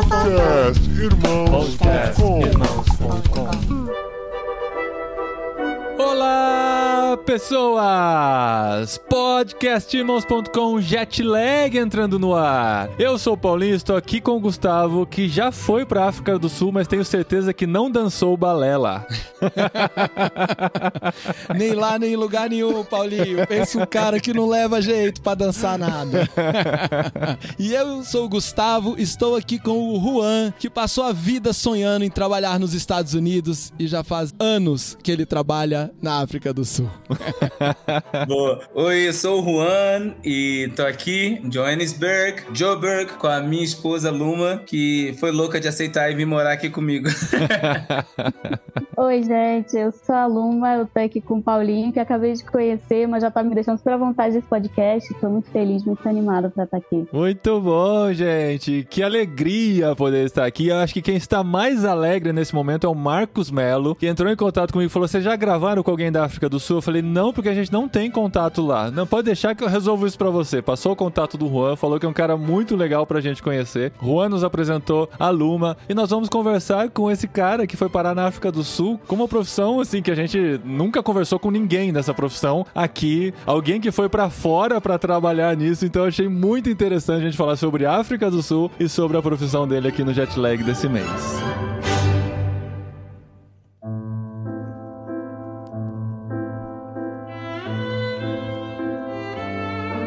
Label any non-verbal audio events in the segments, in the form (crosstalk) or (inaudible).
Podcast Irmãos.com Olá, pessoas! Podcastirmãos.com Jetlag entrando no ar. Eu sou o Paulinho, estou aqui com o Gustavo, que já foi pra África do Sul, mas tenho certeza que não dançou balé lá. (laughs) nem lá, nem em lugar nenhum, Paulinho. Pensa um cara que não leva jeito pra dançar nada. e eu sou o Gustavo, estou aqui com o Juan, que passou a vida sonhando em trabalhar nos Estados Unidos e já faz anos que ele trabalha na África do Sul. Boa. Oi, eu sou o Juan e tô aqui em Johannesburg, Joburg, com a minha esposa Luma, que foi louca de aceitar e vir morar aqui comigo. Oi, gente, eu sou a Luma, eu tô aqui com o Paulinho, que acabei de conhecer, mas já tá me deixando super à vontade desse podcast. Tô muito feliz, muito animada pra estar aqui. Muito bom, gente. Que alegria poder estar aqui. Eu acho que quem está mais alegre nesse momento é o Marcos Melo, que entrou em contato comigo e falou: Vocês já gravaram com alguém da África do Sul? Eu falei, não, porque a gente não tem contato lá. Não, pode deixar que eu resolvo isso pra você. Passou o contato do Juan, falou que é um cara muito legal pra gente conhecer. Juan nos apresentou a Luma e nós vamos conversar com esse cara que foi parar na África do Sul com uma profissão, assim, que a gente nunca conversou com ninguém nessa profissão aqui. Alguém que foi para fora para trabalhar nisso, então achei muito interessante a gente falar sobre África do Sul e sobre a profissão dele aqui no Jetlag desse mês.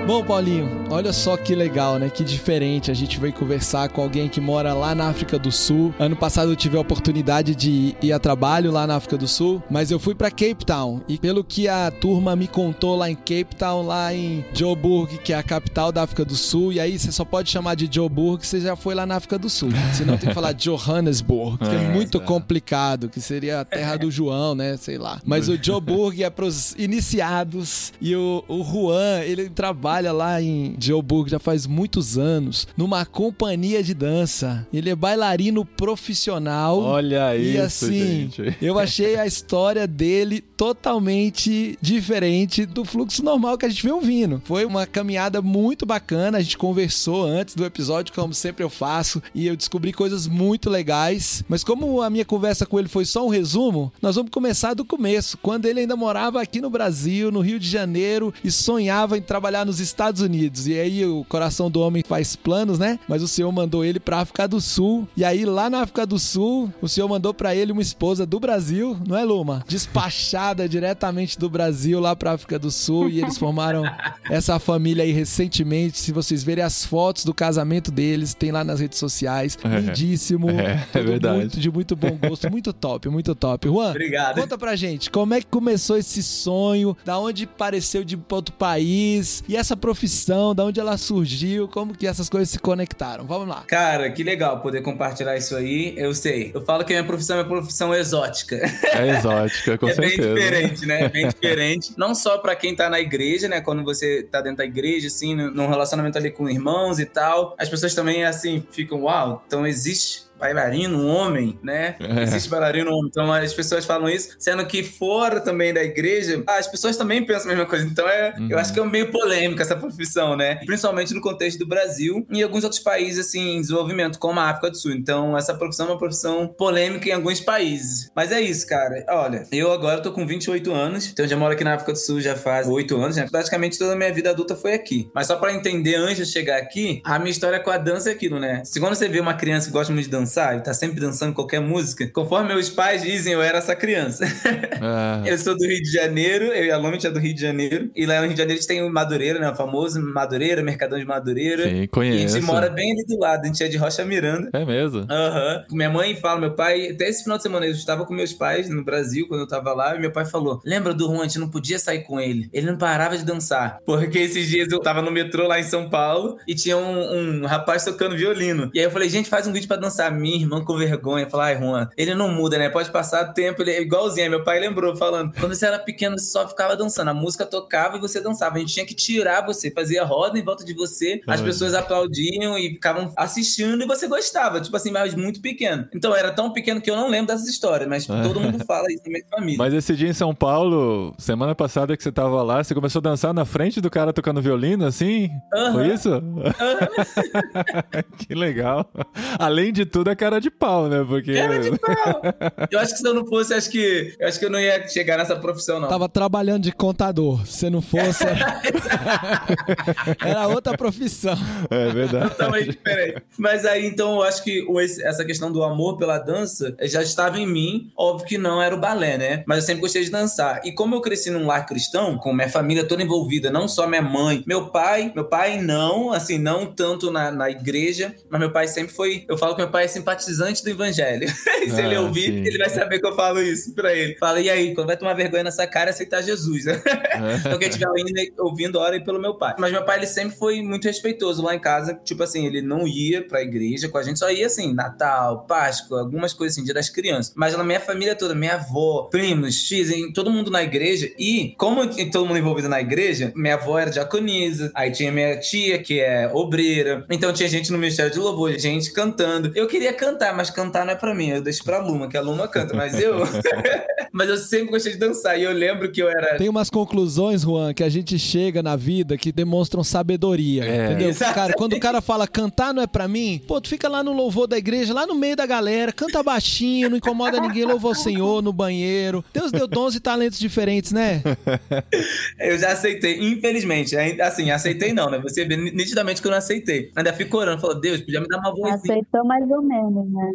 Bom, Paulinho, olha só que legal, né? Que diferente. A gente veio conversar com alguém que mora lá na África do Sul. Ano passado eu tive a oportunidade de ir a trabalho lá na África do Sul, mas eu fui para Cape Town. E pelo que a turma me contou lá em Cape Town, lá em Joburg, que é a capital da África do Sul, e aí você só pode chamar de Joburg se você já foi lá na África do Sul. Senão tem que falar (laughs) Johannesburg, que é, é muito complicado, que seria a terra do João, né? Sei lá. Mas o (laughs) Joburg é pros iniciados e o, o Juan, ele trabalha trabalha lá em Joburg já faz muitos anos, numa companhia de dança. Ele é bailarino profissional. Olha e isso, assim, gente. (laughs) eu achei a história dele totalmente diferente do fluxo normal que a gente vem ouvindo. Foi uma caminhada muito bacana, a gente conversou antes do episódio, como sempre eu faço, e eu descobri coisas muito legais. Mas como a minha conversa com ele foi só um resumo, nós vamos começar do começo, quando ele ainda morava aqui no Brasil, no Rio de Janeiro, e sonhava em trabalhar nos Estados Unidos. E aí o coração do homem faz planos, né? Mas o Senhor mandou ele para África do Sul. E aí lá na África do Sul, o Senhor mandou para ele uma esposa do Brasil, não é, Luma? Despachada (laughs) diretamente do Brasil lá para África do Sul e eles formaram essa família aí recentemente. Se vocês verem as fotos do casamento deles, tem lá nas redes sociais. É. Lindíssimo. É, é verdade. Muito, de muito bom gosto, muito top, muito top. Juan, Obrigado. conta pra gente, como é que começou esse sonho? Da onde pareceu de outro país? E essa essa profissão, da onde ela surgiu, como que essas coisas se conectaram. Vamos lá. Cara, que legal poder compartilhar isso aí. Eu sei. Eu falo que a minha profissão é uma profissão exótica. É exótica, com é (laughs) certeza. É bem diferente, né? É bem diferente. Não só para quem tá na igreja, né? Quando você tá dentro da igreja, assim, num relacionamento ali com irmãos e tal. As pessoas também, assim, ficam, uau, então existe bailarino, homem, né? É. Existe bailarino homem. Então as pessoas falam isso, sendo que fora também da igreja, as pessoas também pensam a mesma coisa. Então é, uhum. eu acho que é meio polêmica essa profissão, né? Principalmente no contexto do Brasil e alguns outros países assim em desenvolvimento, como a África do Sul. Então essa profissão é uma profissão polêmica em alguns países. Mas é isso, cara. Olha, eu agora tô com 28 anos, então eu já moro aqui na África do Sul já faz 8 anos, né? Praticamente toda a minha vida adulta foi aqui. Mas só para entender antes de chegar aqui, a minha história com a dança é aquilo, né? Se quando você vê uma criança que gosta muito de dançar, dançar, ele tá sempre dançando qualquer música. Conforme meus pais dizem, eu era essa criança. Ah. (laughs) eu sou do Rio de Janeiro, eu e a Lomit é do Rio de Janeiro. E lá no Rio de Janeiro a gente tem o Madureira, né? O famoso Madureira, Mercadão de Madureira. Sim, conheço. E a gente mora bem ali do lado, a gente é de Rocha Miranda. É mesmo? Aham. Uhum. Minha mãe fala, meu pai, até esse final de semana eu estava com meus pais no Brasil, quando eu tava lá, e meu pai falou: Lembra do Juan, a gente não podia sair com ele. Ele não parava de dançar. Porque esses dias eu tava no metrô lá em São Paulo e tinha um, um rapaz tocando violino. E aí eu falei, gente, faz um vídeo pra dançar. Minha irmã com vergonha, falar, ai, Juan, ele não muda, né? Pode passar tempo, ele é igualzinho. Meu pai lembrou, falando, quando você era pequeno, você só ficava dançando, a música tocava e você dançava. A gente tinha que tirar você, fazia roda em volta de você, as pessoas aplaudiam e ficavam assistindo e você gostava, tipo assim, mas muito pequeno. Então era tão pequeno que eu não lembro dessas histórias, mas todo mundo fala isso na minha família. Mas esse dia em São Paulo, semana passada que você tava lá, você começou a dançar na frente do cara tocando violino, assim? Aham. Foi isso? (laughs) que legal. Além de tudo, a cara de pau, né? Porque. Cara de (laughs) pau. Eu acho que se eu não fosse, acho que eu acho que eu não ia chegar nessa profissão, não. Tava trabalhando de contador. Se não fosse, era, (laughs) (laughs) era outra profissão. É verdade. totalmente diferente. Mas aí, então, eu acho que essa questão do amor pela dança já estava em mim. Óbvio que não era o balé, né? Mas eu sempre gostei de dançar. E como eu cresci num lar cristão, com minha família toda envolvida, não só minha mãe, meu pai, meu pai não, assim, não tanto na, na igreja, mas meu pai sempre foi. Eu falo que meu pai simpatizante do evangelho. E (laughs) se ele Ah, ouvir, sim. ele vai saber que eu falo isso pra ele. Fala, e aí, quando vai tomar vergonha nessa cara, aceitar Jesus, né? (laughs) Então quem estiver ouvindo, ouvindo, ora pelo meu pai. Mas meu pai, ele sempre foi muito respeitoso lá em casa. Tipo assim, ele não ia pra igreja com a gente, só ia assim, Natal, Páscoa, algumas coisas assim, dia das crianças. Mas na minha família toda, minha avó, primos, X, todo mundo na igreja. E como todo mundo envolvido na igreja, minha avó era diaconisa, aí tinha minha tia, que é obreira. Então tinha gente no Ministério de Louvor, gente cantando. Eu queria cantar, mas cantar não é pra mim, eu deixo pra Luma, que a Luma canta, mas eu. (laughs) mas eu sempre gostei de dançar. E eu lembro que eu era. Tem umas conclusões, Juan, que a gente chega na vida que demonstram sabedoria. É. Entendeu? Exatamente. Cara, quando o cara fala cantar não é pra mim, pô, tu fica lá no louvor da igreja, lá no meio da galera, canta baixinho, não incomoda ninguém, louva o Senhor no banheiro. Deus deu dons e talentos diferentes, né? (laughs) Eu já aceitei, infelizmente. Ainda assim, aceitei não, né? Você vê nitidamente que eu não aceitei. Ainda fico orando, falo, Deus, podia me dar uma vozinha. Aceitou mais ou menos, né?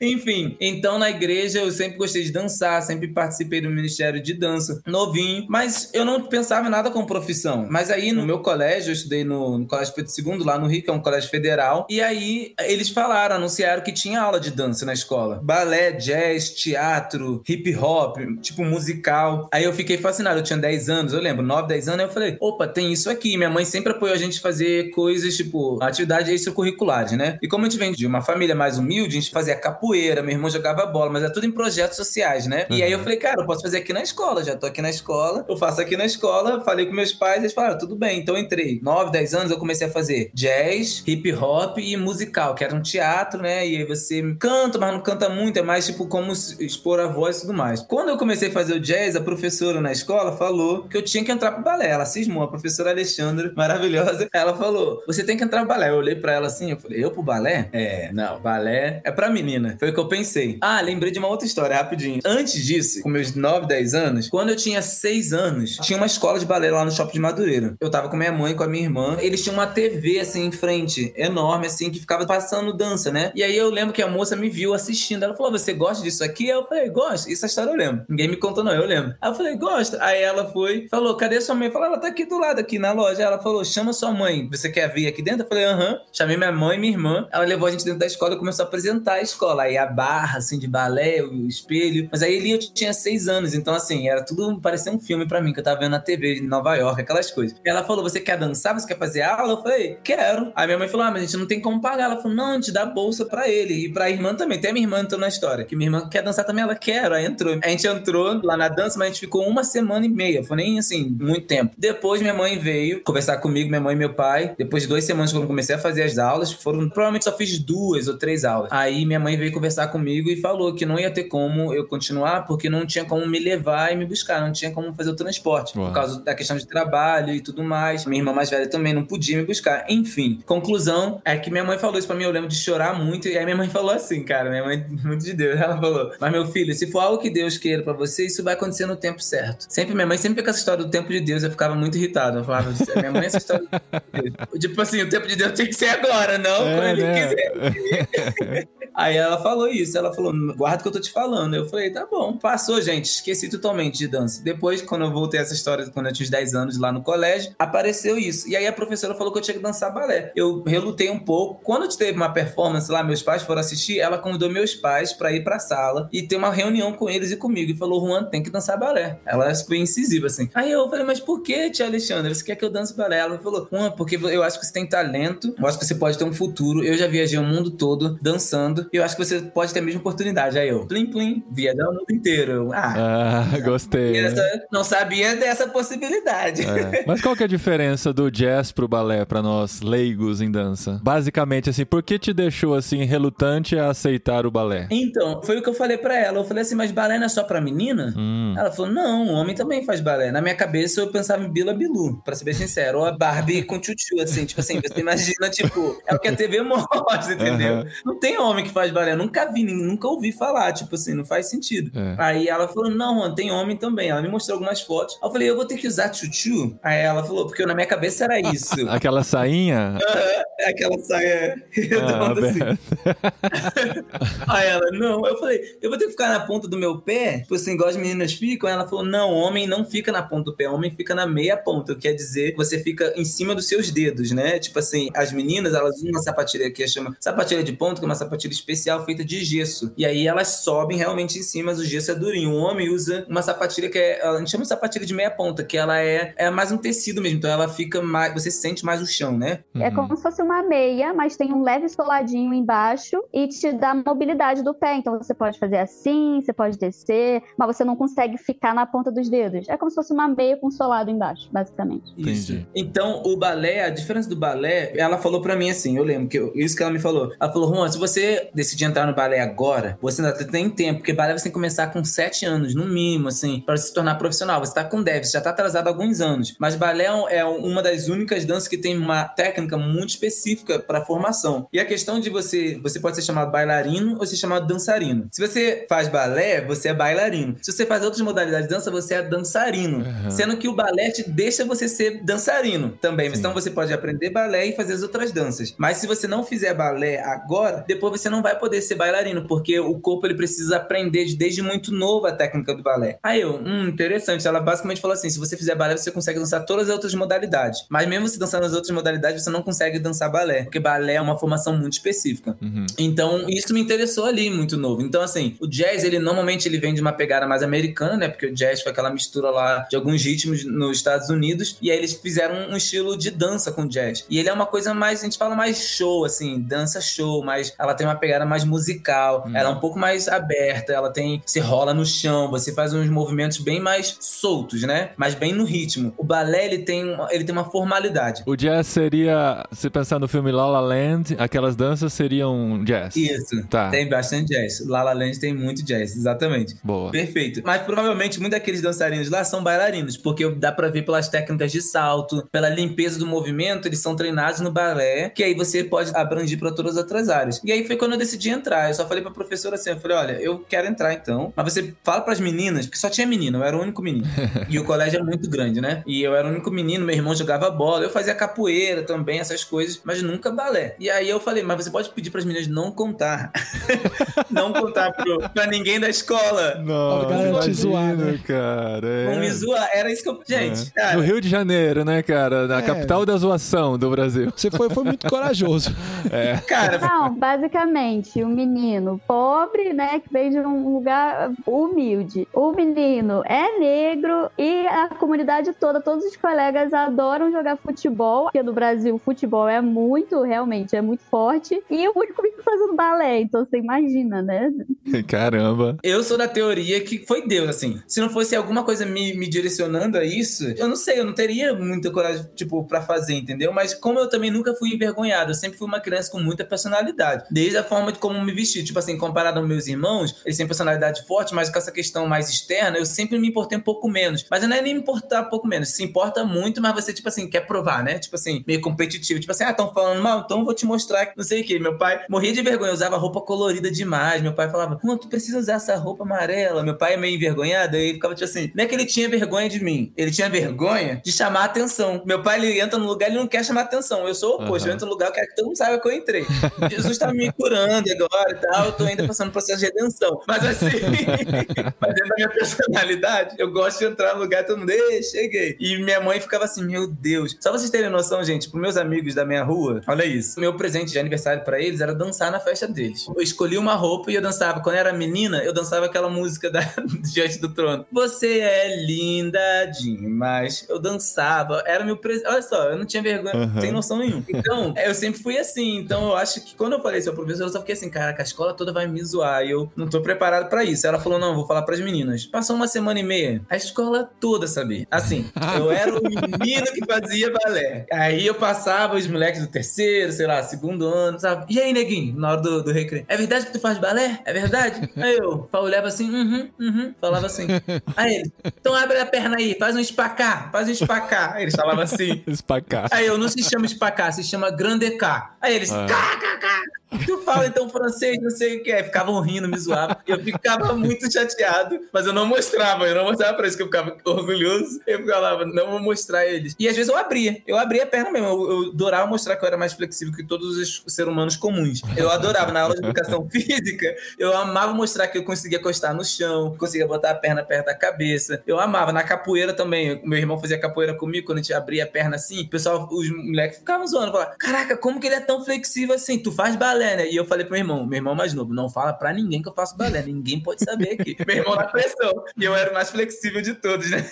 É. (laughs) Enfim, então na igreja eu sempre gostei de dançar, sempre participei do ministério de dança, novinho, mas eu não pensava em nada como profissão. Mas aí no meu colégio, eu estudei no, no Colégio Pedro II, lá no Rio, que é um colégio federal, e aí eles falaram, anunciaram que tinha aula de dança na escola. Balé, jazz, teatro, hip hop, tipo musical. Aí eu fiquei fascinado, eu tinha 10 anos, eu lembro, 9, 10 anos, aí eu falei, opa, tem isso aqui. Minha mãe sempre apoiou a gente a fazer coisas, tipo, atividades extracurriculares, né? E como a gente vem de uma família mais humilde, a gente fazia capoeira, meu irmão jogava bola, mas é tudo em projetos sociais, né? E aí eu falei, cara, eu posso fazer aqui na escola, já tô aqui na escola, eu faço aqui na escola, falei com meus pais, eles falaram, tudo bem. Então eu entrei, 9, 10 anos, eu comecei a fazer jazz, hip hop e musical, que era um teatro, né? E aí você canta, mas não canta muito, é mais tipo como expor a voz e tudo mais. Quando eu comecei a fazer o jazz, a professora na escola falou que eu tinha que entrar pro balé. Ela cismou, a professora Alexandra, maravilhosa. Ela falou: Você tem que entrar pro balé. Eu olhei pra ela assim, eu falei: Eu pro balé? É, não, balé é pra menina. Foi o que eu pensei. Ah, lembrei de uma outra história, rapidinho. Antes disso, com meus 9, 10 anos, quando eu tinha 6 anos, tinha uma escola de balé lá no shopping de Madureira. Eu tava com minha mãe, com a minha irmã. Eles tinham uma TV assim em frente, enorme, assim, que ficava passando dança, né? E aí eu lembro que a moça me viu assistindo. Ela falou: Você gosta disso aqui? Eu falei: Gosto. Essa história eu lembro. Ninguém me contou, não, eu lembro. Aí eu falei: Gosto. Aí ela foi, falou: Cadê sua mãe? Falei: Ela tá aqui do lado, aqui na loja. Ela falou: Chama sua mãe. Você quer vir aqui dentro? Eu falei: Aham. Chamei minha mãe e minha irmã. Ela levou a gente dentro da escola começou a apresentar a escola. Aí a barra, assim, de balé, o espelho. Mas aí ali eu tinha seis anos. Então, assim, era tudo, parecia um filme pra mim que eu tava vendo na TV de Nova York, aquelas coisas. E ela falou: Você quer dançar? Você quer fazer aula? Eu falei: Quero. Aí minha mãe falou: Ah, mas a gente não tem como pagar. Ela falou: Não, a gente dá bolsa pra ele. E pra irmã também. Tem a minha irmã entrou na história. Que minha irmã quer dançar também. Ela quer. Aí entrou. A gente entrou lá na dança, mas a gente ficou uma semana e meia. Foi nem assim, muito tempo. Depois minha mãe veio conversar comigo, minha mãe e meu pai. Depois de duas semanas quando comecei a fazer as aulas, foram. Provavelmente só fiz duas ou três aulas. Aí minha mãe veio conversar comigo e falou que não ia ter como eu continuar, porque não tinha como me levar e me buscar, não tinha como fazer o transporte. Uau. Por causa da questão de trabalho e tudo mais. Minha irmã mais velha também não podia me buscar. Enfim, conclusão é que minha mãe falou isso pra mim, eu lembro de chorar muito. E aí minha mãe falou assim, cara, minha mãe, (laughs) muito de Deus, ela falou: Mas meu filho, se for algo que Deus queira pra você, isso vai acontecer no tempo certo. Sempre minha mãe, sempre com essa história do tempo de Deus, eu ficava muito irritado. Eu falava, minha mãe, essa história de Deus. (laughs) Tipo assim, o tempo de Deus tem que ser agora, não É, quando ele né? quiser. (laughs) Aí ela falou isso, ela falou, guarda o que eu tô te falando. Eu falei, tá bom. Passou, gente, esqueci totalmente de dança. Depois, quando eu voltei essa história, quando eu tinha uns 10 anos lá no colégio, apareceu isso. E aí a professora falou que eu tinha que dançar balé. Eu relutei um pouco. Quando teve uma performance lá, meus pais foram assistir, ela convidou meus pais para ir pra sala e ter uma reunião com eles e comigo. E falou, Juan, tem que dançar balé. Ela foi incisiva, assim. Aí eu falei, mas por que, tia Alexandre? Você quer que eu dance balé? Ela falou, Juan, porque eu acho que você tem talento, eu acho que você pode ter um futuro. Eu já viajei o mundo todo dançando e eu acho que você pode ter a mesma oportunidade. Aí eu, plim, plim, viajar o mundo inteiro. Ah, ah gostei. Essa, não sabia dessa possibilidade. É. Mas qual que é a diferença do jazz pro balé para nós leigos em dança? Basicamente, assim, por que te deixou assim relutante a aceitar o balé? Então, foi o que eu falei para ela. Eu falei assim, mas balé não é só pra menina? Hum. Ela falou, não, o homem também faz balé. Na minha cabeça eu pensava em Bila Bilu, pra ser bem sincero. Ou a Barbie com tchutchu, assim, tipo assim, você imagina, tipo, é o que a TV (laughs) mostra, entendeu? Uhum. Não tem homem que faz balé. Eu nunca vi, nunca ouvi falar, tipo assim, não faz sentido. É. Aí ela falou, não, mano, tem homem também. Ela me mostrou algumas fotos. Aí eu falei, eu vou ter que usar tchutchu? Aí ela falou, porque na minha cabeça era isso. (laughs) Aquela sainha? Uhum, aquela saia redonda ah, assim. (laughs) Aí ela, não. Eu falei, eu vou ter que ficar na ponta do meu pé? Tipo assim, igual as meninas ficam. Ela falou, não, homem não fica na ponta do pé, homem fica na meia ponta. Quer dizer, você fica em cima dos seus dedos, né? Tipo assim, as meninas, elas usam uma sapatilha que chama sapatilha de ponta, que é uma sapatilha especial feita de gesso. E aí elas sobem realmente em cima, mas o gesso é durinho. O homem usa uma sapatilha que é, a gente chama de sapatilha de meia ponta, que ela é, é mais um tecido mesmo, então ela fica mais, você sente mais o chão, né? É como se fosse uma meia, mas tem um leve soladinho embaixo e te dá mobilidade do pé. Então você pode fazer assim, você pode descer, mas você não consegue ficar na ponta dos dedos. É como se fosse uma meia com solado embaixo, basicamente. Isso. Entendi. Então, o balé, a diferença do balé, ela falou para mim assim, eu lembro que eu, isso que ela me falou. Ela falou, Juan, se você decidir entrar no balé agora, você ainda tem tempo, porque balé você tem que começar com 7 anos, no mínimo, assim, para se tornar profissional. Você tá com déficit, já tá atrasado há alguns anos. Mas balé é uma das únicas danças que tem uma técnica muito específica para formação. E a questão de você, você pode ser chamado bailarino ou ser chamado dançarino. Se você faz balé, você é bailarino. Se você faz outras modalidades de dança, você é dançarino. Uhum. Sendo que o balé te deixa você ser dançarino também. Sim. Então você pode aprender balé e fazer as outras danças. Mas se você não fizer balé agora, depois você não vai poder ser bailarino, porque o corpo ele precisa aprender desde muito novo a técnica do balé. Aí eu, hum, interessante. Ela basicamente falou assim: se você fizer balé, você consegue dançar todas as outras modalidades. Mas mesmo se dançar nas outras modalidades, você não consegue dançar balé, porque balé é uma formação muito específica. Uhum. Então, isso me interessou ali muito novo. Então, assim, o jazz, ele normalmente ele vem de uma pegada mais americana, né? Porque o jazz foi aquela mistura lá de alguns ritmos nos Estados Unidos, e aí eles fizeram um estilo de dança com jazz. E ele é uma coisa mais, a gente fala mais show, assim, dança show, mas ela tem uma pegada mais musical, uhum. ela é um pouco mais aberta, ela tem, se rola no chão, você faz uns movimentos bem mais soltos, né? Mas bem no ritmo. O balé, ele tem, ele tem uma formalidade. O jazz seria, se pensar no filme La La Land, aquelas danças seriam jazz. Isso. Tá. Tem bastante jazz. La La Land tem muito jazz, exatamente. Boa. Perfeito. Mas provavelmente muitos daqueles dançarinos lá são bailarinos, porque dá pra ver pelas técnicas de salto, pela limpeza do movimento, eles são treinados no balé, que aí você pode abranger para todas as outras áreas. E aí foi quando eu decidi entrar. Eu só falei pra professora assim, eu falei, olha, eu quero entrar então, mas você fala pras meninas, porque só tinha menino, eu era o único menino. (laughs) e o colégio é muito grande, né? E eu era o único menino, meu irmão jogava bola, eu fazia capoeira também, essas coisas, mas nunca balé. E aí eu falei, mas você pode pedir pras meninas não contar. (laughs) não contar pro, pra ninguém da escola. Não, cara te zoar, né? cara. É. Não me zoar, era isso que eu... Gente, é. cara... No Rio de Janeiro, né, cara? Na é. capital da zoação do Brasil. Você foi, foi muito corajoso. (laughs) É. Cara... Não, basicamente, o um menino pobre, né, que veio de um lugar humilde. O menino é negro e a comunidade toda, todos os colegas adoram jogar futebol, porque no Brasil o futebol é muito, realmente, é muito forte. E o único menino fazendo balé, então você imagina, né? Caramba. Eu sou da teoria que foi Deus, assim. Se não fosse alguma coisa me, me direcionando a isso, eu não sei, eu não teria muita coragem, tipo, pra fazer, entendeu? Mas como eu também nunca fui envergonhado, eu sempre fui uma criança com muita personalidade. Desde a forma de como me vestir. Tipo assim, comparado aos meus irmãos, eles têm personalidade forte, mas com essa questão mais externa, eu sempre me importei um pouco menos. Mas não é nem me importar um pouco menos. Se importa muito, mas você, tipo assim, quer provar, né? Tipo assim, meio competitivo. Tipo assim, ah, estão falando mal, então vou te mostrar não sei o que. Meu pai morria de vergonha, usava roupa colorida demais. Meu pai falava, Juan, tu precisa usar essa roupa amarela. Meu pai é meio envergonhado, aí ficava tipo assim, não é que ele tinha vergonha de mim, ele tinha vergonha de chamar atenção. Meu pai, ele entra no lugar, ele não quer chamar atenção. Eu sou o oposto, uhum. eu entro no lugar, eu quero que todo mundo saiba que eu entrei. Jesus tá me curando agora e tal, eu tô ainda passando um processo de redenção. Mas assim, (laughs) mas dentro da minha personalidade, eu gosto de entrar no lugar e todo mundo, ei, cheguei. E minha mãe ficava assim, meu Deus. Só vocês terem noção, gente, pros meus amigos da minha rua, olha isso. Meu presente de aniversário pra eles era dançar na festa deles. Eu escolhi uma roupa e eu dançava. Quando eu era menina, eu dançava aquela música da (laughs) Diante do Trono. Você é linda demais. Eu dançava. Era meu presente. Olha só, eu não tinha vergonha, Uhum. sem noção nenhuma. Então, eu sempre fui assim. Então, eu acho que quando eu falei isso ao professor, eu só fiquei assim, caraca, a escola toda vai me zoar. E eu não tô preparado pra isso. Ela falou, não, vou falar pras meninas. Passou uma semana e meia. A escola toda sabia. Assim, (laughs) eu era o menino que fazia balé. Aí eu passava os moleques do terceiro, sei lá, segundo ano, sabe? E aí, neguinho, na hora do, do recreio. É verdade que tu faz balé? É verdade? (laughs) Aí eu olhava assim, uhum, uhum, falava assim. Aí ele, então abre a perna aí, faz um espacá, faz um espacá. Aí eles falavam assim. (laughs) Espacar. Aí eu não se chama espacá, se chama grande K. Aí eles, Ah. Caca, caca. Tu fala então francês, não sei o que é. Ficavam rindo, me zoavam. Eu ficava muito chateado, mas eu não mostrava. Eu não mostrava pra eles que eu ficava orgulhoso. Eu falava, não vou mostrar eles. E às vezes eu abria. Eu abria a perna mesmo. Eu, eu adorava mostrar que eu era mais flexível que todos os seres humanos comuns. Eu adorava. Na aula de educação (laughs) física, eu amava mostrar que eu conseguia encostar no chão, conseguia botar a perna perto da cabeça. Eu amava. Na capoeira também. Meu irmão fazia capoeira comigo, quando a gente abria a perna assim, o pessoal, os moleques ficavam zoando. Falavam, caraca, como que ele é tão flexível assim? Tu faz balé, né? E eu falei pro meu irmão, meu irmão mais novo, não fala pra ninguém que eu faço balé. Ninguém pode saber aqui. (laughs) meu irmão na pressão. E eu era o mais flexível de todos, né?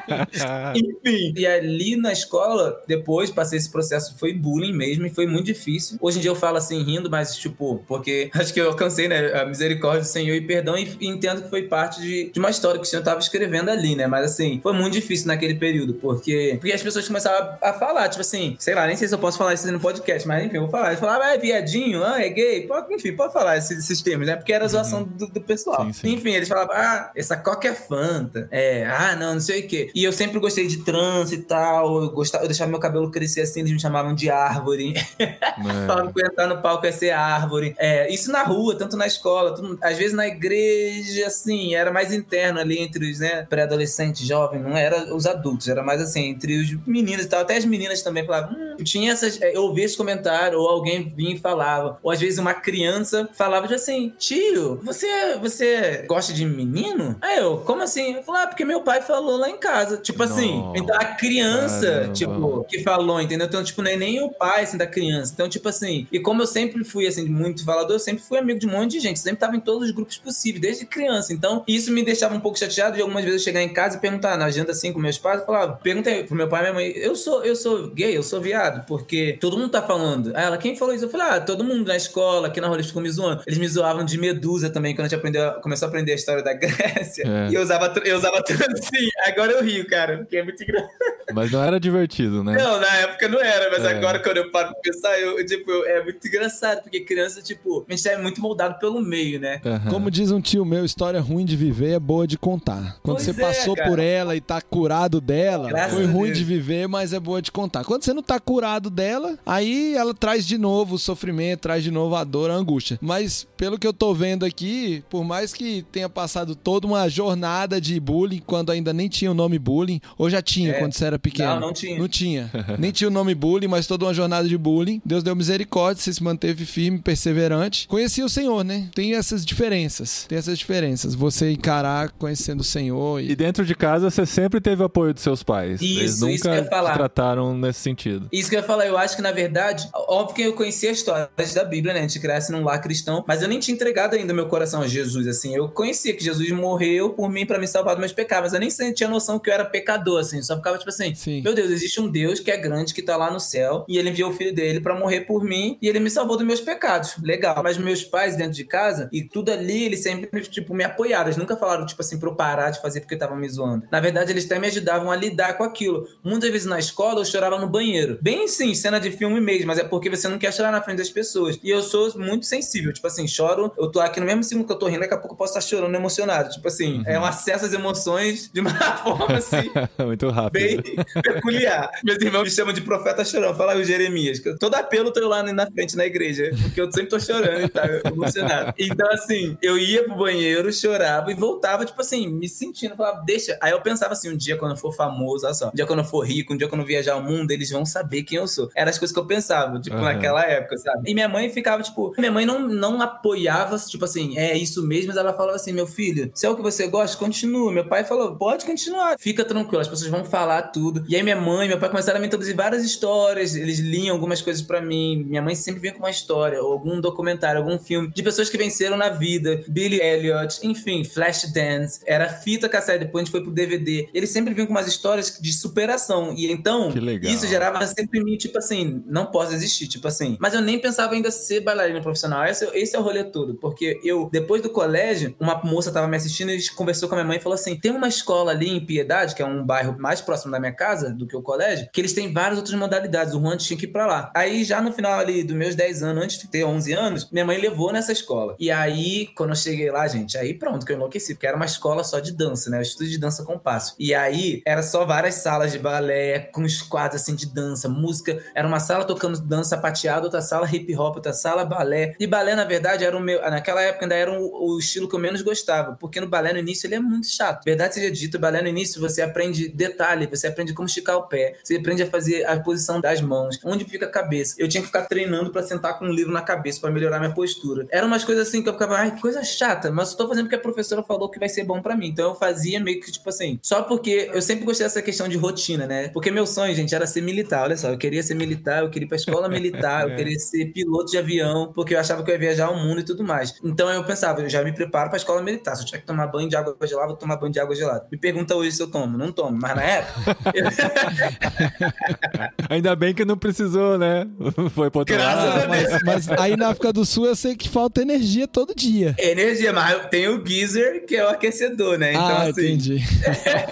(laughs) Enfim. E ali na escola, depois passei esse processo, foi bullying mesmo, e foi muito difícil. Hoje em dia eu falo assim, rindo, mas tipo, porque (laughs) acho que eu alcancei, né, a misericórdia do Senhor e perdão, e, e entendo que foi parte de, de uma história que o Senhor tava escrevendo ali, né? Mas assim, foi muito difícil naquele período, porque, porque as pessoas começavam a, a falar, tipo assim, sei lá, nem sei se eu posso falar isso no podcast, mas enfim, eu vou falar. Eles falavam, ah, é viadinho, ah, é gay, pode, enfim, pode falar esses, esses termos, né? Porque era a zoação do, do pessoal. Sim, sim. Enfim, eles falavam, ah, essa coca é Fanta, é, ah, não, não sei o quê. E eu sempre gostei de trance e tal, eu, gostava, eu deixava meu cabelo crescer assim, eles me chamavam de árvore. (laughs) É. Falavam que eu ia entrar no palco ia ser árvore. É, isso na rua, tanto na escola, tudo- às vezes na igreja, assim, era mais interno ali entre os, né, pré-adolescentes, jovens, não era os adultos, era mais assim, entre os meninos e tal. Até as meninas também falavam, hum, tinha essas, é, eu ouvia esse comentário, ou alguém vinha e falava, ou às vezes uma criança falava assim, tio, você, você gosta de menino? Aí eu, como assim? Eu falei, ah, porque meu pai falou lá em casa. Tipo assim, Nossa, então a criança, caramba. tipo, que falou, entendeu? Então, tipo, não é nem o pai, assim, da criança. Então, tipo assim, e como eu sempre fui, assim, muito falador, eu sempre fui amigo de um monte de gente, sempre tava em todos os grupos possíveis, desde criança. Então, isso me deixava um pouco chateado de algumas vezes eu chegar em casa e perguntar na agenda, assim, com meus pais, eu falava, perguntei pro meu pai e minha mãe, eu sou, eu sou gay, eu sou viado, porque todo mundo tá falando. Aí ela, quem falou isso? Eu falei, ah, todo mundo na escola, aqui na rua, eles ficam me zoando. Eles me zoavam de Medusa também, quando a gente aprendeu, começou a aprender a história da (laughs) Grécia. É. E eu usava, eu usava trancinha. Agora eu rio, cara, porque é muito engraçado. Mas não era divertido, né? Não, na época não era, mas É. agora quando eu paro pra pensar, eu, eu, tipo, eu- é muito engraçado, porque criança, tipo, a gente é muito moldado pelo meio, né? Aham. Como diz um tio meu, história ruim de viver é boa de contar. Quando Pois você é, passou cara. por ela e tá curado dela, Graças foi ruim Deus. de viver, mas é boa de contar. Quando você não tá curado dela, aí ela traz de novo o sofrimento, traz de novo a dor, a angústia. Mas pelo que eu tô vendo aqui, por mais que tenha passado toda uma jornada de bullying, quando ainda nem tinha o nome bullying, ou já tinha É. quando você era pequeno? Não, não tinha. Não tinha. (laughs) Nem tinha o nome bullying, mas toda uma jornada de bullying. Deus deu misericórdia, você se manteve firme, perseverante. Conhecia o Senhor, né? Tem essas diferenças. Tem essas diferenças. Você encarar conhecendo o Senhor E e. dentro de casa você sempre teve apoio dos seus pais. Eles Isso, isso que eu nunca ia falar. trataram nesse sentido. Isso que eu ia falar, eu acho que na verdade, óbvio que eu conhecia a história da Bíblia, né? A gente cresce num lar cristão, mas eu nem tinha entregado ainda meu coração a Jesus, assim. Eu conhecia que Jesus morreu por mim pra me salvar dos meus pecados, mas eu nem tinha noção que eu era pecador, assim. Só ficava tipo assim: Sim. meu Deus, existe um Deus que é grande, que tá lá no céu, e ele enviou o filho dele pra morrer por mim, e ele me salvou dos meus pecados. Legal. Mas meus pais dentro de casa, e tudo ali, eles sempre, tipo, me apoiaram. Eles nunca falaram, tipo assim, pra eu parar de fazer porque estavam me zoando. Na verdade, eles até me ajudavam a lidar com aquilo. Muitas vezes na escola eu chorava no banheiro. Bem sim, cena de filme mesmo, mas é porque você não quer chorar na frente das pessoas. E eu sou muito sensível. Tipo assim, choro, eu tô aqui no mesmo segundo que eu tô rindo, daqui a pouco eu posso estar chorando emocionado. Tipo assim, é um acesso às emoções de uma (laughs) forma assim. (laughs) Muito rápido. Bem peculiar. Meus irmãos me chamam de profeta chorão. Fala o Jeremias. Todo apelo eu tô lá na frente na igreja. Porque eu sempre tô chorando e tal, emocionado. Então, assim, eu ia pro banheiro, chorava e voltava, tipo assim, me sentindo. Falava, deixa. Aí eu pensava assim, um dia quando eu for famoso, olha só. Um dia quando eu for rico, um dia quando eu viajar o mundo, eles vão saber quem eu sou. Eram as coisas que eu pensava, tipo, Aham. naquela época, sabe? E minha mãe ficava, tipo, minha mãe não, não apoiava, tipo assim, é isso mesmo, mas ela falava assim, meu filho, se é o que você gosta, continua. Meu pai falou, pode continuar, fica tranquilo, as pessoas vão falar tudo. E aí minha mãe meu pai começaram a me introduzir várias histórias, eles liam algumas coisas para mim. Minha mãe sempre vinha com uma história, ou algum documentário, algum filme de pessoas que venceram na vida. Billy Elliot, enfim, Flashdance, era fita cassete, depois a gente foi pro DVD. Eles sempre vinham com umas histórias de superação. E então, isso gerava sempre em mim, tipo assim, não posso existir, tipo assim. Mas eu nem pensava ainda ser bailarina profissional. Esse, esse é o rolê todo, porque eu, depois do colégio, uma moça tava me assistindo e conversou com a minha mãe e falou assim: tem uma escola ali em Piedade, que é um bairro mais próximo da minha casa do que o colégio, que eles têm várias outras modalidades. O Juan tinha que ir pra lá. Aí, já no final ali dos meus 10 anos, antes de ter 11 anos, minha mãe levou nessa escola. E aí, quando eu cheguei lá, gente, aí pronto, que eu enlouqueci, porque era uma escola só de dança, né? O estudo de dança com passo. E aí, era só várias salas de balé, com os quadros assim de dança, música. Era uma sala tocando dança pateada, outra sala hip hop, outra sala balé. E balé, na verdade, era o meu. Naquela época ainda era o, o estilo que eu menos gostava, porque no balé no início ele é muito chato. Verdade seja dito, o balé no início você aprende detalhe, você aprende como esticar o pé, você aprende a fazer a posição das mãos, onde fica a cabeça. Eu tinha que ficar treinando para sentar com um livro na cabeça para melhorar minha postura. Eram umas coisas assim que eu ficava, ai, que coisa chata, mas eu tô fazendo porque a professora falou que vai ser bom para mim. Então eu fazia meio que tipo assim, só porque eu sempre gostei dessa questão de rotina, né? Porque meu sonho, gente, era ser militar. Olha só, eu queria ser militar, eu queria ir pra escola militar, eu (laughs) queria ser piloto de avião, porque eu achava que eu ia viajar o mundo e tudo mais. Então eu pensava, eu já me preparo pra escola militar. Se eu tiver que tomar banho de água gelada, vou tomar banho de água gelada. Me pergunta hoje se eu tomo. Não tomo, mas na época. (laughs) Ainda bem que não precisou, né? (laughs) Foi pro outro Graças lado. a Deus. Mas, mas aí na África do Sul eu sei que falta energia todo dia. É energia, mas tem o geyser, que é o aquecedor, né? Então, ah, assim. entendi.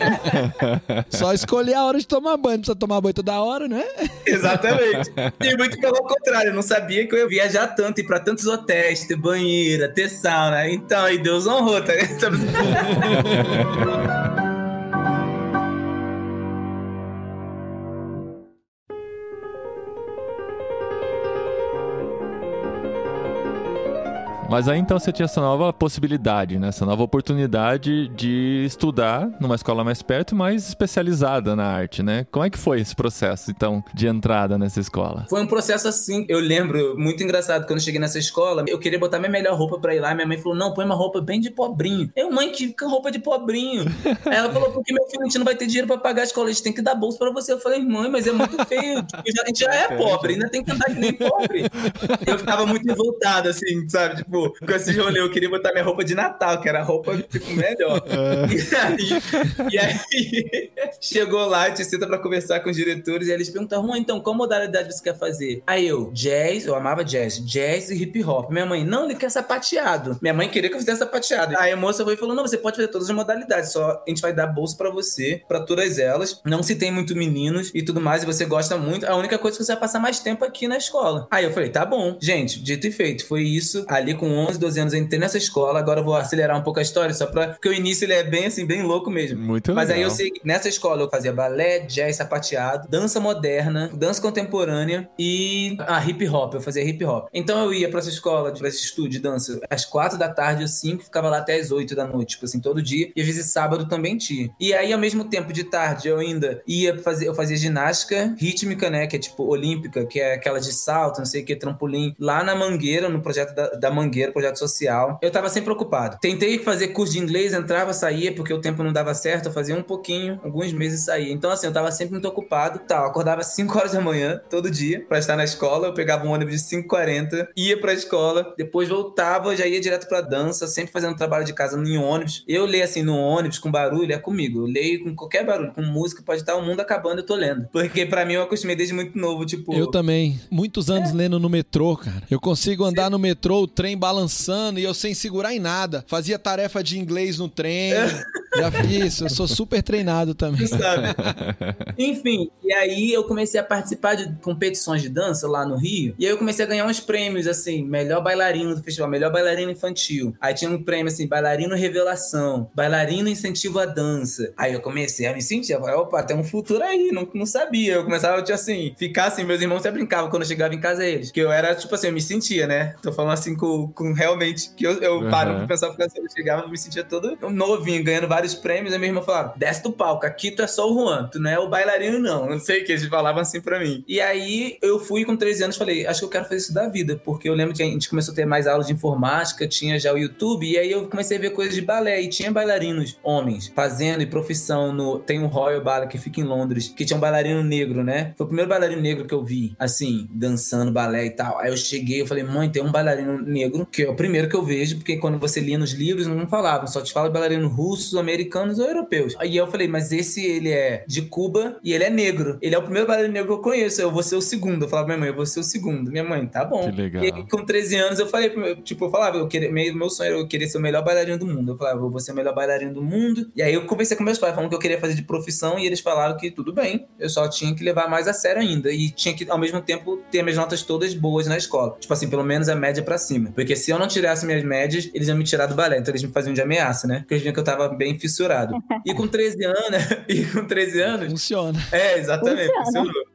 (laughs) Só escolher a hora de tomar banho. Não precisa tomar banho toda hora, né? Exatamente. E muito pelo contrário, eu não sabia que eu ia viajar tanto, ir pra tantos hotéis, ter banheira, ter sauna. Então, aí Deus honrou, tá? (laughs) (laughs) Mas aí então você tinha essa nova possibilidade, né? Essa nova oportunidade de estudar numa escola mais perto, mais especializada na arte, né? Como é que foi esse processo, então, de entrada nessa escola? Foi um processo assim, eu lembro, muito engraçado, quando eu cheguei nessa escola, eu queria botar minha melhor roupa pra ir lá, minha mãe falou, não, põe uma roupa bem de pobrinho. Eu, mãe, que roupa de pobrinho? Aí (laughs) ela falou, porque meu filho, a gente não vai ter dinheiro pra pagar a escola, a gente tem que dar bolsa pra você. Eu falei, mãe, mas é muito feio, (laughs) tipo, já- a gente já é pobre, ainda tem que andar que nem pobre. Eu ficava muito revoltado, assim, sabe, tipo, com esse rolê, eu queria botar minha roupa de Natal, que era a roupa, tipo, melhor. (laughs) E aí, e aí (laughs) chegou lá, gente senta pra conversar com os diretores e eles perguntaram, então, qual modalidade você quer fazer? Aí eu, jazz, eu amava jazz, jazz e hip hop. Minha mãe, não, ele quer sapateado. Minha mãe queria que eu fizesse sapateado. Aí a moça foi e falou, não, você pode fazer todas as modalidades, só a gente vai dar bolsa pra você, pra todas elas. Não se tem muito meninos e tudo mais, e você gosta muito, a única coisa é que você vai passar mais tempo aqui na escola. Aí eu falei, tá bom. Gente, dito e feito, foi isso. Ali com 11, 12 anos eu entrei nessa escola, agora eu vou acelerar um pouco a história, só pra... Porque o início ele é bem assim, bem louco mesmo. Muito Mas aí legal. eu sei que nessa escola eu fazia balé, jazz, sapateado, dança moderna, dança contemporânea e a hip hop. Eu fazia hip hop. Então eu ia pra essa escola, pra esse estúdio de dança, às quatro da tarde, às cinco, ficava lá até às oito da noite, tipo assim, todo dia. E às vezes sábado também tinha. E aí, ao mesmo tempo, de tarde, eu ainda ia fazer, eu fazia ginástica rítmica, né? Que é tipo olímpica, que é aquela de salto, não sei o que, trampolim, lá na Mangueira, no projeto da, da Mangueira, projeto social. Eu tava sempre ocupado. Tentei fazer curso de inglês, entrava, saía, porque o tempo não dava certo, eu fazia um pouquinho, alguns meses saía. Então, assim, eu tava sempre muito ocupado. Tá, eu acordava às 5 horas da manhã, todo dia, pra estar na escola. Eu pegava um ônibus de 5h40, ia pra escola, depois voltava, já ia direto pra dança, sempre fazendo trabalho de casa em ônibus. Eu leio assim no ônibus com barulho, é comigo. Eu leio com qualquer barulho, com música, pode estar o mundo acabando, eu tô lendo. Porque pra mim eu acostumei desde muito novo, tipo. Eu também. Muitos anos lendo no metrô, cara. Eu consigo andar no metrô, o trem balançando e eu sem segurar em nada. Fazia tarefa de inglês no trem. Já fiz. Eu sou super treinado também. sabe? (laughs) Enfim, e aí eu comecei a participar de competições de dança lá no Rio. E aí eu comecei a ganhar uns prêmios, assim, melhor bailarino do festival, melhor bailarino infantil. Aí tinha um prêmio, assim, bailarino revelação, bailarino incentivo à dança. Aí eu comecei a me sentir, eu falei, opa, tem um futuro aí, não, não sabia. Eu começava, tipo assim, ficar assim, meus irmãos até brincavam quando eu chegava em casa eles. Que eu era, tipo assim, eu me sentia, né? Tô falando assim com, com, realmente. Que eu, eu Uhum. paro pra pensar, porque eu chegava e me sentia todo novinho, ganhando vários prêmios. A minha irmã falava: desce do palco, aqui tu é só o Juan, tu não é o bailarino, não. Não sei o que, eles falavam assim pra mim. E aí eu fui com 13 anos falei: acho que eu quero fazer isso da vida, porque eu lembro que a gente começou a ter mais aulas de informática, tinha já o YouTube, e aí eu comecei a ver coisas de balé, e tinha bailarinos homens fazendo e profissão no. Tem um Royal Ballet que fica em Londres, que tinha um bailarino negro, né? Foi o primeiro bailarino negro que eu vi, assim, dançando balé e tal. Aí eu cheguei, eu falei, mãe, tem um bailarino negro, que é o primeiro que eu vejo, porque quando você lia nos livros, não falavam, só te fala bailarino russos, americanos ou europeus. Aí eu falei, mas esse ele é de Cuba e ele é negro. Ele é o primeiro bailarino negro que eu conheço, eu vou ser o segundo. Eu falava, minha mãe, eu vou ser o segundo. Minha mãe, tá bom. Que legal. E aí, com 13 anos, eu falei, tipo, eu falava, eu queria, meu, meu sonho era eu querer ser o melhor bailarino do mundo. Eu falava, eu vou ser o melhor bailarino do mundo. E aí eu conversei com meus pais, falando que eu queria fazer de profissão, e eles falaram que tudo bem, eu só tinha que levar mais a sério ainda. E tinha que, ao mesmo tempo, ter minhas notas todas boas na escola. Tipo assim, pelo menos a média pra cima. Porque se eu não tirasse minhas médias, eles iam me tirar do balé. Então eles me faziam de ameaça, né? Porque eles viam que eu tava bem fissurado. (laughs) E com 13 anos, (laughs) e com 13 anos, Funciona. é, exatamente. Funciona. Funcionou.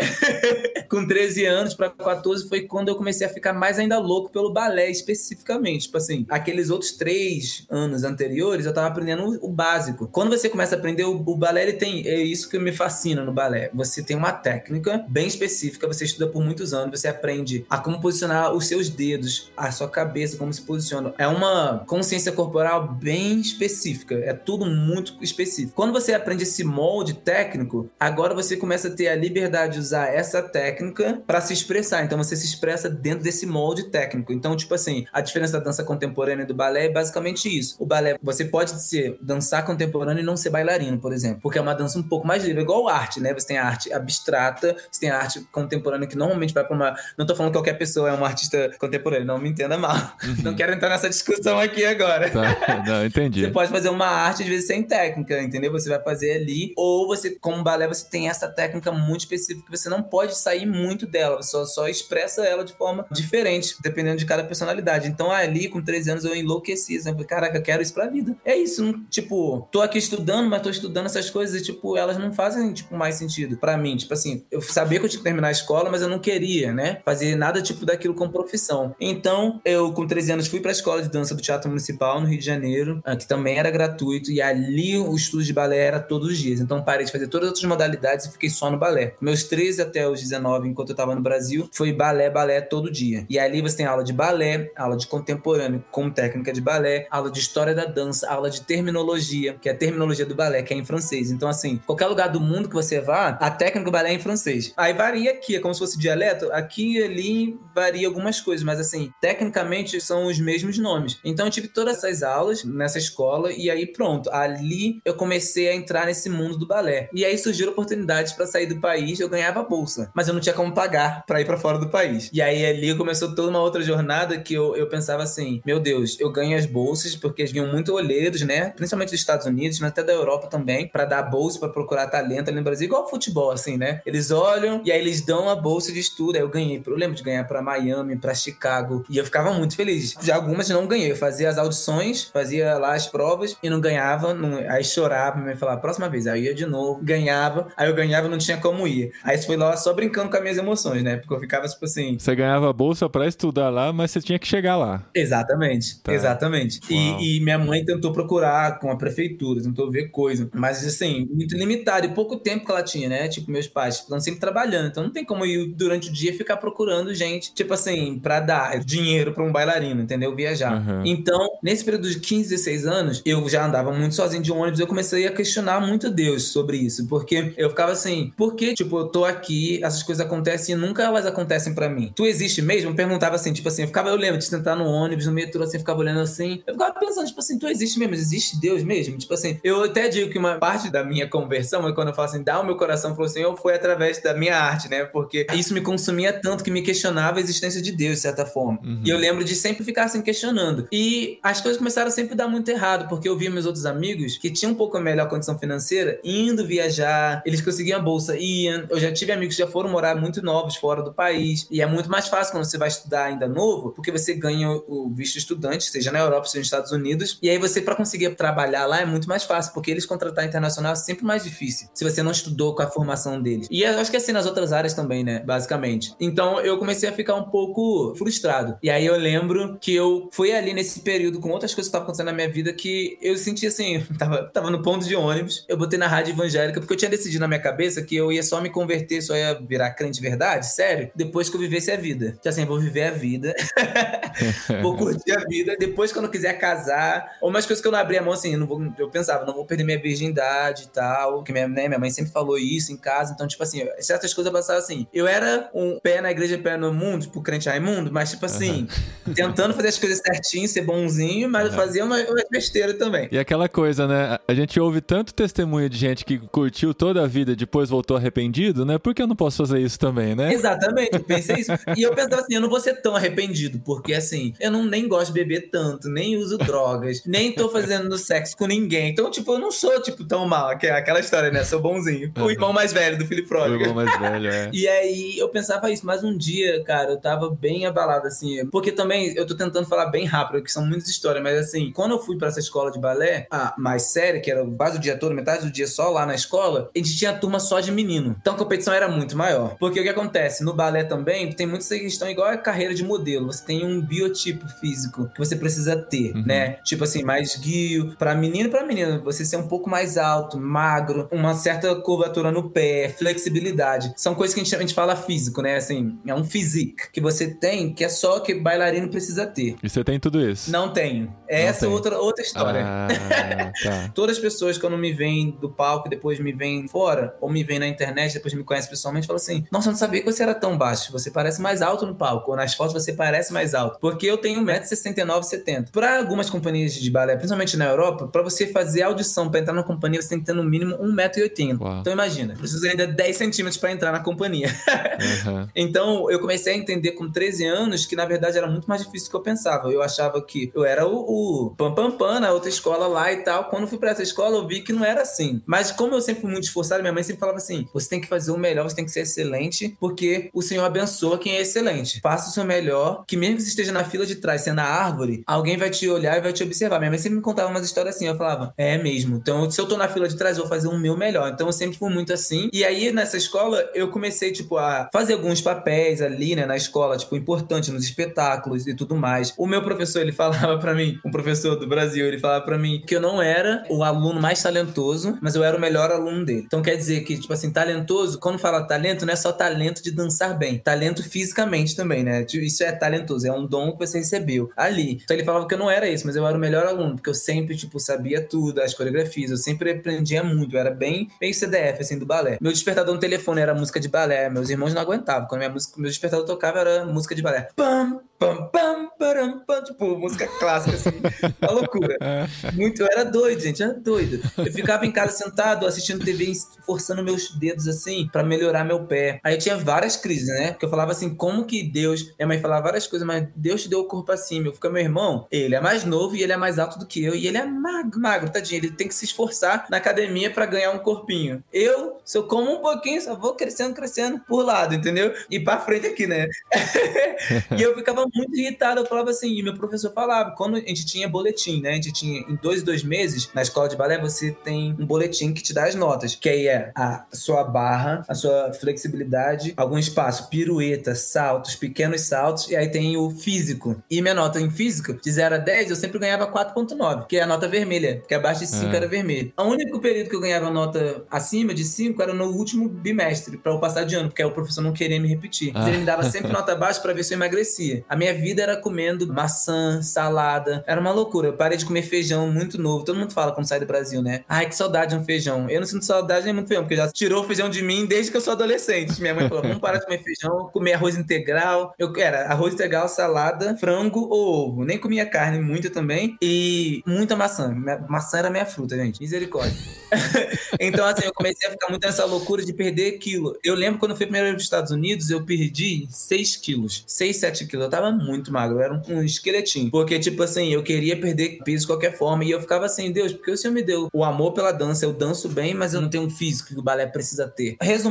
(laughs) Com 13 anos pra 14 foi quando eu comecei a ficar mais ainda louco pelo balé especificamente. Tipo assim, aqueles outros três anos anteriores eu tava aprendendo o básico. Quando você começa a aprender o, o balé, ele tem. É isso que me fascina no balé. Você tem uma técnica bem específica, você estuda por muitos anos, você aprende a como posicionar os seus dedos, a sua cabeça, como se posiciona. É uma consciência corporal bem específica. É tudo muito específico. Quando você aprende esse molde técnico, agora você começa a ter a liberdade de usar essa técnica para se expressar. Então você se expressa dentro desse molde técnico. Então, tipo assim, a diferença da dança contemporânea e do balé é basicamente isso. O balé, você pode ser dançar contemporâneo e não ser bailarino, por exemplo, porque é uma dança um pouco mais livre, igual arte, né? Você tem a arte abstrata, você tem a arte contemporânea que normalmente vai para uma, não tô falando que qualquer pessoa é uma artista contemporânea, não me entenda mal. Não quero entrar nessa discussão aqui agora. Tá, não, entendi. Você pode fazer uma arte, às vezes, sem técnica, entendeu? Você vai fazer ali. Ou você, como balé, você tem essa técnica muito específica que você não pode sair muito dela. Só, só expressa ela de forma diferente, dependendo de cada personalidade. Então, ali, com 13 anos, eu enlouqueci. Eu falei, caraca, eu quero isso pra vida. É isso. não- tipo, tô aqui estudando, mas tô estudando essas coisas e, tipo, elas não fazem, tipo, mais sentido pra mim. Tipo assim, eu sabia que eu tinha que terminar a escola, mas eu não queria, né? Fazer nada, tipo, daquilo como profissão. Então, eu, com 13 anos, fui pra escola de dança do Teatro Municipal, no Rio de Janeiro, ah, que também era gratuito, e ali o estudo de balé era todos os dias. Então, parei de fazer todas as outras modalidades e fiquei só no balé. Meus 13 até os 19, enquanto eu tava no Brasil, foi balé, balé todo dia. E ali você tem aula de balé, aula de contemporâneo com técnica de balé, aula de história da dança, aula de terminologia, que é a terminologia do balé, que é em francês. Então, assim, qualquer lugar do mundo que você vá, a técnica do balé é em francês. Aí varia aqui, é como se fosse dialeto. Aqui e ali varia algumas coisas, mas assim, tecnicamente são os mesmos nomes. Então eu tive todas essas aulas nessa escola e aí pronto, ali eu comecei a entrar nesse mundo do balé. E aí surgiram oportunidades para sair do país, eu ganhava bolsa, mas eu não tinha como pagar para ir para fora do país. E aí ali começou toda uma outra jornada que eu, eu pensava assim, meu Deus, eu ganho as bolsas porque eles vinham muito olheiros, né? Principalmente dos Estados Unidos, mas até da Europa também, para dar bolsa para procurar talento ali no Brasil, igual futebol assim, né? Eles olham e aí eles dão a bolsa de estudo. Aí eu ganhei, eu lembro de ganhar para Miami, para Chicago, e eu ficava muito feliz. Já algumas não ganhei, eu fazia as audições, fazia lá as provas e não ganhava, não- aí chorava, me falava, próxima vez, aí eu ia de novo, ganhava, aí eu ganhava não tinha como ir. Aí foi lá só brincando com as minhas emoções, né? Porque eu ficava tipo assim, Você ganhava bolsa pra estudar lá, mas você tinha que chegar lá. Exatamente, Tá. exatamente. E, e minha mãe tentou procurar com a prefeitura, tentou ver coisa. Mas, assim, muito limitado. E pouco tempo que ela tinha, né? Tipo, meus pais estão sempre trabalhando. Então não tem como eu, durante o dia, ficar procurando gente, tipo assim, pra dar dinheiro pra um bailarino, entendeu? Viajar. Aham. Então, nesse período de 15, 16 anos, eu já andava muito sozinho de ônibus. Eu comecei a questionar muito Deus sobre isso. Porque eu ficava assim, por que, tipo, eu tô aqui, essas coisas acontecem e nunca elas acontecem pra mim? Tu existe mesmo? Eu perguntava assim, tipo assim, eu ficava, eu lembro de sentar no ônibus, no metrô, assim, eu ficava olhando assim. Eu ficava pensando, tipo assim, tu existe mesmo? Existe Deus mesmo? Tipo assim, eu até digo que uma parte da minha conversão é quando eu falo assim, dá o meu coração pro Senhor, foi através da minha arte, né? Porque isso me consumia tanto que me questionava a existência de Deus, de certa forma. Uhum. E eu lembro de sempre ficar assim questionando. E as coisas começaram a sempre dar muito errado, porque eu via meus outros amigos que tinham um pouco melhor condição financeira indo viajar, eles conseguiam a bolsa, iam. Eu já tive amigos que já foram morar muito novos fora do país. E é muito mais fácil quando você vai estudar ainda novo, porque você ganha o visto estudante, seja na Europa, seja nos Estados Unidos. E aí você, para conseguir trabalhar lá, é muito mais fácil, porque eles contratar internacional é sempre mais difícil, se você não estudou com a formação deles. E eu acho que é assim nas outras áreas também, né? Basicamente. Então eu comecei a ficar um pouco frustrado. E aí eu lembro que eu fui ali nesse período com outras coisas que estavam acontecendo na minha vida que eu senti assim, (laughs) tava, tava no ponto de ônibus, eu botei na rádio evangélica, porque eu tinha decidido na minha cabeça que eu ia só me converter, só ia virar crente de verdade, sério, depois que eu vivesse a vida. Que assim, vou viver a vida, (laughs) vou curtir a vida, depois que eu não quiser casar, ou umas coisas que eu não abri a mão assim, eu, não vou, eu pensava, não vou perder minha virgindade e tal, que minha, né, minha mãe sempre falou isso em casa, então, tipo assim, certas coisas eu pensava assim, eu era um pé na igreja, pé no mundo, tipo crente Raimundo, mas tipo assim, uhum. (laughs) tentando fazer as coisas certinho, ser bonzinho, mas uhum. fazia uma, uma besteira também. E aquela coisa, né? A gente ouve tanto testemunho de gente que curtiu toda a vida e depois voltou arrependido, né? Por que eu não posso fazer isso também, né? Exatamente, eu pensei isso. (laughs) E eu pensava assim, eu não vou ser tão arrependido, porque assim, eu não nem gosto de beber tanto, nem uso drogas, nem tô fazendo sexo com ninguém. Então, tipo, eu não sou, tipo, tão mal. Aquela história, né? Sou bonzinho. Uhum. O irmão mais velho do Felipe Pródigo. O irmão mais velho, é. (laughs) E aí eu pensava isso, mas um dia, cara, eu tava bem abalado, assim. Porque também eu tô tentando falar bem rápido, que são muitas histórias, mas assim, quando eu fui para essa escola de balé, a mais séria, que era quase o dia todo, metade do dia só lá na escola, a gente tinha turma só de menino. Então a competição era muito maior. Porque o que acontece? No balé também tem muitas questão igual a carreira de modelo. Você tem um biotipo físico que você precisa ter, uhum. né? Tipo assim, mais guio. Pra menino e pra menina, você ser um pouco mais alto, magro, uma certa curvatura no pé, flexibilidade. São coisas que a gente, a gente fala físico, né? Assim, é um physique que você tem que é só que bailarino precisa ter. E você tem tudo isso? Não tenho. Essa é outra, outra história. Ah, (laughs) tá. Todas as pessoas quando me veem do palco e depois me veem fora, ou me veem na internet, depois me conhecem pessoalmente, falam assim: Nossa, eu não sabia que você era tão baixo. Você parece mais alto no palco. Ou nas fotos você parece mais alto. Porque eu tenho 1,69m, 70 Para algumas companhias de balé, principalmente na Europa, para você fazer audição para entrar na companhia, você tem que ter no mínimo 1,80m. Então imagina, precisa ainda 10 centímetros para entrar na companhia. Uhum. (laughs) então eu comecei a entender com 13 anos que na verdade era muito mais difícil do que eu pensava. Eu achava que eu era o, o pam pam pam na outra escola lá e tal. Quando fui para essa escola, eu vi que não era assim. Mas como eu sempre fui muito esforçado, minha mãe sempre falava assim: você tem que fazer o melhor, você tem que ser excelente, porque o Senhor abençoa quem é excelente. Faça o seu melhor, que mesmo que você esteja na fila de trás, sendo árvore, alguém vai te olhar e vai te observar. Minha mãe sempre me contava umas histórias assim. Eu falava: é mesmo. Então, se eu tô na fila de trás, eu vou fazer o meu melhor. Então, eu sempre fui muito assim. E aí, nessa escola, eu comecei, tipo, a fazer alguns papéis ali, né, na escola, tipo, importante nos espetáculos e tudo mais. O meu professor, ele (laughs) falava para mim, um professor do Brasil, ele falava para mim que eu não era o aluno mais talentoso, mas eu era o melhor aluno dele. Então quer dizer que, tipo assim, talentoso, quando fala talento, não é só talento de dançar bem, talento fisicamente também, né? Tipo, isso é talentoso, é um dom que você recebeu ali. Então ele falava que eu não era isso, mas eu era o melhor aluno, porque eu sempre, tipo, sabia tudo, as coreografias, eu sempre aprendia muito, eu era bem, bem CDF, assim, do balé. Meu despertador no telefone era música de balé, meus irmãos não aguentavam. Quando minha música, meu despertador tocava era música de balé. Pam, pam, pam, param, pam, tipo, música clássica, assim, uma (laughs) loucura. Muito, eu era doido, gente, era doido. Eu ficava em casa sentado, assistindo TV, forçando meus dedos, assim, para melhorar meu pé. Aí eu tinha várias crises, né? Porque eu falava assim, como que Deus, minha mãe falava várias coisas, mas Deus te deu o corpo assim, meu, fica meu irmão, ele é mais novo e ele é mais alto do que eu, e ele é magro, magro, tadinho, ele tem que se esforçar na academia para ganhar um corpinho. Eu, se eu como um pouquinho, só vou crescendo, crescendo por lado, entendeu? E para frente aqui, né? (laughs) e eu ficava muito irritado. Eu falava assim, e meu professor falava, quando a gente tinha boletim, né? A gente tinha em dois, dois meses, na escola de balé, você tem um boletim que te dá as notas, que aí é a sua barra, a sua flexibilidade, algum espaço, pirueta, saltos, pequenos saltos, e aí tem o físico. E minha nota em físico, de 0 a 10, eu sempre ganhava 4.9, que é a nota vermelha, que abaixo de 5 é. era vermelho. O único período que eu ganhava nota acima de 5 era no último bimestre, para eu passar de ano, porque o professor não queria me repetir. Mas ele me dava sempre nota baixa para ver se eu emagrecia. A minha vida era comendo maçã, salada. Era uma loucura. Eu parei de comer feijão muito novo. Todo mundo fala quando sai do Brasil, né? Ai, que saudade de um feijão. Eu não sinto saudade nem muito feijão, porque já tirou o feijão de mim desde que eu sou adolescente. Minha mãe falou: vamos parar de comer feijão, comer arroz integral. Eu era arroz integral, salada, frango ou ovo. Nem comia carne muito também. E muita maçã. Maçã era minha fruta, gente. Misericórdia. (laughs) então, assim, eu comecei a ficar muito nessa loucura de perder quilo. Eu lembro quando eu fui primeiro para os Estados Unidos, eu perdi 6 quilos. 6, 7 quilos. Eu tava muito magro, eu era um esqueletinho. Porque, tipo assim, eu queria perder peso de qualquer forma. E eu ficava assim, Deus, porque o Senhor me deu o amor pela dança, eu danço bem, mas eu não tenho um físico que o balé precisa ter. Resumindo,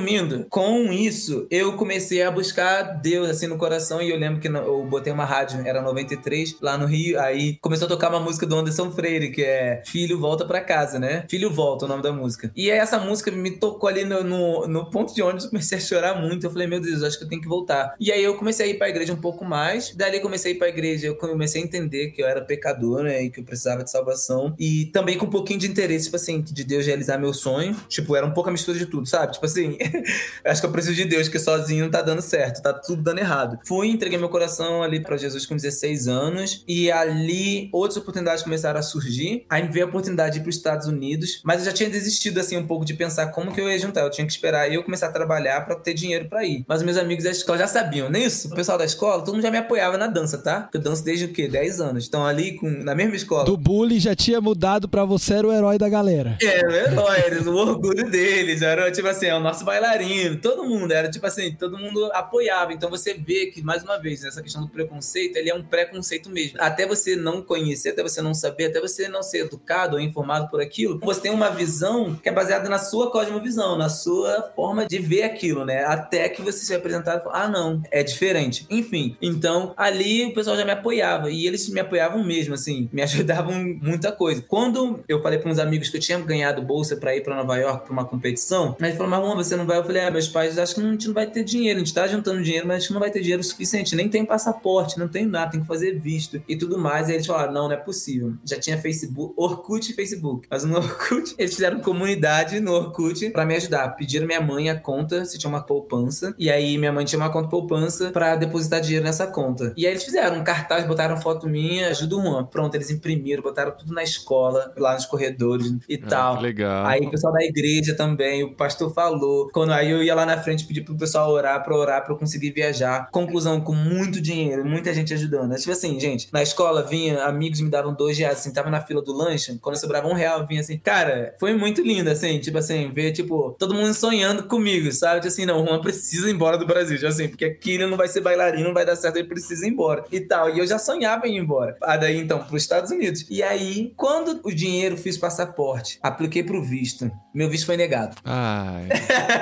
com isso, eu comecei a buscar Deus assim no coração. E eu lembro que eu botei uma rádio, era 93, lá no Rio. Aí começou a tocar uma música do Anderson Freire, que é Filho Volta para Casa, né? Filho Volta, o nome da música. E essa música me tocou ali no, no, no ponto de ônibus, (laughs) comecei a chorar muito. Eu falei, meu Deus, acho que eu tenho que voltar. E aí eu comecei a ir pra igreja um pouco mais. Dali comecei a ir pra igreja, eu comecei a entender que eu era pecador, né? E que eu precisava de salvação. E também com um pouquinho de interesse, tipo assim, de Deus realizar meu sonho. Tipo, era um pouco a mistura de tudo, sabe? Tipo assim, (laughs) (laughs) acho que eu preciso de Deus, que sozinho não tá dando certo, tá tudo dando errado. Fui, entreguei meu coração ali para Jesus com 16 anos. E ali outras oportunidades começaram a surgir. Aí veio a oportunidade de ir pros Estados Unidos. Mas eu já tinha desistido, assim, um pouco de pensar como que eu ia juntar. Eu tinha que esperar eu começar a trabalhar para ter dinheiro para ir. Mas meus amigos da escola já sabiam, nem isso? O pessoal da escola, todo mundo já me apoiava na dança, tá? Porque eu danço desde o quê? 10 anos. Então ali, com, na mesma escola. Do bullying já tinha mudado para você era o herói da galera. É, o herói, o orgulho deles. Era tipo assim, é o nosso bailarino. Todo mundo, era tipo assim, todo mundo apoiava. Então você vê que, mais uma vez, essa questão do preconceito, ele é um preconceito mesmo. Até você não conhecer, até você não saber, até você não ser educado ou informado por aquilo, você tem uma visão que é baseada na sua cosmovisão, na sua forma de ver aquilo, né? Até que você se apresentar e falar, ah, não, é diferente. Enfim, então ali o pessoal já me apoiava e eles me apoiavam mesmo, assim, me (laughs) ajudavam muita coisa. Quando eu falei para uns amigos que eu tinha ganhado bolsa para ir para Nova York para uma competição, mas falaram, mas você não vai? Eu falei, ah, meus pais acham que a gente não vai ter dinheiro, a gente tá juntando dinheiro, mas a gente não vai ter dinheiro suficiente, nem tem passaporte, não tem nada, tem que fazer visto e tudo mais. E aí eles falaram, não, não é possível. Já tinha Facebook, Orkut e Facebook, mas no (laughs) Orkut eles fizeram comunidade no Orkut para me ajudar. Pediram minha mãe a conta, se tinha uma poupança, e aí minha mãe tinha uma conta poupança para depositar dinheiro nessa conta. E aí eles fizeram um cartaz, botaram foto minha, ajuda Juan. Pronto, eles imprimiram, botaram tudo na escola, lá nos corredores e ah, tal. legal. Aí o pessoal da igreja também, o pastor falou. Quando aí eu ia lá na frente pedir pro pessoal orar, pra orar, pra eu conseguir viajar. Conclusão, com muito dinheiro, muita gente ajudando. Tipo assim, gente, na escola vinha, amigos me davam dois reais, assim, tava na fila do lanche, quando sobrava um real, vinha assim. Cara, foi muito lindo, assim, tipo assim, ver, tipo, todo mundo sonhando comigo, sabe? Tipo assim, não, o Juan precisa ir embora do Brasil, tipo assim, porque aqui ele não vai ser bailarino, não vai dar certo, ele precisa ir embora e tal. E eu já sonhava em ir embora. Aí daí, então, pros Estados Unidos. E aí, quando o dinheiro fiz passaporte, apliquei pro visto, meu visto foi negado. Ai. (laughs)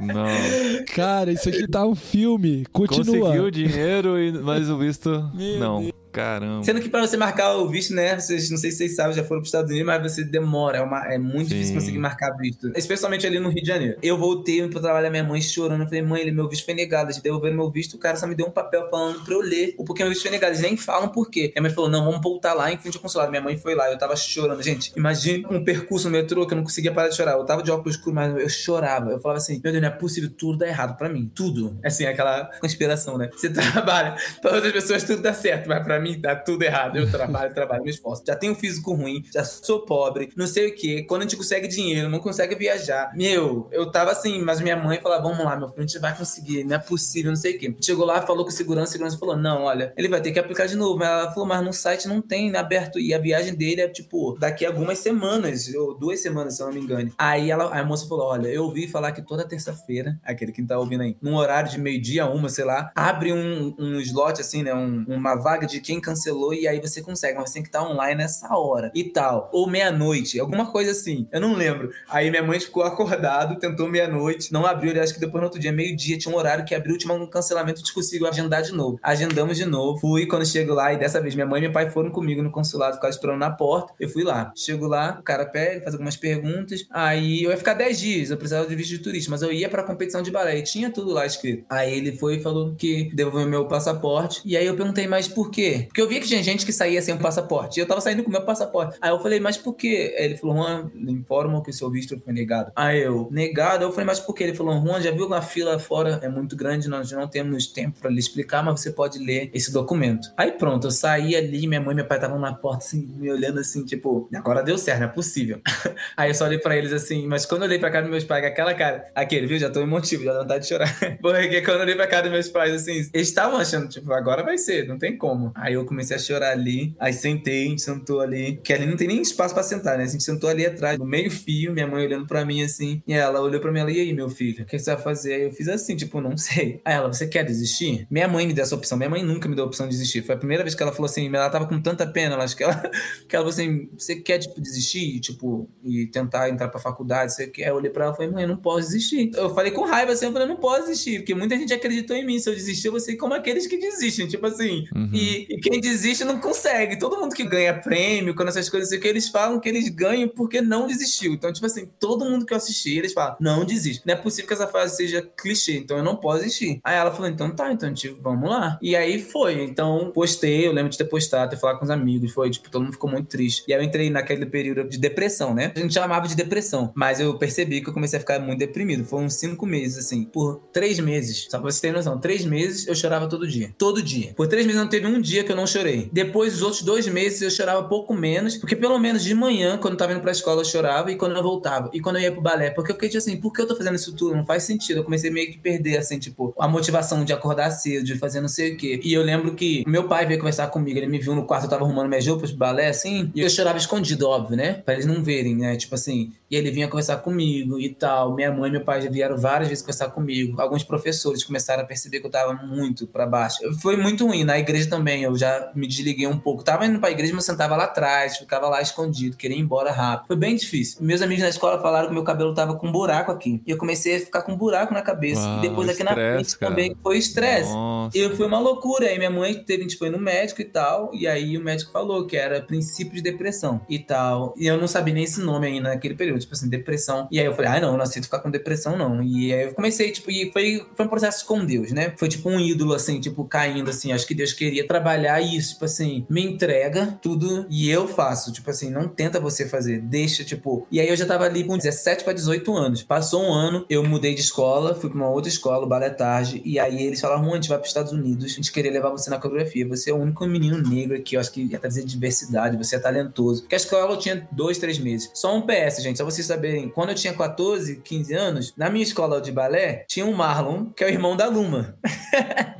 não. Cara, isso aqui tá um filme. Continua. Conseguiu o dinheiro, mas o visto. Meu não. Deus. Caramba. Sendo que para você marcar o visto, né? Vocês, não sei se vocês sabem, já foram para os Estados Unidos, mas você demora. É, uma, é muito Sim. difícil conseguir marcar visto. Especialmente ali no Rio de Janeiro. Eu voltei para trabalhar minha mãe chorando. Eu falei, mãe, meu visto foi negado. Eles devolveram meu visto. O cara só me deu um papel falando para eu ler o porquê meu visto foi negado. Eles nem falam por quê. Minha mãe falou, não, vamos voltar lá em frente ao consulado. Minha mãe foi lá. Eu tava chorando. Gente, imagine um percurso no metrô que eu não conseguia parar de chorar. Eu tava de óculos escuros, mas eu chorava. Eu falava assim, meu Deus, não é possível. Tudo dá errado para mim. Tudo. Assim, aquela conspiração, né? Você (laughs) trabalha para outras pessoas tudo dá certo, mas para mim dá tudo errado. Eu trabalho, trabalho, me esforço. Já tenho físico ruim, já sou pobre, não sei o que. Quando a gente consegue dinheiro, não consegue viajar. Meu, eu tava assim, mas minha mãe falava: vamos lá, meu filho, a gente vai conseguir, não é possível, não sei o que. Chegou lá, falou com segurança, segurança falou: não, olha, ele vai ter que aplicar de novo. Mas ela falou: mas no site não tem aberto. E a viagem dele é tipo, daqui a algumas semanas, ou duas semanas, se eu não me engano. Aí ela, a moça falou: olha, eu ouvi falar que toda terça-feira, aquele que tá ouvindo aí, num horário de meio-dia uma, sei lá, abre um, um slot assim, né? Um, uma vaga de quem cancelou e aí você consegue, mas tem que estar online nessa hora e tal. Ou meia-noite, alguma coisa assim. Eu não lembro. Aí minha mãe ficou (laughs) acordado, tentou meia-noite, não abriu. Acho que depois no outro dia, meio-dia, tinha um horário que abriu, tinha um cancelamento, a gente conseguiu agendar de novo. Agendamos de novo. Fui quando chego lá, e dessa vez minha mãe e meu pai foram comigo no consulado, ficaram esperando na porta. Eu fui lá. Chego lá, o cara pede, faz algumas perguntas. Aí eu ia ficar 10 dias, eu precisava de visto de turista, mas eu ia pra competição de balé e tinha tudo lá escrito. Aí ele foi e falou que devolveu meu passaporte. E aí eu perguntei, mas por quê? Porque eu vi que tinha gente que saía sem o passaporte. E eu tava saindo com o meu passaporte. Aí eu falei, mas por quê? Ele falou, Juan, informam que o seu visto foi negado. Aí eu, negado? Eu falei, mas por quê? Ele falou, Juan, já viu a fila fora é muito grande, nós não temos tempo para lhe explicar, mas você pode ler esse documento. Aí pronto, eu saí ali, minha mãe e meu pai estavam na porta, assim, me olhando assim, tipo, agora deu certo, não é possível. (laughs) Aí eu só olhei pra eles assim, mas quando eu olhei pra cara dos meus pais, aquela cara, aquele, viu? Já tô emotivo, já dá vontade de chorar. (laughs) Porque quando eu olhei pra cara dos meus pais, assim, eles estavam achando, tipo, agora vai ser, não tem como. Aí Aí eu comecei a chorar ali. Aí sentei, a gente sentou ali. Porque ali não tem nem espaço pra sentar, né? A gente sentou ali atrás, no meio fio, minha mãe olhando pra mim assim. E ela olhou pra mim, ela, e aí, meu filho? O que você vai fazer? Aí eu fiz assim, tipo, não sei. Aí ela, você quer desistir? Minha mãe me deu essa opção. Minha mãe nunca me deu a opção de desistir. Foi a primeira vez que ela falou assim, ela tava com tanta pena, ela acho que ela, (laughs) que ela falou assim, você quer, tipo, desistir? Tipo, e tentar entrar pra faculdade, você quer? Eu olhei pra ela e falei, mãe, eu não posso desistir. Eu falei com raiva assim, eu falei, eu não posso desistir, porque muita gente acreditou em mim. Se eu desistir, eu vou ser como aqueles que desistem, tipo assim. Uhum. E, e quem desiste não consegue. Todo mundo que ganha prêmio, quando essas coisas assim, que eles falam que eles ganham porque não desistiu. Então, tipo assim, todo mundo que eu assisti, eles falam, não desiste. Não é possível que essa frase seja clichê, então eu não posso desistir. Aí ela falou, então tá, então, tipo, vamos lá. E aí foi. Então, postei, eu lembro de ter postado, ter falado com os amigos, foi, tipo, todo mundo ficou muito triste. E aí eu entrei naquele período de depressão, né? A gente chamava de depressão, mas eu percebi que eu comecei a ficar muito deprimido. Foram cinco meses, assim. Por três meses, só pra você ter noção, três meses eu chorava todo dia. Todo dia. Por três meses não teve um dia que eu não chorei. Depois, os outros dois meses, eu chorava pouco menos, porque pelo menos de manhã, quando eu tava indo pra escola, eu chorava, e quando eu voltava, e quando eu ia pro balé, porque eu fiquei tipo assim, por que eu tô fazendo isso tudo? Não faz sentido. Eu comecei meio que perder, assim, tipo, a motivação de acordar cedo, de fazer não sei o quê. E eu lembro que meu pai veio conversar comigo, ele me viu no quarto, eu tava arrumando minhas roupas pro balé, assim, e eu chorava escondido, óbvio, né? Pra eles não verem, né? Tipo assim, e ele vinha conversar comigo e tal. Minha mãe e meu pai já vieram várias vezes conversar comigo. Alguns professores começaram a perceber que eu tava muito pra baixo. Foi muito ruim. Na igreja também, eu já me desliguei um pouco. Tava indo pra igreja, mas sentava lá atrás, ficava lá escondido, queria ir embora rápido. Foi bem difícil. Meus amigos na escola falaram que meu cabelo tava com um buraco aqui. E eu comecei a ficar com um buraco na cabeça. Uau, e depois aqui na frente cara. também foi estresse. E foi uma loucura. Aí minha mãe teve, a gente foi no médico e tal. E aí o médico falou que era princípio de depressão e tal. E eu não sabia nem esse nome ainda naquele período, tipo assim, depressão. E aí eu falei, ah, não, não aceito ficar com depressão, não. E aí eu comecei, tipo, e foi, foi um processo com Deus, né? Foi tipo um ídolo, assim, tipo, caindo, assim. Acho que Deus queria trabalhar isso, tipo assim, me entrega tudo e eu faço. Tipo assim, não tenta você fazer, deixa, tipo. E aí eu já tava ali com 17 para 18 anos. Passou um ano, eu mudei de escola, fui pra uma outra escola, o Balé Tarde, e aí eles falaram, Juan, a gente vai pros Estados Unidos, a gente queria levar você na coreografia. Você é o único menino negro aqui, eu acho que ia trazer diversidade, você é talentoso. Porque a escola eu tinha dois, três meses. Só um PS, gente, só vocês saberem. Quando eu tinha 14, 15 anos, na minha escola de balé, tinha um Marlon, que é o irmão da Luma.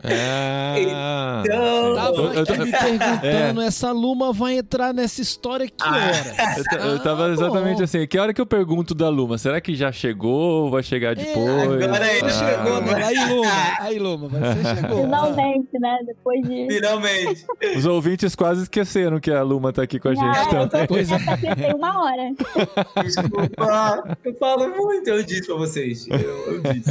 Ah. (laughs) Então, Tava Eu- eu aqui tô- me perguntando, essa Luma vai entrar nessa história que hora? Eu, eu tava Ah, exatamente bom. assim. Que hora que eu pergunto da Luma? Será que já chegou ou vai chegar depois? agora aí, Você Ah. chegou, né? Aí, Luma. Aí, Luma, você chegou. Finalmente, né? Depois de. finalmente. Os ouvintes quase esqueceram que a Luma tá aqui com a gente Ah, eu também. tô Pois é. aqui tem uma hora. Desculpa, eu falo muito, eu disse pra vocês. Eu, eu disse.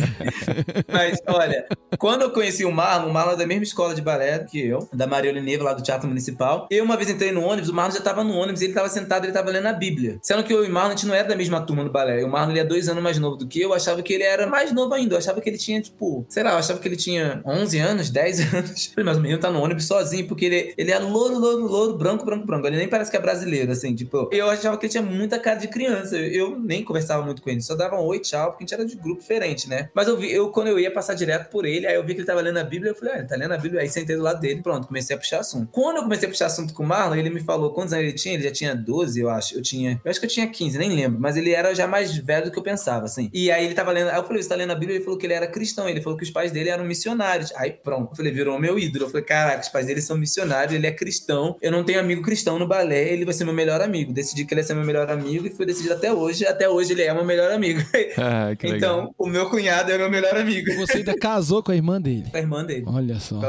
Mas, olha, quando eu conheci o Marlon, o Marlon é da mesma escola de balé que eu, da Maria Neva, lá do Teatro Municipal. Eu uma vez entrei no ônibus, o Marlon já tava no ônibus ele tava sentado, ele tava lendo a Bíblia. Sendo que eu e o Marlon, a gente não era da mesma turma do balé. O Marlon, ele é dois anos mais novo do que eu, eu achava que ele era mais novo ainda. Eu achava que ele tinha, tipo, sei lá, eu achava que ele tinha 11 anos, 10 anos. Mas o menino tá no ônibus sozinho, porque ele, ele é louro, louro, louro, branco, branco, branco. Ele nem parece que é brasileiro, assim, tipo. Eu achava que ele tinha muita cara de criança. Eu nem conversava muito com ele, só dava um oi, tchau, porque a gente era de grupo diferente, né? Mas eu vi, eu, quando eu ia passar direto por ele, aí eu vi que ele tava lendo a Bíblia, eu falei, ah, ele tá lendo a Bíblia, aí sentei do lado dele, pronto, comecei a puxar assunto. Quando eu comecei a puxar assunto com o Marlon, ele me falou quantos anos ele tinha, ele já tinha 12, eu acho. Eu tinha, eu acho que eu tinha 15, nem lembro, mas ele era já mais velho do que eu pensava, assim. E aí ele tava lendo, aí eu falei, você tá lendo a Bíblia? Ele falou que ele era cristão, ele falou que os pais dele eram missionários. Aí pronto, eu falei, virou meu ídolo. Eu falei, caraca, os pais dele são missionários, ele é cristão, eu não tenho amigo cristão no balé, ele vai ser meu melhor amigo. Decidi que ele ia ser meu melhor amigo e foi decidido até hoje, até hoje ele é meu melhor amigo. (laughs) Ah, que legal. então, o meu cunhado é meu melhor amigo. Você ainda casou com a irmã dele. Com a irmã dele. Olha só.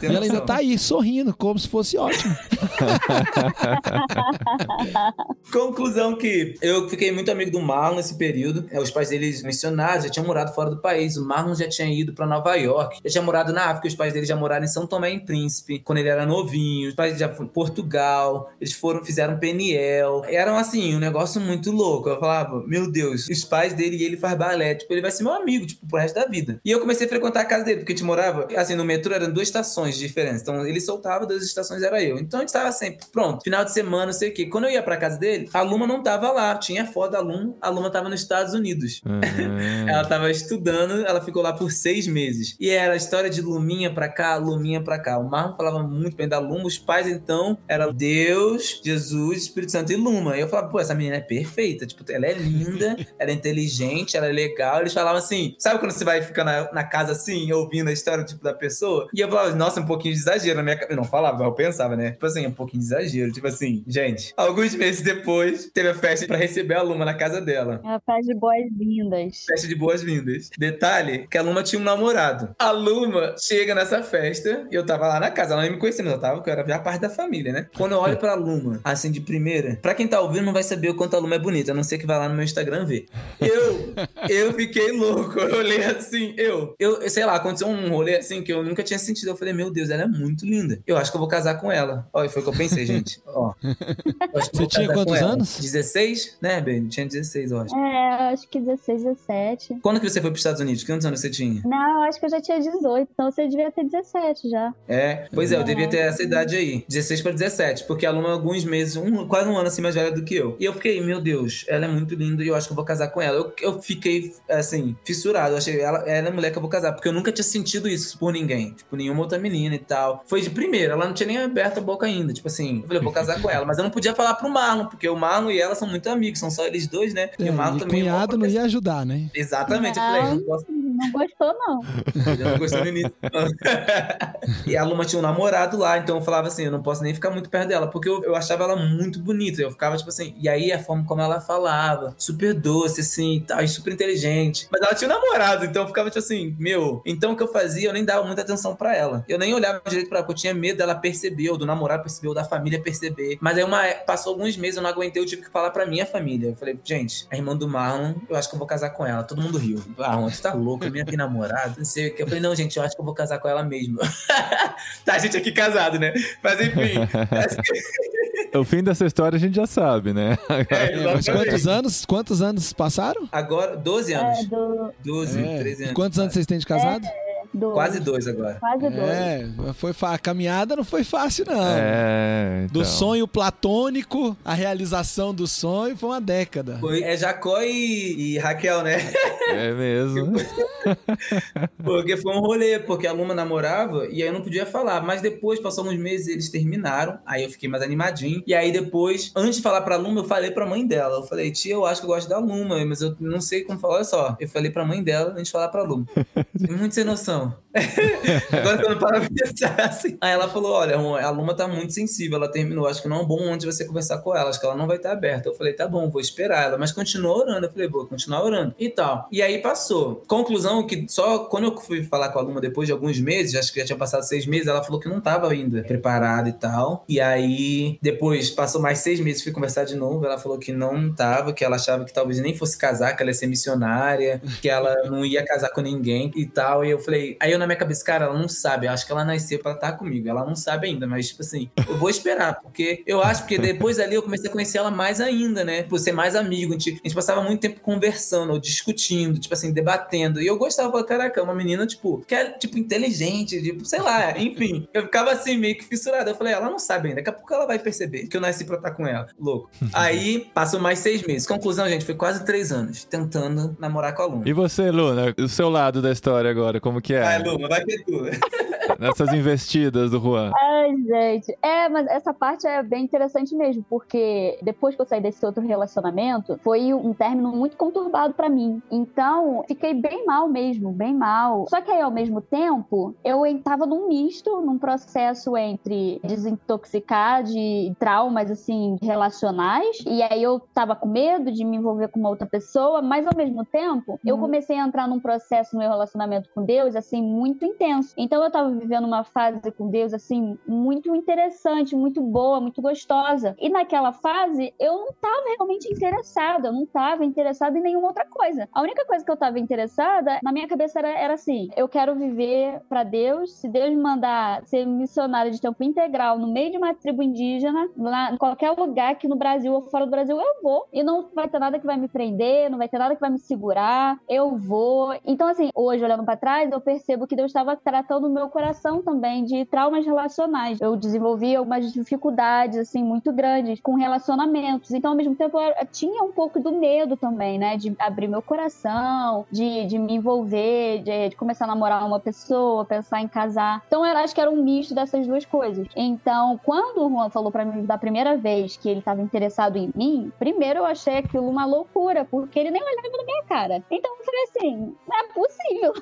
Ter E ela ainda tá aí, sorrindo, como se fosse ótimo. (laughs) Conclusão que eu fiquei muito amigo do Marlon nesse período. É, Os pais deles missionários já tinham morado fora do país. O Marlon já tinha ido pra Nova York. Já tinha morado na África. Os pais dele já moraram em São Tomé em Príncipe, quando ele era novinho. Os pais já foram em Portugal. Eles foram, fizeram Peniel. Eram assim, um negócio muito louco. Eu falava, meu Deus, os pais dele e ele faz balé. Tipo, ele vai ser meu amigo, tipo, pro resto da vida. E eu comecei a frequentar a casa dele, porque a gente morava, assim, no metrô eram duas estações diferentes. Então ele soltava, duas estações era eu. Então a gente tava sempre, pronto, final de semana, não sei o quê. Quando eu ia pra casa dele, a Luma não tava lá. Tinha foto da Luma, a Luma tava nos Estados Unidos. Ah. (laughs) Ela tava estudando, ela ficou lá por seis meses. E era a história de Luminha pra cá, Luminha pra cá. O Marlon falava muito bem da Luma. Os pais, então, eram Deus, Jesus, Espírito Santo e Luma. E eu falava, pô, essa menina é perfeita. Tipo, ela é linda, ela é inteligente, ela é legal. Eles falavam assim, sabe quando você vai ficar na, na casa assim, ouvindo a história tipo, da pessoa? E eu falava, nossa, um pouquinho de exagero na minha cabeça. Eu não falava, eu pensava, né? Tipo assim, um pouquinho de exagero. Tipo assim, gente, alguns meses depois, teve a festa pra receber a Luma na casa dela. É a festa de boas-vindas. Festa de boas-vindas. Detalhe, que a Luma tinha um namorado. A Luma chega nessa festa e eu tava lá na casa. Ela nem me conhecia, mas eu tava, porque eu era já parte da família, né? Quando eu olho pra Luma, assim, de primeira, pra quem tá ouvindo não vai saber o quanto a Luma é bonita, a não ser que vai lá no meu Instagram ver. Eu, eu fiquei louco. Eu olhei assim, eu, eu, sei lá, aconteceu um rolê assim que eu nunca tinha sentido. Eu falei, meu Deus, ela é muito linda. Eu acho que eu vou casar com ela. Olha, foi o que eu pensei, gente. Ó. Você tinha quantos anos? 16, né, Ben? Tinha 16, eu acho. É, acho que 16, 17. Quando que você foi pros Estados Unidos? Quantos anos você tinha? Não, acho que eu já tinha 18, então você devia ter 17 já. É, pois é, eu devia ter essa idade aí, 16 para 17, porque a Luma é alguns meses, um, quase um ano assim mais velha do que eu. E eu fiquei, meu Deus, ela é muito linda e eu acho que eu vou casar com ela. Eu, eu fiquei, assim, fissurado. Eu achei, ela, ela é a mulher que eu vou casar, porque eu nunca tinha sentido isso por ninguém, tipo, nenhuma outra menina e tal. Foi de primeira, ela não tinha nem aberto a boca ainda, tipo assim. Eu falei, eu vou casar com ela, mas eu não podia falar pro Marlon, porque o Marlon e ela são muito amigos, são só eles dois, né? É, o Marlon e também é mó cunhado não ia ajudar, né? Exatamente, eu falei, não posso Não gostou, não. eu não gostei no início. não. (laughs) e a Luma tinha um namorado lá, então eu falava assim: eu não posso nem ficar muito perto dela, porque eu, eu achava ela muito bonita. Eu ficava tipo assim. E aí a forma como ela falava, super doce, assim, e tal, e super inteligente. Mas ela tinha um namorado, então eu ficava tipo assim: meu. Então o que eu fazia, eu nem dava muita atenção pra ela. Eu nem olhava direito pra ela, porque eu tinha medo dela perceber, ou do namorado perceber, ou da família perceber. Mas aí uma, passou alguns meses, eu não aguentei, eu tive que falar pra minha família. Eu falei, gente, a irmã do Marlon, eu acho que eu vou casar com ela. Todo mundo riu. Ah, você tá louco, a minha tem namorado, não sei o que. Eu falei, não, gente, eu acho que eu vou casar com ela mesmo. (laughs) tá, a gente aqui casado, né? Mas enfim. (laughs) O fim dessa história a gente já sabe, né? É, quantos anos, quantos anos passaram? Agora, 12 anos. É, do, 12, É. 13 anos. Quantos anos vocês têm de casado? Do, Quase dois agora. Quase dois. É, foi fa- a caminhada não foi fácil, não. É. Do então. sonho platônico, a realização do sonho foi uma década. Foi, é Jacó e, e Raquel, né? É mesmo. (laughs) Porque foi um rolê, porque a Luma namorava e aí eu não podia falar. Mas depois, passou uns meses, eles terminaram. Aí eu fiquei mais animadinho. E aí depois, antes de falar pra Luma, eu falei pra mãe dela. Eu falei, tia, eu acho que eu gosto da Luma, mas eu não sei como falar. Olha só, eu falei pra mãe dela antes de falar pra Luma. (laughs) Muito sem noção. (laughs) Agora eu não paro pensar assim. Aí ela falou: olha, a Luma tá muito sensível, ela terminou. Acho que não é um bom momento de você conversar com ela. Acho que ela não vai estar aberta. Eu falei, tá bom, vou esperar ela. Mas continuou orando. Eu falei, vou continuar orando. E tal. E aí passou. Conclusão que só quando eu fui falar com a Luma depois de alguns meses, acho que já tinha passado seis meses, ela falou que não tava ainda preparada e tal. E aí, depois, passou mais seis meses, fui conversar de novo. Ela falou que não tava, que ela achava que talvez nem fosse casar, que ela ia ser missionária, que ela não ia casar com ninguém e tal. E eu falei, aí eu na minha cabeça, cara, ela não sabe. Eu acho que ela nasceu pra estar comigo. Ela não sabe ainda, mas, tipo assim, eu vou esperar, porque eu acho que depois ali eu comecei a conhecer ela mais ainda, né? Por ser mais amigo. A gente, a gente passava muito tempo conversando, ou discutindo, tipo assim, debatendo. E eu gostava, caraca, uma menina, tipo, que é, tipo, inteligente, tipo, sei lá, enfim. Eu ficava assim, meio que fissurado. Eu falei, ela não sabe ainda. Daqui a pouco ela vai perceber que eu nasci pra estar com ela. Louco. Aí, passou mais seis meses. Conclusão, gente, foi quase três anos tentando namorar com a Luna. E você, Luna, o seu lado da história agora, como que Vai, é? Luma, vai ter tudo. (laughs) Nessas investidas do Juan. Ai, gente. É, mas essa parte é bem interessante mesmo, porque depois que eu saí desse outro relacionamento, foi um término muito conturbado pra mim. Então, fiquei bem mal mesmo, bem mal. Só que aí, ao mesmo tempo, eu tava num misto, num processo entre desintoxicar de traumas, assim, relacionais, e aí eu tava com medo de me envolver com uma outra pessoa, mas ao mesmo tempo, eu comecei a entrar num processo no meu relacionamento com Deus, assim, muito intenso. Então eu tava vivendo uma fase com Deus, assim, muito interessante, muito boa, muito gostosa. E naquela fase, eu não tava realmente interessada, eu não tava interessada em nenhuma outra coisa. A única coisa que eu tava interessada, na minha cabeça era, era assim: eu quero viver pra Deus, se Deus me mandar ser missionária de tempo integral no meio de uma tribo indígena, lá em qualquer lugar aqui no Brasil ou fora do Brasil, eu vou. E não vai ter nada que vai me prender, não vai ter nada que vai me segurar, eu vou. Então, assim, hoje, olhando pra trás, eu percebo que Deus estava tratando o meu coração também de traumas relacionais. Eu desenvolvi algumas dificuldades, assim, muito grandes com relacionamentos. Então, ao mesmo tempo, eu tinha um pouco do medo também, né? De abrir meu coração, de, de me envolver, de, de começar a namorar uma pessoa, pensar em casar. Então, eu acho que era um misto dessas duas coisas. Então, quando o Juan falou para mim da primeira vez que ele estava interessado em mim, primeiro eu achei aquilo uma loucura, porque ele nem olhava na minha cara. Então, eu falei assim: não é possível.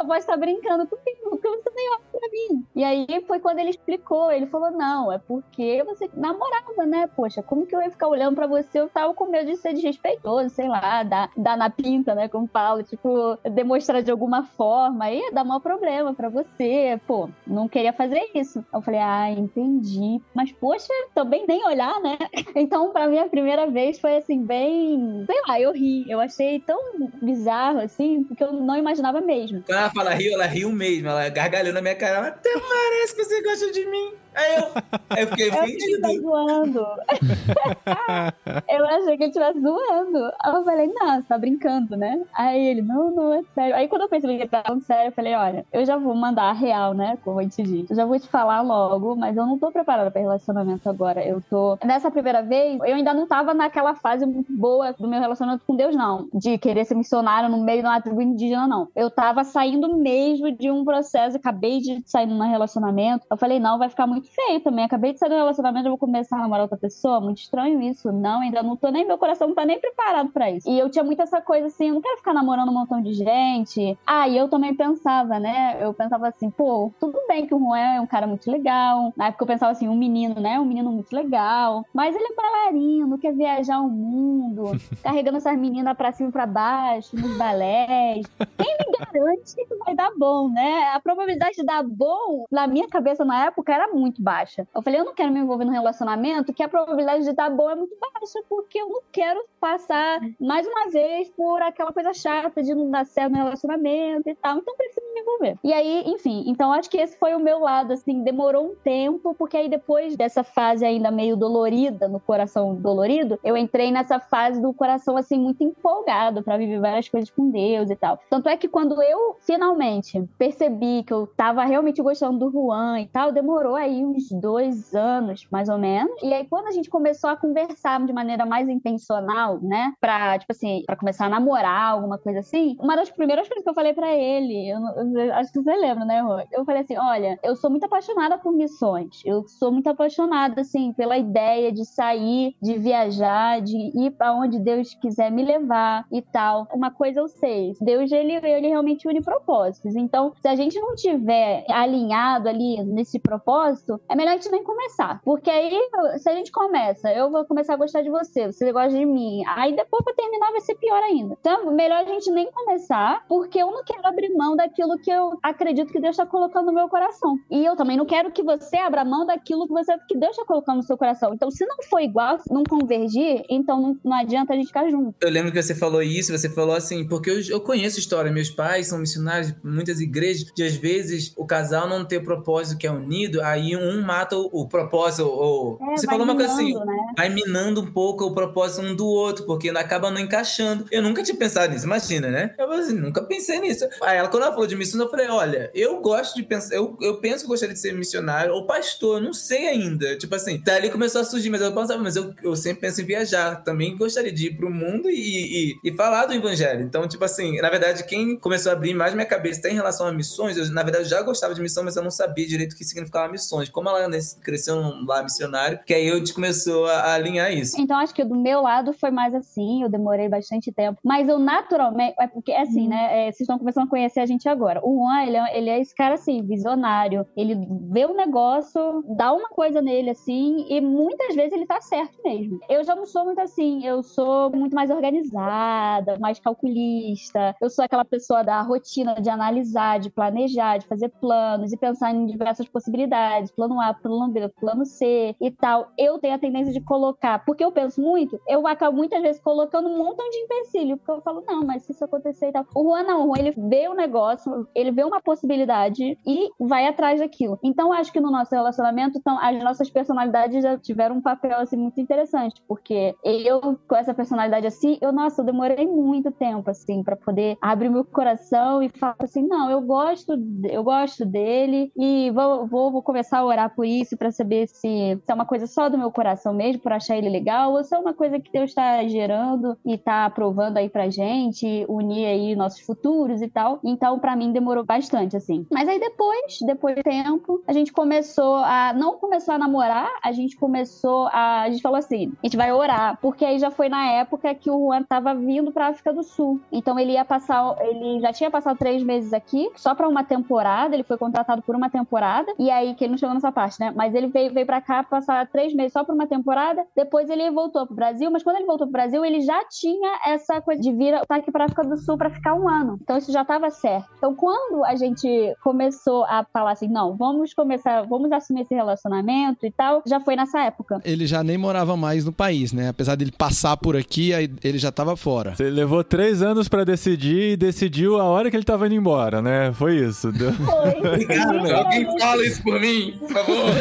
Só pode estar brincando comigo, porque você nem olha pra mim. E aí foi quando ele explicou, ele falou, não, é porque você namorava, né? Poxa, como que eu ia ficar olhando pra você? Eu tava com medo de ser desrespeitoso, sei lá, dar, dar na pinta, né? Como falo, tipo, demonstrar de alguma forma, aí dar maior problema pra você. Pô, não queria fazer isso. Eu falei, ah, entendi. Mas, poxa, também nem olhar, né? (laughs) Então, pra mim, a primeira vez foi assim, bem. Sei lá, eu ri. Eu achei tão bizarro, assim, porque eu não imaginava mesmo. Quando ela fala riu, ela riu mesmo. Ela gargalhou na minha cara. Até parece que você gosta de mim. Aí eu, aí eu fiquei ofendido. Eu zoando. (laughs) eu achei que ele estivesse zoando. Aí eu falei, não, você tá brincando, né? Aí ele, não, não, é sério. Aí quando eu percebi que ele tava falando sério, eu falei, olha, eu já vou mandar a real, né? Como eu te disse. Eu já vou te falar logo, mas eu não tô preparada pra relacionamento agora. Eu tô. Nessa primeira vez, eu ainda não tava naquela fase muito boa do meu relacionamento com Deus, não. De querer ser missionário no meio de uma tribo indígena, não. Eu tava saindo mesmo de um processo, acabei de sair num relacionamento. Eu falei, não, vai ficar muito feio também. Acabei de sair do relacionamento, eu vou começar a namorar outra pessoa. Muito estranho isso. Não, ainda não tô nem, meu coração não tá nem preparado pra isso. E eu tinha muito essa coisa assim, eu não quero ficar namorando um montão de gente. Ah, e eu também pensava, né? Eu pensava assim, pô, tudo bem que o Juan é um cara muito legal. Na época eu pensava assim, um menino, né? Um menino muito legal. Mas ele é bailarino, quer viajar o mundo, (laughs) carregando essas meninas pra cima e pra baixo, nos balés. Quem me garante que vai dar bom, né? A probabilidade de dar bom, na minha cabeça na época, era muito baixa. Eu falei, eu não quero me envolver num relacionamento que a probabilidade de dar bom é muito baixa, porque eu não quero passar mais uma vez por aquela coisa chata de não dar certo no relacionamento e tal. Então, eu prefiro me envolver. E aí, enfim, então acho que esse foi o meu lado, assim, demorou um tempo, porque aí depois dessa fase ainda meio dolorida, no coração dolorido, eu entrei nessa fase do coração, assim, muito empolgado para viver várias coisas com Deus e tal. Tanto é que quando eu finalmente percebi que eu tava realmente gostando do Juan e tal, demorou aí uns dois anos, mais ou menos. E aí, quando a gente começou a conversar de maneira mais intencional, né, pra, tipo assim, pra começar a namorar, alguma coisa assim, uma das primeiras coisas que eu falei para ele, eu, eu, acho que você lembra, né, Rô? Eu falei assim: olha, eu sou muito apaixonada por missões. Eu sou muito apaixonada, assim, pela ideia de sair, de viajar, de ir para onde Deus quiser me levar e tal. Uma coisa eu sei, Deus, ele, ele realmente une propósitos. Então, se a gente não tiver alinhado ali nesse propósito, é melhor a gente nem começar. Porque aí, se a gente começa, eu vou começar a gostar de você, você gosta de mim, aí depois pra terminar vai ser pior ainda. Então, melhor a gente nem começar, porque eu não quero abrir mão daquilo que eu acredito que Deus está colocando no meu coração. E eu também não quero que você abra mão daquilo que, você, que Deus está colocando no seu coração. Então, se não for igual, não convergir, então não, não adianta a gente ficar junto. Eu lembro que você falou isso, você falou assim, porque eu, eu conheço história, meus pais são missionários, muitas igrejas, de às vezes o casal não ter o propósito que é unido, aí um mata o, o propósito, ou... É, você falou uma coisa assim, minando, né? vai minando um pouco o propósito um do outro, porque acaba não encaixando. Eu nunca tinha pensado nisso, imagina, né? Eu assim, nunca pensei nisso. Aí ela, quando ela falou de missão, eu falei, olha, eu gosto de pensar, eu, eu penso que gostaria de ser missionário ou pastor, não sei ainda. Tipo assim, dali começou a surgir, mas eu pensava, mas eu, eu sempre penso em viajar, também gostaria de ir pro mundo e, e, e falar do evangelho. Então, tipo assim, na verdade, quem começou a abrir mais minha cabeça até em relação a missões, eu, na verdade, já gostava de missão, mas eu não sabia direito o que significava missões. Como ela cresceu lá missionário, que aí a gente começou a, alinhar isso. Então, acho que do meu lado foi mais assim, eu demorei bastante tempo. Mas eu naturalmente, é porque assim, né? é, vocês estão começando a conhecer a gente agora. O Juan, ele é, ele é esse cara assim, visionário. Ele vê um negócio, dá uma coisa nele assim, e muitas vezes ele tá certo mesmo. Eu já não sou muito assim, eu sou muito mais organizada, mais calculista. Eu sou aquela pessoa da rotina de analisar, de planejar, de fazer planos e pensar em diversas possibilidades, plano A, plano B, plano C e tal. Eu tenho a tendência de colocar, porque eu penso muito, eu acabo muitas vezes colocando um montão de empecilho, porque eu falo, não, mas se isso acontecer e tal. O Juan não, o Juan, ele vê o negócio, ele vê uma possibilidade e vai atrás daquilo. Então, acho que no nosso relacionamento, então, as nossas personalidades já tiveram um papel assim muito interessante, porque eu com essa personalidade assim, eu nossa, eu demorei muito tempo assim para poder abrir meu coração e falar assim, não, eu gosto, eu gosto dele e vou, vou, vou começar a orar por isso para saber se, se, é uma coisa só do meu coração mesmo, por achar ele legal, ou se é uma coisa que Deus está gerando e está aprovando aí pra gente, unir aí nossos futuros e tal. Então, para mim demorou bastante assim. Mas aí depois, depois de tempo, a gente começou a não começou a namorar, a gente começou a, a gente falou assim, a gente vai orar, porque aí já foi na época que o Juan tava vindo para África do Sul. Então ele ia passar, ele já tinha passado três meses aqui, só para uma temporada, ele foi contratado por uma temporada, e aí que ele não chegou nessa parte, né? Mas ele veio, veio para cá passar três meses só por uma temporada, depois ele voltou pro Brasil, mas quando ele voltou pro Brasil, ele já tinha essa coisa de vir tá aqui pra África do Sul para ficar um ano. Então isso já tava certo. Então quando a gente começou a falar assim, não, vamos começar, vamos assumir esse relacionamento e tal, já foi nessa época. Ele já nem morava mais no país, né? Apesar dele passar por aqui, ele já tava fora. Você levou três anos para decidir e decidiu a hora que ele tava indo embora, né? Foi isso. Deu... Foi. Obrigado. Alguém fala isso por mim, por favor. (laughs)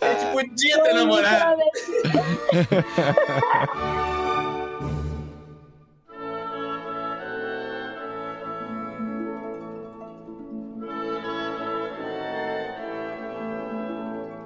A gente podia ter namorado.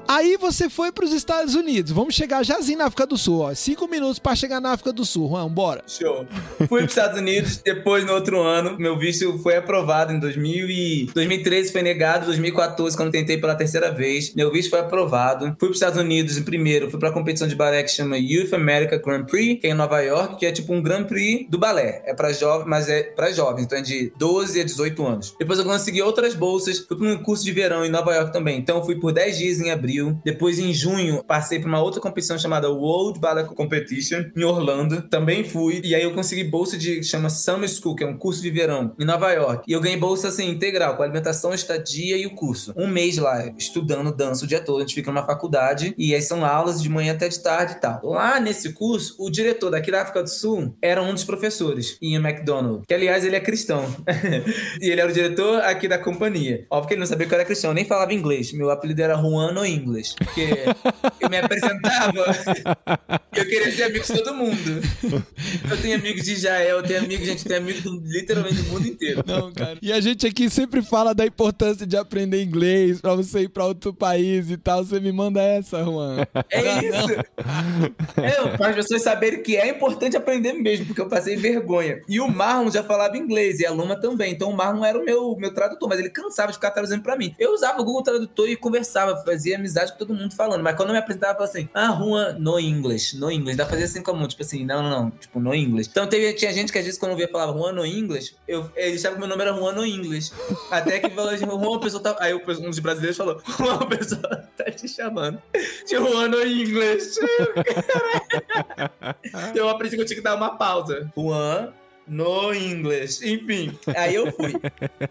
Aí você foi para os Estados Unidos. Vamos chegar jazinho na África do Sul, ó. Cinco minutos para chegar na África do Sul. Juan, bora. Show. Fui para os Estados Unidos, depois no outro ano, meu visto foi aprovado em 2000 e... 2013 foi negado, 2014 quando tentei pela terceira vez, meu visto foi aprovado. Fui para os Estados Unidos em primeiro, fui para a competição de balé que chama Youth America Grand Prix, que é em Nova York, que é tipo um Grand Prix do balé. É para jovens, mas é para jovens, então é de 12 a 18 anos. Depois eu consegui outras bolsas, fui para um curso de verão em Nova York também. Então fui por 10 dias em abril depois, em junho, passei para uma outra competição chamada World Ballet Competition em Orlando. Também fui. E aí eu consegui bolsa de chama Summer School, que é um curso de verão em Nova York. E eu ganhei bolsa assim integral, com alimentação, estadia e o curso. Um mês lá estudando dança o dia todo. A gente fica numa faculdade e aí são aulas de manhã até de tarde e tal. Lá nesse curso, o diretor daqui da África do Sul era um dos professores, Ian McDonald, que aliás ele é cristão. (laughs) e ele era o diretor aqui da companhia. Óbvio que ele não sabia que eu era cristão, nem falava inglês. Meu apelido era Juan no Porque eu me apresentava e eu queria ser amigo de todo mundo. Eu tenho amigos de Israel, eu tenho amigos, gente, eu tenho amigos do, literalmente do mundo inteiro. Não, cara. E a gente aqui sempre fala da importância de aprender inglês pra você ir pra outro país e tal. Você me manda essa, Juan. É isso. É, para as pessoas saberem que é importante aprender mesmo, porque eu passei vergonha. E o Marlon já falava inglês e a Luma também. Então o Marlon era o meu, meu tradutor, mas ele cansava de ficar traduzindo pra mim. Eu usava o Google Tradutor e conversava, fazia amizade com todo mundo falando. Mas quando eu me apresentava, eu falava assim: ah, Juan, no English, no English. Dá pra fazer assim comum, tipo assim, não, não, não, tipo, no English. Então teve, tinha gente que às vezes quando eu via falava Juan no English, eu, eles achavam que meu nome era Juan no English. Até que falou assim, Juan, a pessoa tá. Aí um dos brasileiros falou: Juan, a pessoa tá te chamando de Juan no English. (laughs) eu aprendi que eu tinha que dar uma pausa. Juan no inglês. Enfim, aí eu fui.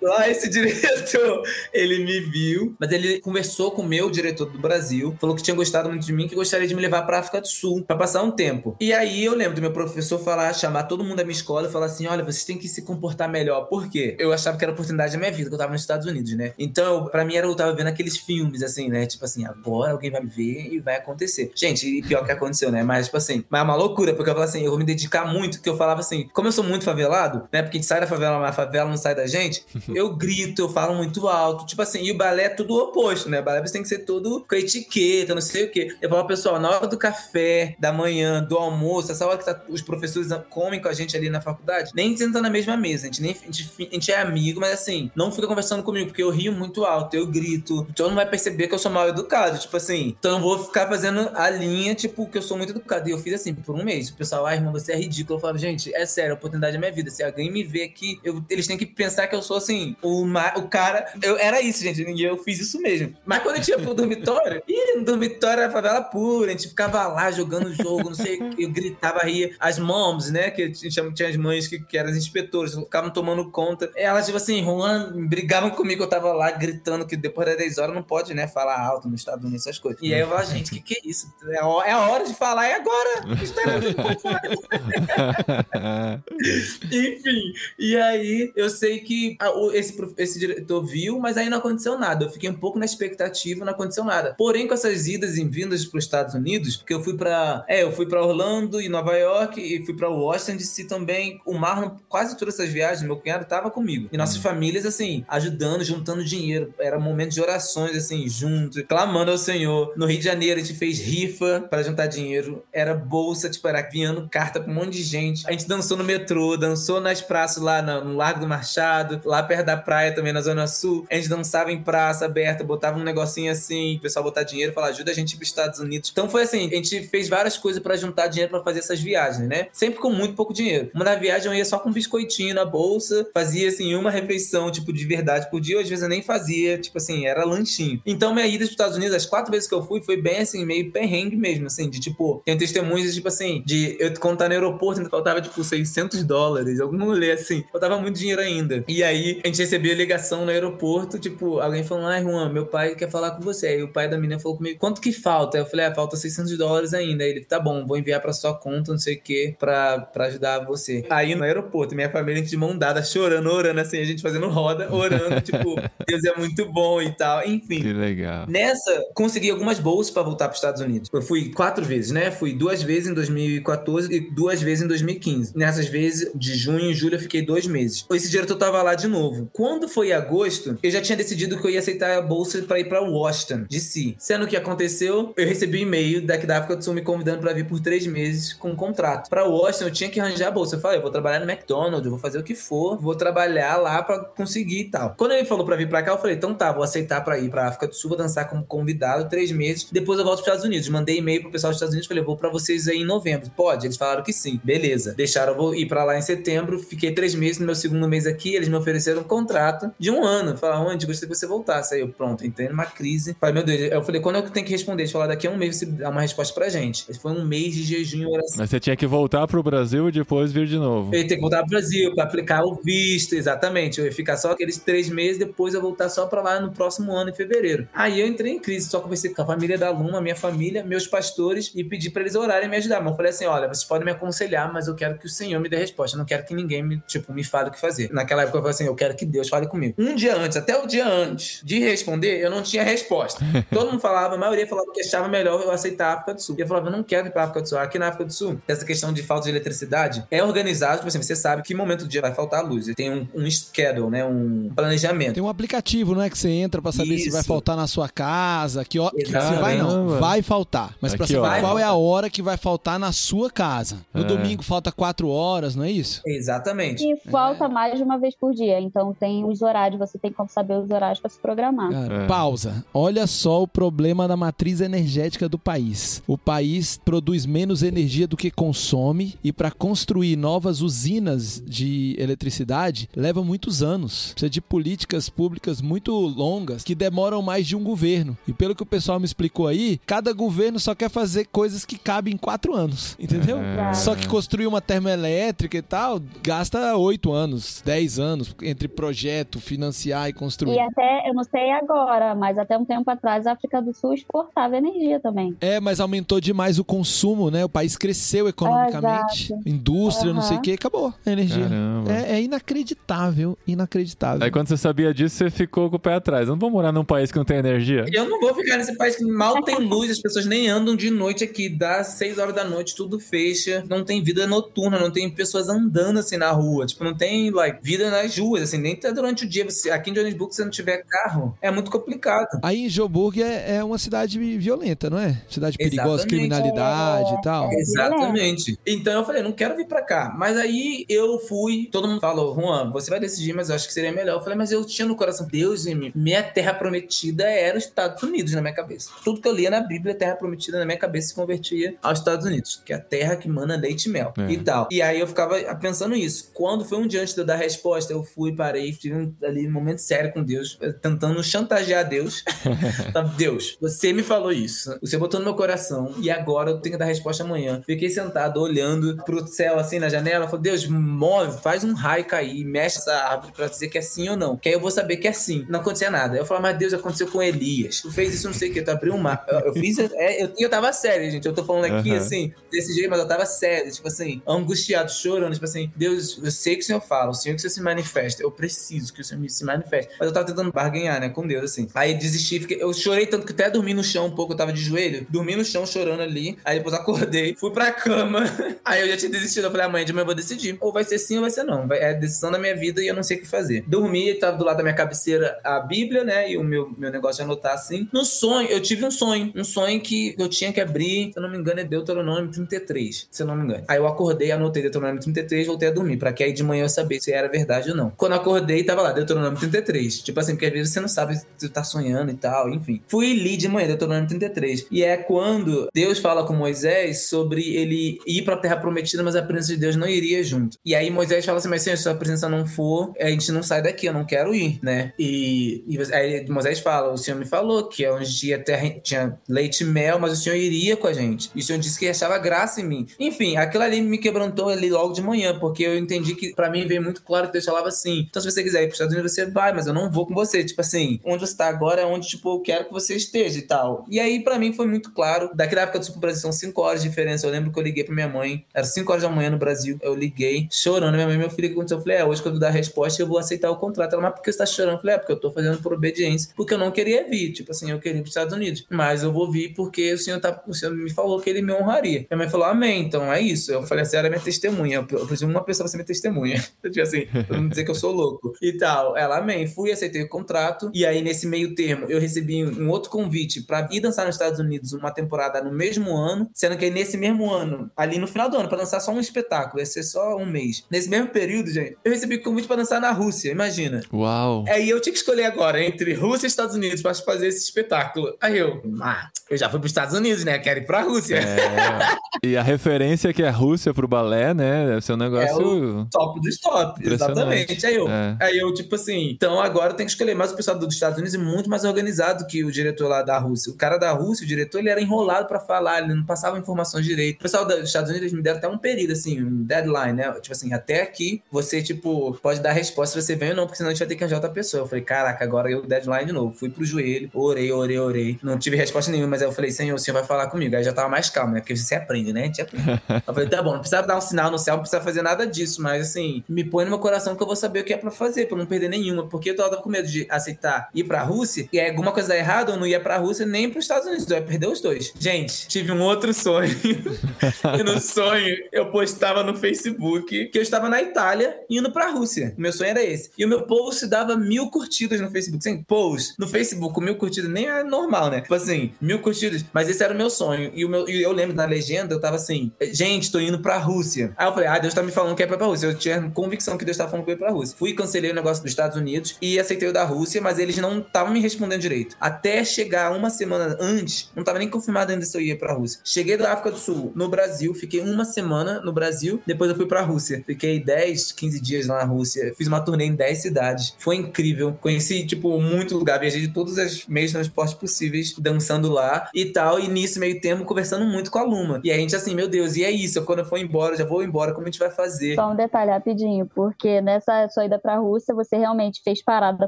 Lá esse diretor, ele me viu, mas ele conversou com o meu diretor do Brasil, falou que tinha gostado muito de mim, que gostaria de me levar para África do Sul para passar um tempo. E aí eu lembro do meu professor falar, chamar todo mundo da minha escola e falar assim: "Olha, vocês têm que se comportar melhor". Por quê? Eu achava que era oportunidade da minha vida, que eu tava nos Estados Unidos, né? Então, para mim era eu tava vendo aqueles filmes assim, né? Tipo assim, agora alguém vai me ver e vai acontecer. Gente, e pior que aconteceu, né? Mas tipo assim, mas é uma loucura, porque eu falava assim, eu vou me dedicar muito, que eu falava assim, como eu sou muito favelado, né? Porque a gente sai da favela, mas a favela não sai da gente. (laughs) Eu grito, eu falo muito alto. Tipo assim, e o balé é tudo o oposto, né? O balé você tem que ser todo com etiqueta, não sei o quê. Eu falo, pessoal, na hora do café, da manhã, do almoço, essa hora que tá, os professores comem com a gente ali na faculdade, nem senta na mesma mesa. A gente, nem, a gente, a gente é amigo, mas assim, não fica conversando comigo, porque eu rio muito alto, eu grito. Então não vai perceber que eu sou mal educado. Tipo assim, então eu vou ficar fazendo a linha, tipo, que eu sou muito educado. E eu fiz assim, por um mês. O pessoal, ai, irmão, você é ridículo. Eu falava, gente, é sério, a oportunidade da minha vida. Se alguém me vê aqui, eu, eles têm que pensar que eu sou assim, o, o cara. Eu, era isso, gente. E eu fiz isso mesmo. Mas quando eu tinha pro dormitório, (laughs) ih, no dormitório era favela pura, a gente ficava lá jogando jogo, não sei, eu gritava, ria. As moms, né? Que tinha, tinha as mães que, que eram as inspetoras, ficavam tomando conta. Elas, tipo assim, Juan, brigavam comigo, eu tava lá gritando que depois das 10 horas não pode, né, falar alto no Estados Unidos, essas coisas. E aí eu falava, gente, que que é isso? É a hora de falar, é agora! (laughs) Está (laughs) (laughs) Enfim, e aí eu sei que a- o- esse, esse diretor viu, mas aí não aconteceu nada. Eu fiquei um pouco na expectativa, não aconteceu nada. Porém, com essas idas e vindas para os Estados Unidos, porque eu fui para, é, eu fui para Orlando e Nova York e fui para Washington DC também. O Marlon, quase todas essas viagens, meu cunhado tava comigo. E nossas famílias assim, ajudando, juntando dinheiro. Era momento de orações assim, junto, clamando ao Senhor. No Rio de Janeiro a gente fez rifa para juntar dinheiro. Era bolsa, tipo, era enviando carta pra um monte de gente. A gente dançou no metrô, dançou nas praças lá no, Largo do Machado, lá perto da praia também, na Zona Sul. A gente dançava em praça aberta, botava um negocinho assim, o pessoal botar dinheiro, falar, ajuda a gente ir pros Estados Unidos. Então foi assim, a gente fez várias coisas pra juntar dinheiro pra fazer essas viagens, né? Sempre com muito pouco dinheiro. Uma da viagem eu ia só com um biscoitinho na bolsa, fazia assim uma refeição, tipo, de verdade por dia, às vezes eu nem fazia, tipo assim, era lanchinho. Então minha ida pros Estados Unidos, as quatro vezes que eu fui, foi bem assim, meio perrengue mesmo, assim, de tipo, tem testemunhos, tipo assim, de eu contar no aeroporto, ainda faltava tipo 600 dólares, algum rolê assim, faltava muito dinheiro ainda. E aí a gente recebia ligação no aeroporto, tipo, alguém falando, ai Juan, meu pai quer falar com você. Aí o pai da menina falou comigo, quanto que falta? Eu falei, ah, falta 600 dólares ainda. Aí ele, tá bom, vou enviar pra sua conta, não sei o que, pra, pra ajudar você. Aí no aeroporto, minha família de mão dada, chorando, orando assim, a gente fazendo roda, orando, tipo, (laughs) Deus é muito bom e tal, enfim. Que legal. Nessa, consegui algumas bolsas pra voltar para os Estados Unidos. Eu fui quatro vezes, né? Fui duas vezes em 2014 e duas vezes em 2015. Nessas vezes, de junho e julho, eu fiquei dois meses. Esse diretor tava lá de novo. Quando foi agosto, eu já tinha decidido que eu ia aceitar a bolsa pra ir pra Washington, DC. Sendo que aconteceu, eu recebi um e-mail daqui da África do Sul me convidando pra vir por três meses com um contrato. Pra Washington, eu tinha que arranjar a bolsa. Eu falei, eu vou trabalhar no McDonald's, eu vou fazer o que for, vou trabalhar lá pra conseguir e tal. Quando ele falou pra vir pra cá, eu falei, então tá, vou aceitar pra ir pra África do Sul, vou dançar como convidado três meses. Depois eu volto pros Estados Unidos. Mandei e-mail pro pessoal dos Estados Unidos, falei, eu vou pra vocês aí em novembro. Pode? Eles falaram que sim. Beleza. Deixaram eu vou ir pra lá em setembro. Fiquei três meses no meu segundo mês aqui. Eles me ofereceram um contrato de um ano. Falaram, onde? Gostaria que você voltasse. Aí eu, pronto, entrei numa crise. Falei, meu Deus. Eu falei, quando é que eu tenho que responder? Eles falaram, daqui a um mês você dá uma resposta pra gente. Foi um mês de jejum e oração. Mas você tinha que voltar pro Brasil e depois vir de novo. Eu ia ter que voltar pro Brasil pra aplicar o visto, exatamente. Eu ia ficar só aqueles três meses, depois eu voltar só pra lá no próximo ano, em fevereiro. Aí eu entrei em crise, só conversei com a família da Luma, minha família, meus pastores, e pedi pra eles orarem e me ajudar. Mas eu falei assim: olha, vocês podem me aconselhar, mas eu quero que o Senhor me dê resposta. Eu não quero que ninguém me, tipo, me fale o que fazer. Naquela época eu falei assim: eu quero que Deus fale comigo. Um dia antes, até o dia antes de responder, eu não tinha resposta. (laughs) Todo mundo falava, a maioria falava que achava melhor eu aceitar a África do Sul. E eu falava, eu não quero ir pra África do Sul. Aqui na África do Sul, essa questão de falta de eletricidade é organizado, tipo assim, você sabe que momento do dia vai faltar luz. Tem um, um schedule, né? Um planejamento. Tem um aplicativo, não é? Que você entra pra saber se vai Isso. faltar na sua casa, que, ó, se Exatamente. vai não, vai faltar. Mas pra Aqui, saber ó. qual é a hora que vai faltar na sua casa. No É. domingo falta quatro horas, não é isso? Exatamente. E falta mais de uma vez por dia. Então tem os horários, você tem como saber os horários pra se programar. Cara, É. pausa. Olha só o problema da matriz energética do país. O país produz menos energia do que consome e para construir novas usinas de eletricidade leva muitos anos. Precisa de políticas públicas muito longas que demoram mais de um governo. E pelo que o pessoal me explicou aí, cada governo só quer fazer coisas que cabem em quatro anos, entendeu? É. Só que construir uma termoelétrica tal gasta oito anos, dez anos entre projeto, financiar e construir. E até, eu não sei agora, mas até um tempo atrás a África do Sul exportava energia também. É, mas aumentou demais o consumo, né? O país cresceu economicamente, Exato. indústria, não sei o que, acabou a energia. É, é inacreditável, inacreditável. Aí quando você sabia disso, você ficou com o pé atrás. Eu não vou morar num país que não tem energia. Eu não vou ficar nesse país que mal tem luz, as pessoas nem andam de noite aqui. Dá 6 horas da noite, tudo fecha. Não tem vida noturna, não tem pessoas andando assim na rua. Tipo, não tem like, vida nas ruas, assim, nem tá durante o dia. Você, aqui em Johannesburg, se você não tiver carro, é muito complicado. Aí em Joburg é, é uma cidade violenta, não é? Cidade perigosa, Exatamente. criminalidade e tal. É. Exatamente. Então eu falei, não quero vir pra cá. Mas aí eu fui, todo mundo falou, Juan, você vai decidir, mas eu acho que seria melhor. Eu falei, mas eu tinha no coração, Deus, em mim, minha terra prometida era os Estados Unidos na minha cabeça. Tudo que eu lia na Bíblia, terra prometida na minha cabeça se convertia aos Estados Unidos, que é a terra que mana leite e mel É. e tal. E aí eu ficava pensando isso. Quando foi um dia antes de eu dar a resposta, eu fui, parei, tive ali um momento sério com Deus, eh, tentando chantagear Deus. (laughs) Deus, você me falou isso. Você botou no meu coração. E agora eu tenho que dar a resposta amanhã. Fiquei sentado, olhando pro céu, assim, na janela. Falei, Deus, move, faz um raio cair, mexe essa árvore pra dizer que é sim ou não. Que aí eu vou saber que é sim. Não acontecia nada. Eu falei, mas Deus, aconteceu com Elias. Tu fez isso, não sei o que. Tu abriu um mar. Eu, eu fiz. É, eu, eu tava sério, gente. Eu tô falando aqui, Aham. assim, desse jeito, mas eu tava sério. Tipo assim, angustiado, chorando, tipo assim, Deus, eu sei que o Senhor fala, o Senhor que o Senhor se manifesta, eu preciso que o Senhor se manifeste. Mas eu tava tentando barganhar, né, com Deus, assim. Aí desisti, fiquei, eu chorei tanto que até dormi no chão um pouco, eu tava de joelho, dormi no chão chorando ali, aí depois acordei, fui pra cama, (laughs) aí eu já tinha desistido, eu falei, amanhã de manhã eu vou decidir, ou vai ser sim ou vai ser não, é a decisão da minha vida e eu não sei o que fazer. Dormi, tava do lado da minha cabeceira a Bíblia, né, e o meu, meu negócio de anotar assim. No sonho, eu tive um sonho, um sonho que eu tinha que abrir, se eu não me engano é Deuteronômio 33, se eu não me engano. Aí eu acordei, anotei Deuteronômio 33, voltei a dormir, pra que aí de manhã eu saber se era verdade ou não. Quando acordei, tava lá, Deuteronômio 33. Tipo assim, porque às vezes você não sabe se tu tá sonhando e tal, enfim. Fui e li de manhã, Deuteronômio 33. E é quando Deus fala com Moisés sobre ele ir pra terra prometida, mas a presença de Deus não iria junto. E aí Moisés fala assim, mas Senhor, se a presença não for, a gente não sai daqui, eu não quero ir, né? E, e aí Moisés fala, o Senhor me falou que onde a terra tinha leite e mel, mas o Senhor iria com a gente. E o Senhor disse que achava graça em mim. Enfim, aquilo ali me quebrantou ali logo de manhã, porque eu entendi que para mim veio muito claro que Deus falava assim: então se você quiser ir para os Estados Unidos, você vai, mas eu não vou com você. Tipo assim, onde você tá agora é onde, tipo, eu quero que você esteja e tal. E aí, para mim, foi muito claro. Daqui da época do Sul pro Brasil são 5 horas de diferença. Eu lembro que eu liguei pra minha mãe, era 5 horas da manhã no Brasil. Eu liguei, chorando. Minha mãe, meu filho, aconteceu? Eu falei, é, hoje que eu dar a resposta, eu vou aceitar o contrato. Ela, mas por que você tá chorando? Eu falei, é, porque eu tô fazendo por obediência, porque eu não queria vir. Tipo assim, eu queria ir pros Estados Unidos. Mas eu vou vir porque o senhor, tá, o senhor me falou que ele me honraria. Minha mãe falou, amém, então é isso. Eu falei, assim, era minha testemunha. Eu preciso de uma pessoa pra ser minha testemunha. (laughs) tipo assim, pra não dizer que eu sou louco. E tal. Ela, amém. Fui, aceitei o contrato. E aí, nesse meio termo, eu recebi um outro convite pra ir dançar nos Estados Unidos uma temporada no mesmo ano, sendo que nesse mesmo ano, ali no final do ano, pra dançar só um espetáculo, ia ser só um mês. Nesse mesmo período, gente, eu recebi convite pra dançar na Rússia, imagina. Uau. Aí eu tinha que escolher agora entre Rússia e Estados Unidos pra fazer esse espetáculo. Aí eu, ah, eu já fui pros Estados Unidos, né? Quero ir pra Rússia. É, e a referência que é a Rússia pro balé, né? Ser um negócio. É o top dos top, exatamente. Aí eu, É. aí eu, tipo assim, então agora eu tenho que escolher mais o pessoal dos Estados Unidos é muito mais organizado que o diretor lá da Rússia. O cara da Rússia, o diretor, ele era enrolado pra falar, ele não passava informações direito. O pessoal dos Estados Unidos me deram até um período, assim, um deadline, né? Tipo assim, até aqui você, tipo, pode dar resposta se você vem ou não, porque senão a gente vai ter que arranjar outra pessoa. Eu falei, caraca, agora eu deadline de novo. Fui pro joelho, orei, orei, orei. Não tive resposta nenhuma, mas aí eu falei, Senhor, o Senhor vai falar comigo. Aí já tava mais calmo, né? Porque você aprende, né? A gente aprende. (laughs) Eu falei, tá bom, não precisa dar um sinal no céu, não precisa fazer nada disso, mas assim, me põe no meu coração que eu vou saber o que é pra fazer, pra não perder nenhuma. Porque eu tava com medo de aceitar ir pra Rússia e alguma coisa dar errado, eu não ia pra Rússia nem pros Estados Unidos, eu ia perder os dois. Gente, tive um outro sonho. (laughs) e no sonho eu postava no Facebook que eu estava na Itália indo pra Rússia. O meu sonho era esse. E o meu post dava mil curtidas no Facebook. Sim, post no Facebook, mil curtidas nem é normal, né? Tipo assim, mil curtidas. Mas esse era o meu sonho. E, o meu, e eu lembro na legenda, eu tava assim, gente, tô indo pra Rússia. Aí eu falei, ah, Deus tá me falando que é pra Rússia. Eu tinha convicção que Deus tava falando que ia pra Rússia. Fui, cancelei o negócio dos Estados Unidos e aceitei o da Rússia, mas eles não estavam me respondendo direito. Até chegar uma semana antes, não tava nem confirmado ainda se eu ia pra Rússia. Cheguei da África do Sul no Brasil, fiquei uma semana no Brasil, depois eu fui pra Rússia. Fiquei 10, 15 dias lá na Rússia. Fiz uma turnê em 10 cidades. Foi incrível. Conheci, tipo, muito lugar. Viajei de todos os meios de transporte possíveis, dançando lá e tal. E nisso, meio tempo, conversando muito com a Luma. E a gente assim, meu Deus, e é isso? Quando eu for embora, já vou embora, como gente vai fazer? Só um detalhe rapidinho, porque nessa sua ida pra Rússia, você realmente fez parada da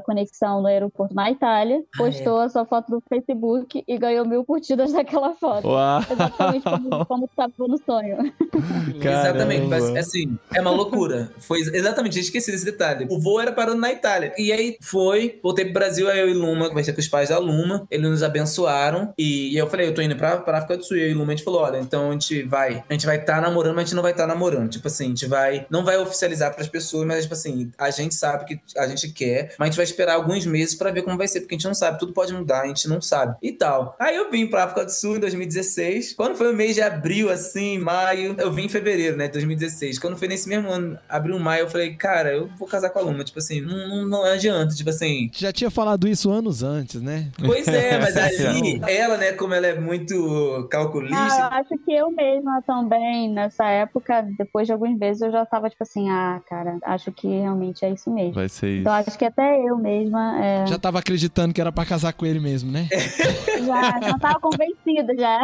conexão no aeroporto na Itália, Ah, postou a sua foto no Facebook e ganhou mil curtidas (laughs) daquela foto. Uau. Exatamente como, como tu tava no sonho. (laughs) Exatamente, mas Caramba. assim, é uma loucura. Foi exatamente, eu esqueci desse detalhe. O voo era parando na Itália. E aí foi, voltei pro Brasil, aí eu e Luma, conversei com os pais da Luma, eles nos abençoaram. E, e eu falei, eu tô indo pra, pra África do Sul. E e Luma, a gente falou: olha, então a gente vai, a gente vai estar namorando, mas a gente não vai estar namorando. Tipo assim, a gente vai, não vai oficializar pras pessoas, mas tipo assim, a gente sabe que a gente quer, mas a gente vai esperar alguns meses pra ver como vai ser, porque a gente não sabe, tudo pode mudar, a gente não sabe. E tal. Aí eu vim pra África do Sul em 2016. Quando foi o mês de abril, assim, maio, eu vim em fevereiro, né, 2016. Quando foi nesse mesmo ano, abril, maio, eu falei, cara, eu vou casar com a Luma. Tipo assim, não, não, não adianta, tipo assim. Já tinha falado isso anos antes, né? Pois é, (laughs) mas ali, ela, né, como ela é muito calculista, Ah, eu acho que eu mesma também, nessa época, depois de alguns meses, eu já tava tipo assim, ah, cara, acho que realmente é isso mesmo. Vai ser isso. Então acho que até eu mesma é, Já tava acreditando que era pra casar com ele mesmo, né? (laughs) já, já tava convencida já.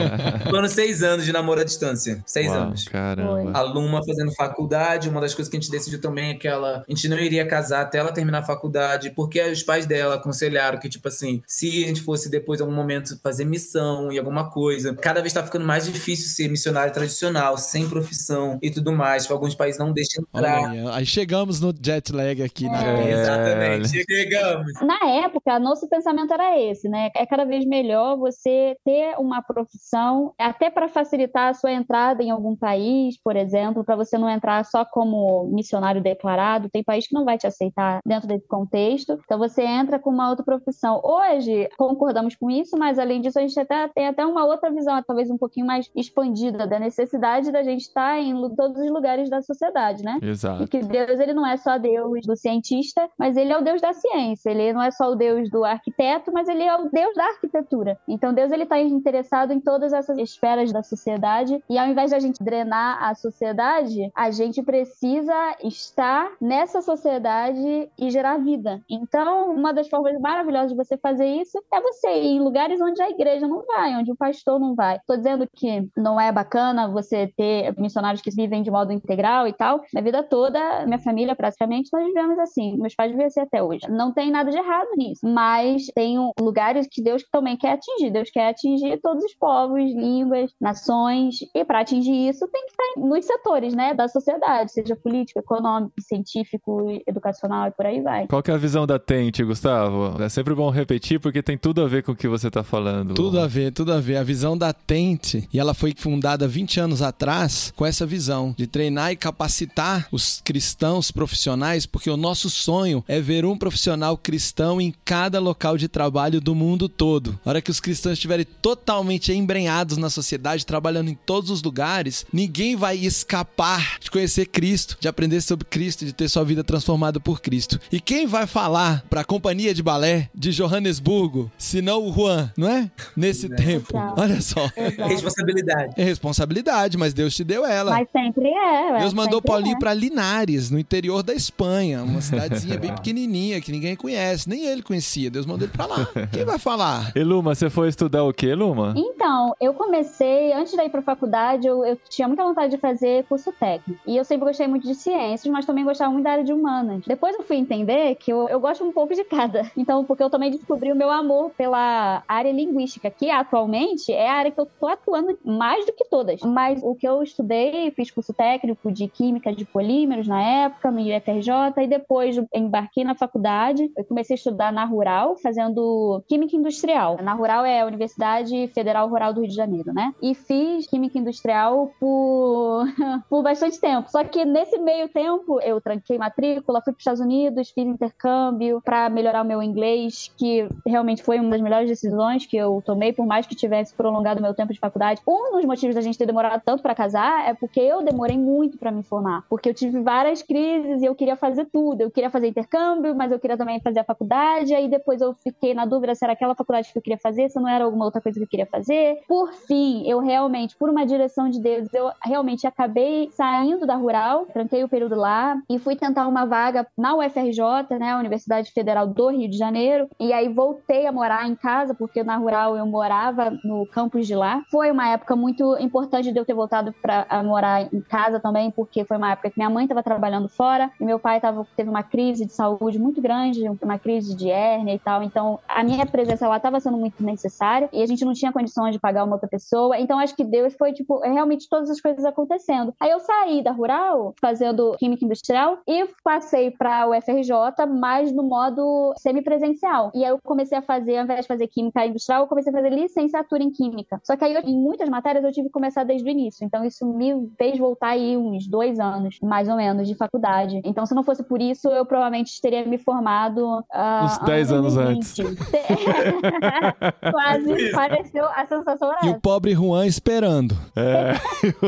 (laughs) foram seis anos de namoro à distância. Seis Uau, anos. Caramba. A Luma fazendo faculdade, uma das coisas que a gente decidiu também é que ela, a gente não iria casar até ela terminar a faculdade, porque os pais dela aconselharam que, tipo assim, se a gente fosse depois, em algum momento, fazer missão e alguma coisa, cada vez tá ficando mais difícil ser missionário tradicional, sem profissão e tudo mais. Tipo, alguns países não deixam entrar. aí, aí chegamos no jet lag aqui na É. Exatamente, chegamos. Na época, nosso pensamento era esse, né? É cada vez melhor você ter uma profissão, até para facilitar a sua entrada em algum país, por exemplo, para você não entrar só como missionário declarado. Tem país que não vai te aceitar dentro desse contexto. Então você entra com uma outra profissão. Hoje concordamos com isso, mas além disso a gente até tem até uma outra visão, talvez um pouquinho mais expandida da necessidade da gente estar em lu- todos os lugares da sociedade, né? E Exato. que Deus ele não é só Deus do cientista, mas ele é o Deus da ciência. Ele não é só o Deus do arquiteto, mas ele é o Deus da arquitetura. Então Deus ele está interessado em todas essas esferas da sociedade e ao invés de a gente drenar a sociedade, a gente precisa estar nessa sociedade e gerar vida. Então, uma das formas maravilhosas de você fazer isso é você ir em lugares onde a igreja não vai, onde o pastor não vai. Tô dizendo que não é bacana você ter missionários que vivem de modo integral e tal. Minha vida toda, minha família praticamente, nós vivemos assim. Meus pais viviam assim até hoje. Não tem nada de errado nisso. Mas tem lugares que Deus também quer atingir. Deus quer atingir todos os povos, línguas, nações. E para atingir isso, tem que estar nos setores, né, da sociedade, seja político, econômico, científico, educacional e por aí vai. Qual que é a visão da Tente, Gustavo? É sempre bom repetir porque tem tudo a ver com o que você tá falando. Tudo a ver, tudo a ver. A visão da Tente, e ela foi fundada 20 anos atrás com essa visão de treinar e capacitar os cristãos profissionais, porque o nosso sonho é ver um profissional cristão em cada local de trabalho do mundo todo. A hora que os cristãos estiverem totalmente embrenhados na sociedade, trabalhando em todos os lugares, ninguém vai escapar de conhecer Cristo, de aprender sobre Cristo, de ter sua vida transformada por Cristo. E quem vai falar para a companhia de balé de Johannesburgo, se não o Juan, não é? Nesse tempo. Exato. Olha só. Exato. Responsabilidade. É responsabilidade, mas Deus te deu ela. Mas sempre é. Deus mandou sempre Paulinho é. pra Linares, no interior da Espanha, uma cidadezinha bem (laughs) pequenininha que ninguém conhece, nem ele conhecia. Deus mandou ele pra lá. Quem vai falar? (laughs) E Luma, você foi estudar o quê, Luma? Então, eu comecei, antes de ir para faculdade, eu, eu tinha muita vontade de fazer curso técnico. E eu sempre gostei muito de ciências, mas também gostava muito da área de humanas. Depois eu fui entender que eu, eu gosto um pouco de cada. (laughs) Então, porque eu também descobri o meu amor pela área linguística, que atualmente é a área que eu tô atuando mais do que todas. Mas o que eu estudei, fiz curso técnico de química de polímeros na época, no IFRJ, e depois embarquei na faculdade. Eu comecei a estudar na Rural, fazendo química industrial. Na Rural é a Universidade Federal Rural do Rio de Janeiro, né? E fiz química industrial por, (laughs) por bastante tempo. Só que nesse meio tempo eu tranquei matrícula, fui para os Estados Unidos, fiz intercâmbio para melhorar o meu inglês, que realmente foi uma das melhores decisões que eu tomei, por mais que tivesse prolongado o meu tempo de faculdade. Um dos motivos da gente ter demorado tanto para casar é porque eu demorei muito para me formar, porque eu tive várias crises e eu queria fazer tudo. Eu queria fazer intercâmbio, mas eu queria também fazer a faculdade. Aí depois eu fiquei na dúvida se era aquela faculdade que eu queria fazer, se não era alguma outra coisa que eu queria fazer. Por fim, eu realmente, por uma direção de Deus, eu realmente acabei saindo da rural, tranquei o período lá e fui tentar uma vaga na UFRJ, né, Universidade Federal do Rio de Janeiro. E aí voltei a morar em casa, porque na rural eu morava no campus de lá. Foi uma época muito importante de eu ter voltado para morar em casa também, porque foi uma época que minha mãe estava trabalhando fora e meu pai tava, teve uma crise de saúde muito grande, uma crise de hérnia e tal. Então a minha presença lá estava sendo muito necessária e a gente não tinha condições de pagar uma outra pessoa. Então acho que Deus foi, tipo, realmente todas as coisas acontecendo. Aí eu saí da rural, fazendo química industrial, e passei para o UFRJ, mas no modo semipresencial. E aí eu comecei a fazer, ao invés de fazer química industrial, eu comecei a fazer licenciatura em química. Só que aí, eu, em muitas matérias, eu tive que começar desde o início. Então isso me fez voltar aí uns dois anos, mais ou menos, de faculdade. Então se não fosse por isso, eu provavelmente teria me formado... ah, Uns 10 anos antes. 2020. (laughs) Quase pareceu a sensação era E essa. o pobre Juan esperando. É.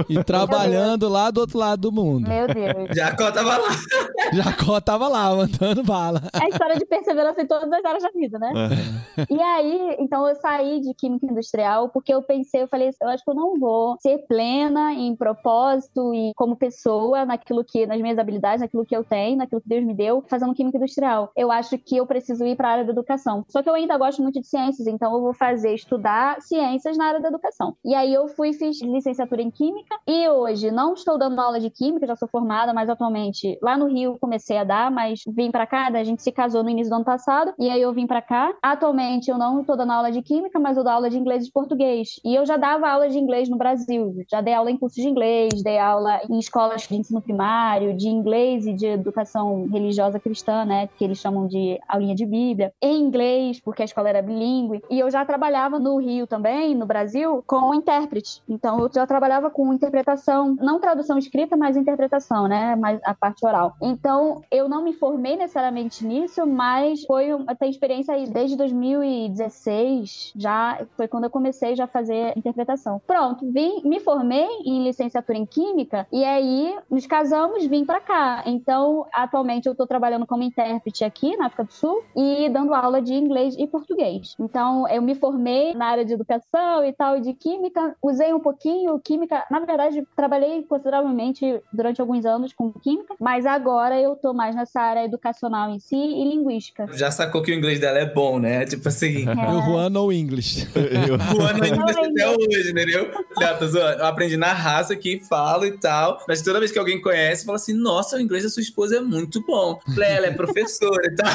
E trabalhando lá do outro lado do mundo. Meu Deus. Jacó tava lá. Jacó tava lá, mandando bala. É a história de perseverança em todas as áreas da vida, né? E aí, então eu saí de química industrial porque eu pensei, eu falei, eu acho que eu não vou ser plena em propósito e como pessoa naquilo que, nas minhas habilidades, naquilo que eu tenho, naquilo que Deus me deu, fazendo química industrial. Eu acho que eu preciso ir para a área da educação. Só que eu ainda gosto muito de ciências, então eu vou fazer estudar ciências na área da educação. E aí eu fui fiz licenciatura em química e hoje não estou dando aula de química, já sou formada, mas atualmente lá no Rio comecei a dar, mas vim para cá, a gente se casou no início do ano passado e aí eu vim para cá. Atualmente eu não estou dando aula de química, mas eu dou aula de inglês e português. E eu já dava aula de inglês no Brasil, já dei aula em curso de inglês, dei dei aula em escolas de ensino primário, de inglês e de educação religiosa cristã, né? Que eles chamam de aulinha de Bíblia. Em inglês, porque a escola era bilíngue. E eu já trabalhava no Rio também, no Brasil, com intérprete. Então eu já trabalhava com interpretação, não tradução escrita, mas interpretação, né? Mas a parte oral. Então eu não me formei necessariamente nisso, mas foi uma, experiência aí desde 2016, já foi quando eu comecei já a fazer interpretação. Pronto, vim, me formei em licenciatura em química e aí nos casamos, vim para cá. Então, atualmente eu tô trabalhando como intérprete aqui na África do Sul e dando aula de inglês e português. Então, eu me formei na área de educação e tal, e de química, usei um pouquinho química, na verdade, trabalhei consideravelmente durante alguns anos com química, mas agora eu tô mais nessa área educacional em si e linguística. Já sacou que o inglês dela é bom, né? Tipo assim. É. O Juan no English. (laughs) Juan no (laughs) English até hoje, entendeu? Não, tô zoando. Eu aprendi na raça aqui, falo e tal. Mas toda vez que alguém conhece, fala assim: nossa, o inglês da sua esposa é muito bom. Ela é professora e tal.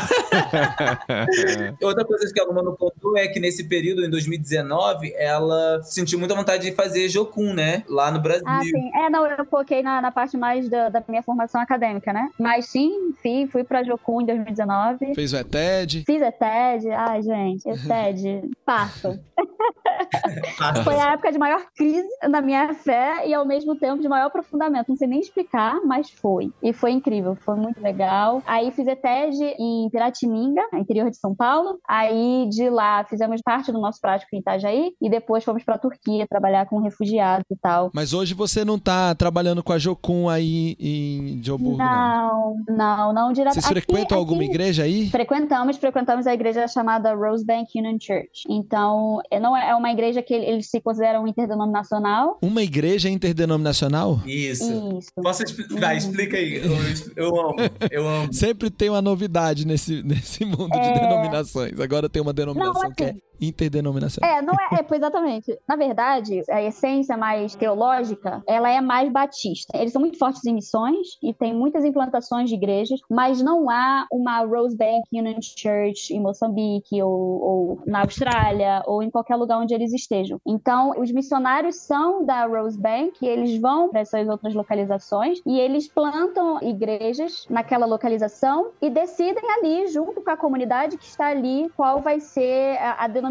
(laughs) Outra coisa que a Alma não contou é que nesse período, em 2019, ela sentiu muita vontade de fazer Jokun, né? Lá no Brasil. Ah, sim. É, não, eu foquei na, na parte mais da, da, minha formação acadêmica, né? Mas sim, fui, fui pra Jokun em 2019. Fez o ETED? Fiz ETED. Ai, gente, ETED. Passo. (laughs) Foi a época de maior crise na minha fé e ao mesmo tempo de maior aprofundamento. Não sei nem explicar, mas foi. E foi incrível, foi muito legal. Aí fiz ETED em Piratininga, interior de São Paulo. Aí de lá fizemos parte do nosso prático em Itajaí e depois fomos pra Turquia trabalhar com refugiados e tal. Mas hoje você não tá trabalhando com a Jocum aí em Joburgo, não? Não, não, não diretamente. Vocês frequentam aqui, alguma igreja aí? Frequentamos, frequentamos a igreja chamada Rosebank Union Church. Então, não é uma igreja que eles se consideram interdenominacional. Uma igreja interdenominacional? Isso. Isso. Posso explicar? Uhum. Explica aí. Eu, eu, amo, eu amo. Sempre tem uma novidade nesse, (laughs) nesse mundo é... de denominações. Agora tem uma denominação não, assim, que é interdenominacional. É, não é, é, exatamente. Na verdade, a essência mais teológica, ela é mais batista. Eles são muito fortes em missões e tem muitas implantações de igrejas, mas não há uma Rosebank Union Church em Moçambique ou, ou na Austrália ou em qualquer lugar onde eles estejam. Então, os missionários são da Rosebank e eles vão para essas outras localizações e eles plantam igrejas naquela localização e decidem ali, junto com a comunidade que está ali, qual vai ser a, a denominação.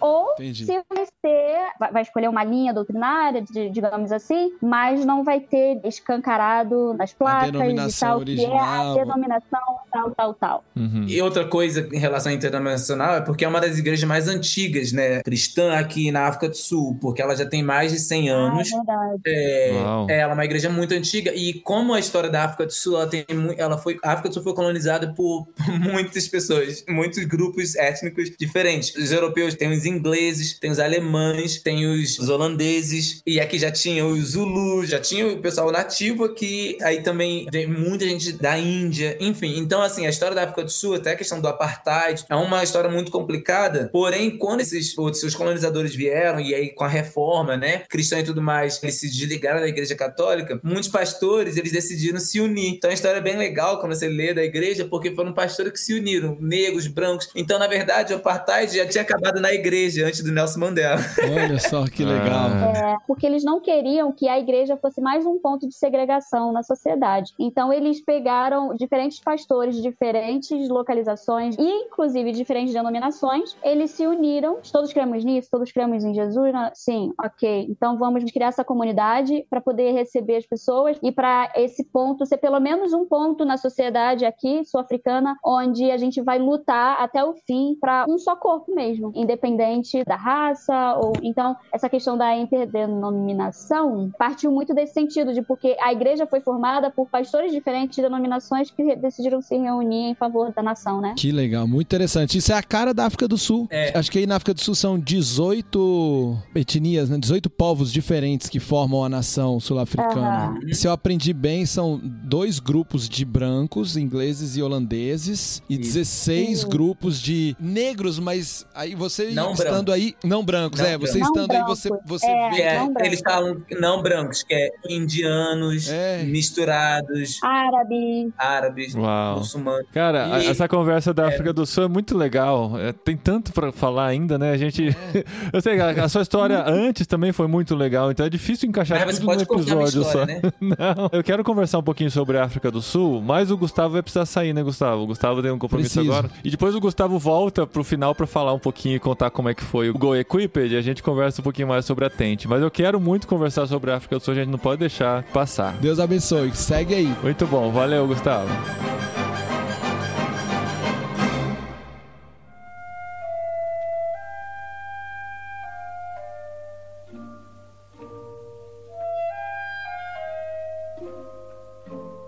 Ou Entendi. se vai ser, vai escolher uma linha doutrinária, digamos assim, mas não vai ter escancarado nas placas e tal, original. que é a denominação tal, tal, tal. Uhum. E outra coisa em relação à internacional é porque é uma das igrejas mais antigas, né, cristã aqui na África do Sul, porque ela já tem mais de 100 ah, anos. Ah, verdade. É, é, ela é uma igreja muito antiga e como a história da África do Sul, ela tem ela foi a África do Sul foi colonizada por (laughs) muitas pessoas, muitos grupos étnicos diferentes. Os europeus têm os ingleses, tem os alemães, tem os, holandeses e aqui já tinha os Zulu, já tinha o pessoal nativo aqui, aí também tem muita gente da Índia, enfim. Então assim, a história da África do Sul, até a questão do apartheid, é uma história muito complicada. Porém, quando esses os colonizadores vieram e aí com a reforma, né, cristã e tudo mais, eles se desligaram da Igreja Católica, muitos pastores, eles decidiram se unir. Então a história é bem legal quando você lê da igreja, porque foram pastores que se uniram, negros, brancos. Então, na verdade, o apartheid já tinha acabado na igreja antes do Nelson Mandela. Olha só que legal. É, porque eles não queriam que a igreja fosse mais um ponto de segregação na sociedade. Então, eles pegaram diferentes pastores de diferentes localizações e, inclusive, diferentes denominações, eles se uniram. Todos cremos nisso? Todos cremos em Jesus? Sim, ok. Então, vamos criar essa comunidade para poder receber as pessoas e para esse ponto ser pelo menos um ponto na sociedade aqui, sul-africana, onde a gente vai lutar até o fim para um só corpo mesmo, independente da raça ou então essa questão da interdenominação partiu muito desse sentido de porque a igreja foi formada por pastores diferentes de denominações que decidiram se reunir em favor da nação, né? Que legal, muito interessante. Isso é a cara da África do Sul. É. Acho que aí na África do Sul são 18 etnias, né? 18 povos diferentes que formam a nação sul-africana. Uhum. Se eu aprendi bem, são dois grupos de brancos, ingleses e holandeses, e Isso. 16 Sim. grupos de negros, mas a Aí você Não estando brancos. aí, não brancos, Não é, você brancos. estando Não aí, você, você é. vê é- eles falam não brancos, que é indianos, É. misturados, Árabe. árabes, Uau. muçulmanos. Cara, a- E- essa conversa da África do Sul é muito legal. É, tem tanto pra falar ainda, né? A gente. É. (laughs) Eu sei, a, a sua história (laughs) antes também foi muito legal, então é difícil encaixar Mas você tudo minha episódio só. história, né? (laughs) Não, eu quero conversar um pouquinho sobre a África do Sul, mas o Gustavo vai precisar sair, né, Gustavo? O Gustavo tem um compromisso Preciso. agora. E depois o Gustavo volta pro final pra falar um pouquinho e contar como é que foi o Go Equipped e a gente conversa um pouquinho mais sobre a Tente. Mas eu quero muito conversar sobre a África do Sul, a gente não pode deixar passar. Deus abençoe. Segue aí. Muito bom, valeu, Gustavo.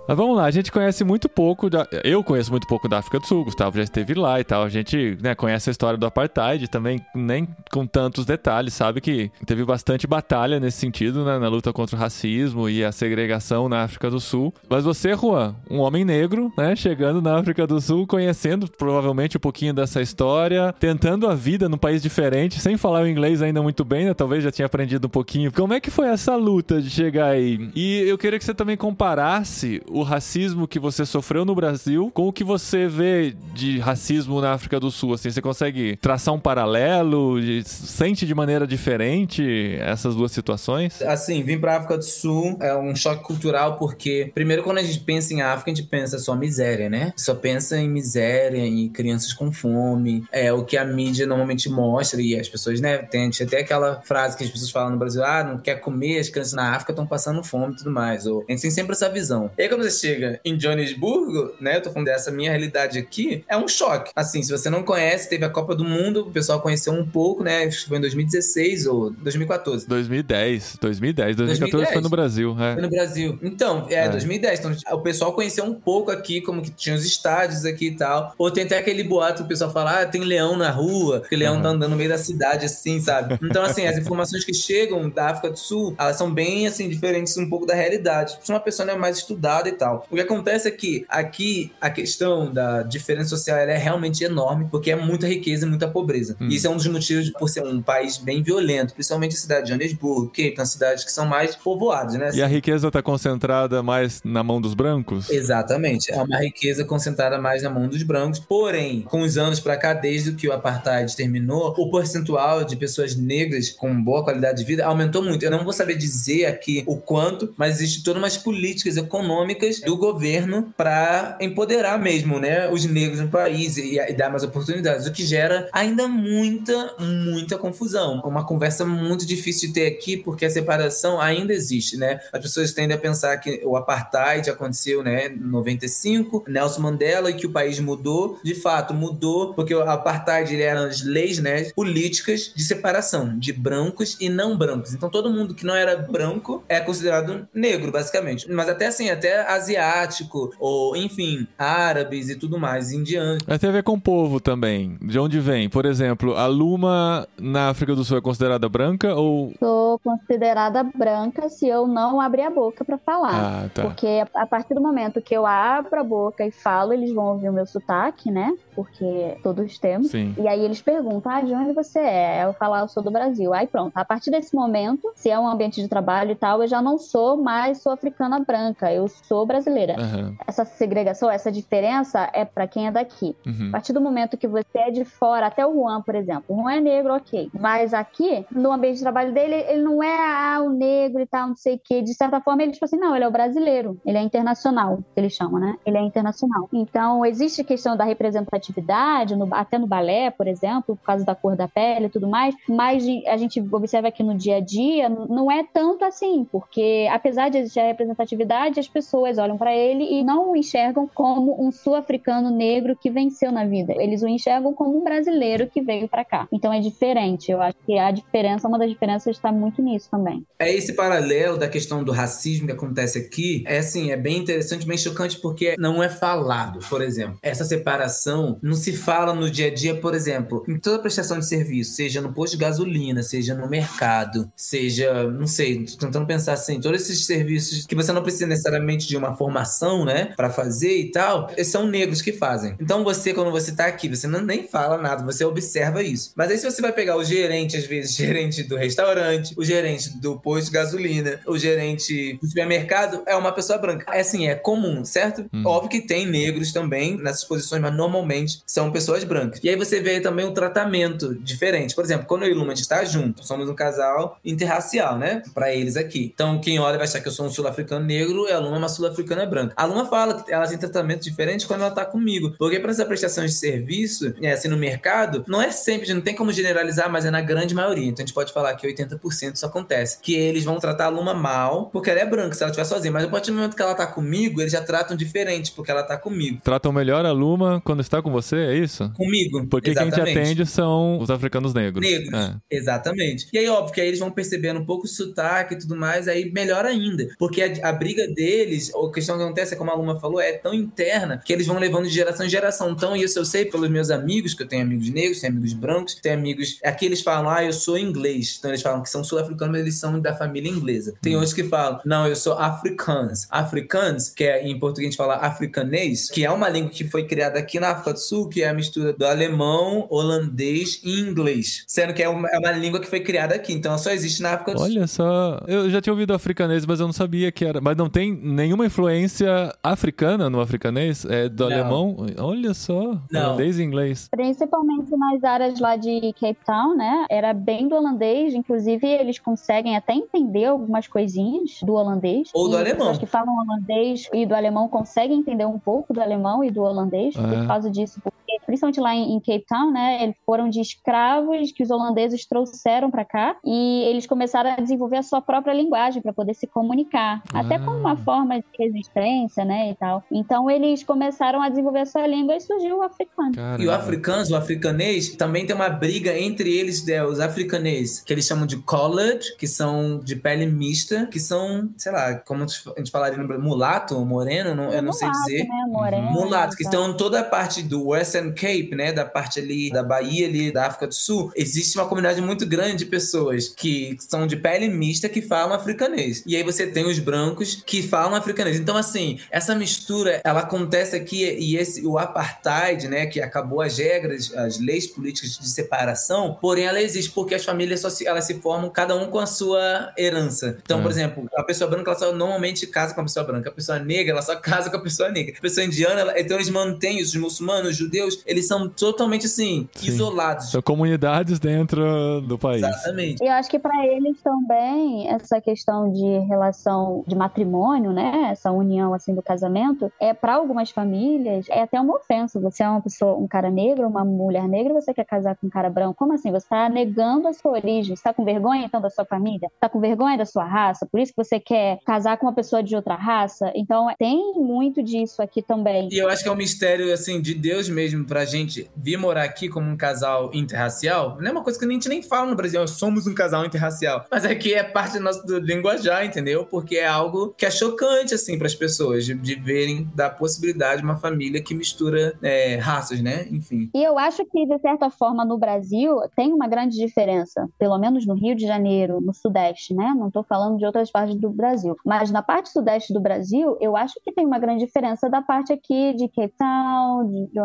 Mas vamos lá, a gente conhece muito pouco da. Eu conheço muito pouco da África do Sul, Gustavo já esteve lá e tal. A gente né, conhece a história do apartheid também, nem com tantos detalhes, sabe que teve bastante batalha nesse sentido, né, na luta contra o racismo e a segregação na África do Sul. Mas você, Juan, um homem negro, né, chegando na África do Sul, conhecendo provavelmente um pouquinho dessa história, tentando a vida num país diferente, sem falar o inglês ainda muito bem, né? Talvez já tinha aprendido um pouquinho. Como é que foi essa luta de chegar aí? E eu queria que você também comparasse o racismo que você sofreu no Brasil com o que você vê de racismo na África do Sul. Assim, você consegue traçar um paralelo? Sente de maneira diferente essas duas situações? Assim, vir pra África do Sul é um choque cultural porque, primeiro, quando a gente pensa em África, a gente pensa só miséria, né? Só pensa em miséria, em crianças com fome, é o que a mídia normalmente mostra e as pessoas, né? Tem até aquela frase que as pessoas falam no Brasil: ah, não quer comer, as crianças na África estão passando fome e tudo mais. Ou, a gente tem sempre essa visão. E aí, quando você chega em Johannesburgo, né? Eu tô falando dessa minha realidade aqui, é um choque. Assim, se você não conhece, teve a Copa do Mundo, o pessoal conheceu um pouco, né? Acho que foi em 2016 ou 2014. 2010, 2010, 2014 foi no Brasil. Foi É. no Brasil. Então, é, É. 2010. Então, o pessoal conheceu um pouco aqui, como que tinha os estádios aqui e tal. Ou tem até aquele boato que o pessoal fala, ah, tem leão na rua, que o leão Uhum. tá andando no meio da cidade, assim, sabe? Então, assim, as informações que chegam da África do Sul, elas são bem, assim, diferentes um pouco da realidade. Se uma pessoa não é mais estudada e tal. O que acontece é que aqui a questão da diferença social é realmente enorme, porque é muita riqueza e muita pobreza. Hum. E isso é um dos motivos por ser um país bem violento, principalmente a cidade de Johannesburgo, Cape Town, cidades que são mais povoadas, né? E a riqueza tá concentrada mais na mão dos brancos? Exatamente. É uma riqueza concentrada mais na mão dos brancos. Porém, com os anos pra cá, desde que o apartheid terminou, o percentual de pessoas negras com boa qualidade de vida aumentou muito. Eu não vou saber dizer aqui o quanto, mas existe todas umas políticas econômicas do governo para empoderar mesmo, né, os negros no país e, e dar mais oportunidades, o que gera ainda muita, muita confusão. Uma conversa muito difícil de ter aqui, porque a separação ainda existe, né? As pessoas tendem a pensar que o apartheid aconteceu, né, em 95, Nelson Mandela, e que o país mudou. De fato, mudou, porque o apartheid ele eram as leis, né, políticas de separação de brancos e não brancos. Então todo mundo que não era branco é considerado negro, basicamente. Mas até assim, até asiático, ou enfim, árabes e tudo mais, indianos. Mas tem a ver com o povo também. De onde vem? Por exemplo, a Luma na África do Sul é considerada branca ou. Sou considerada branca se eu não abrir a boca pra falar. Ah, tá. Porque a- partir do momento que eu abro a boca e falo, eles vão ouvir o meu sotaque, né? Porque todos temos. Sim. E aí eles perguntam, ah, de onde você é? Eu falo, ah, eu sou do Brasil. Aí pronto, a partir desse momento, se é um ambiente de trabalho e tal, eu já não sou mais sul-africana branca, eu sou brasileira. Aham. Essa segregação, essa diferença é pra quem é daqui. Uhum. A partir do momento que você é de fora, até o Juan, por exemplo. O Juan é negro, ok. Mas aqui, no ambiente de trabalho dele, ele não é ah, o negro e tal, não sei o quê. De certa forma, ele, tipo assim, não, ele é o brasileiro. Ele é internacional, que eles chamam, né? Ele é internacional. Então, existe a questão da representatividade, no- até no balé, por exemplo, por causa da cor da pele e tudo mais. Mas a gente observa que no dia a dia, não é tanto assim. Porque, apesar de existir a representatividade, as pessoas olham pra ele e não o enxergam como um sul-africano negro que venceu na vida. Eles o enxergam como um brasileiro que veio pra cá. Então é diferente. Eu acho que a diferença, uma das diferenças está muito nisso também. É esse paralelo da questão do racismo que acontece aqui, é assim, é bem interessante, bem chocante, porque não é falado, por exemplo. Essa separação não se fala no dia a dia, por exemplo, em toda prestação de serviço, seja no posto de gasolina, seja no mercado, seja, não sei, tô tentando pensar assim, todos esses serviços que você não precisa necessariamente de de uma formação, né, para fazer e tal, são negros que fazem. Então você, quando você tá aqui, você não, nem fala nada, você observa isso. Mas aí se você vai pegar o gerente, às vezes, (laughs) gerente do restaurante, o gerente do posto de gasolina, o gerente do supermercado, é uma pessoa branca. É assim, é comum, certo? Hum. Óbvio que tem negros também nessas posições, mas normalmente são pessoas brancas. E aí você vê também um tratamento diferente. Por exemplo, quando eu e Luma a gente tá junto, somos um casal interracial, né? Pra eles aqui. Então quem olha vai achar que eu sou um sul-africano negro e a Luma é uma sul-africana branca. A Luma fala que ela tem tratamento diferente quando ela tá comigo. Porque para essa prestação de serviço, é, assim, no mercado, não é sempre, não tem como generalizar, mas é na grande maioria. Então a gente pode falar que 80% isso acontece. Que eles vão tratar a Luma mal, porque ela é branca, se ela estiver sozinha. Mas a partir do momento que ela tá comigo, eles já tratam diferente, porque ela tá comigo. Tratam melhor a Luma quando está com você, é isso? Comigo. Porque exatamente. quem te atende são os africanos negros. Negros. É. Exatamente. E aí, óbvio, que aí eles vão percebendo um pouco o sotaque e tudo mais, aí melhor ainda. Porque a, a briga deles, a questão que acontece, é como a Luma falou, é tão interna que eles vão levando de geração em geração. Então, isso eu sei pelos meus amigos, que eu tenho amigos negros, tenho amigos brancos, tenho amigos. Aqui eles falam, ah, eu sou inglês. Então eles falam que são sul-africanos, mas eles são da família inglesa. Tem outros que falam, não, eu sou africans. Africans, que é em português a gente fala africanês, que é uma língua que foi criada aqui na África do Sul, que é a mistura do alemão, holandês e inglês. Sendo que é uma, é uma língua que foi criada aqui, então ela só existe na África do Sul. Olha só, eu já tinha ouvido africanês, mas eu não sabia que era. Mas não tem nenhuma influência africana no africanês? É do Não. alemão? Olha só, Não. holandês e inglês. Principalmente nas áreas lá de Cape Town, né? Era bem do holandês, inclusive eles conseguem até entender algumas coisinhas do holandês. Ou do E alemão. pessoas que falam holandês e do alemão conseguem entender um pouco do alemão e do holandês É. por causa disso, porque principalmente lá em, em Cape Town, né? Eles foram de escravos que os holandeses trouxeram para cá e eles começaram a desenvolver a sua própria linguagem para poder se comunicar, até como uma Ah. forma de resistência, né, e tal. Então eles começaram a desenvolver a sua língua e surgiu o africano. Caramba. E o africano, o africanês, também tem uma briga entre eles, né, os africanês, que eles chamam de colored, que são de pele mista, que são, sei lá, como a gente falaria no Brasil, mulato, moreno, não, eu não sei Mulato, dizer. Né, moreno, Mulatos, que estão em toda a parte do Western Cape, né? Da parte ali da Bahia, ali da África do Sul. Existe uma comunidade muito grande de pessoas que são de pele mista que falam africanês. E aí você tem os brancos que falam africanês. Então, assim, essa mistura, ela acontece aqui e esse, o apartheid, né? Que acabou as regras, as leis políticas de separação, porém ela existe porque as famílias só se, elas se formam cada um com a sua herança. Então, É. por exemplo, a pessoa branca, ela só normalmente casa com a pessoa branca. A pessoa negra, ela só (laughs) casa com a pessoa negra. A pessoa indiana, ela- então eles mantêm, os muçulmanos, os judeus, eles são totalmente assim, Sim. isolados. São comunidades dentro do país. Exatamente. Eu acho que para eles também essa questão de relação de matrimônio, né, essa união assim do casamento, é para algumas famílias é até uma ofensa. Você é uma pessoa, um cara negro, uma mulher negra, você quer casar com um cara branco? Como assim? Você está negando a sua origem? Você está com vergonha então da sua família? Está com vergonha da sua raça? Por isso que você quer casar com uma pessoa de outra raça? Então tem muito disso aqui também. E eu acho que é um mistério, assim, de Deus mesmo pra gente vir morar aqui como um casal interracial. Não é uma coisa que a gente nem fala no Brasil, somos um casal interracial. Mas aqui é parte do nosso linguajar, entendeu? Porque é algo que é chocante, assim, pras pessoas, de, de verem da possibilidade de uma família que mistura é, raças, né? Enfim. E eu acho que, de certa forma, no Brasil tem uma grande diferença, pelo menos no Rio de Janeiro, no Sudeste, né? Não estou falando de outras partes do Brasil. Mas na parte Sudeste do Brasil, eu acho que tem uma grande diferença da parte aqui de Cape Town, de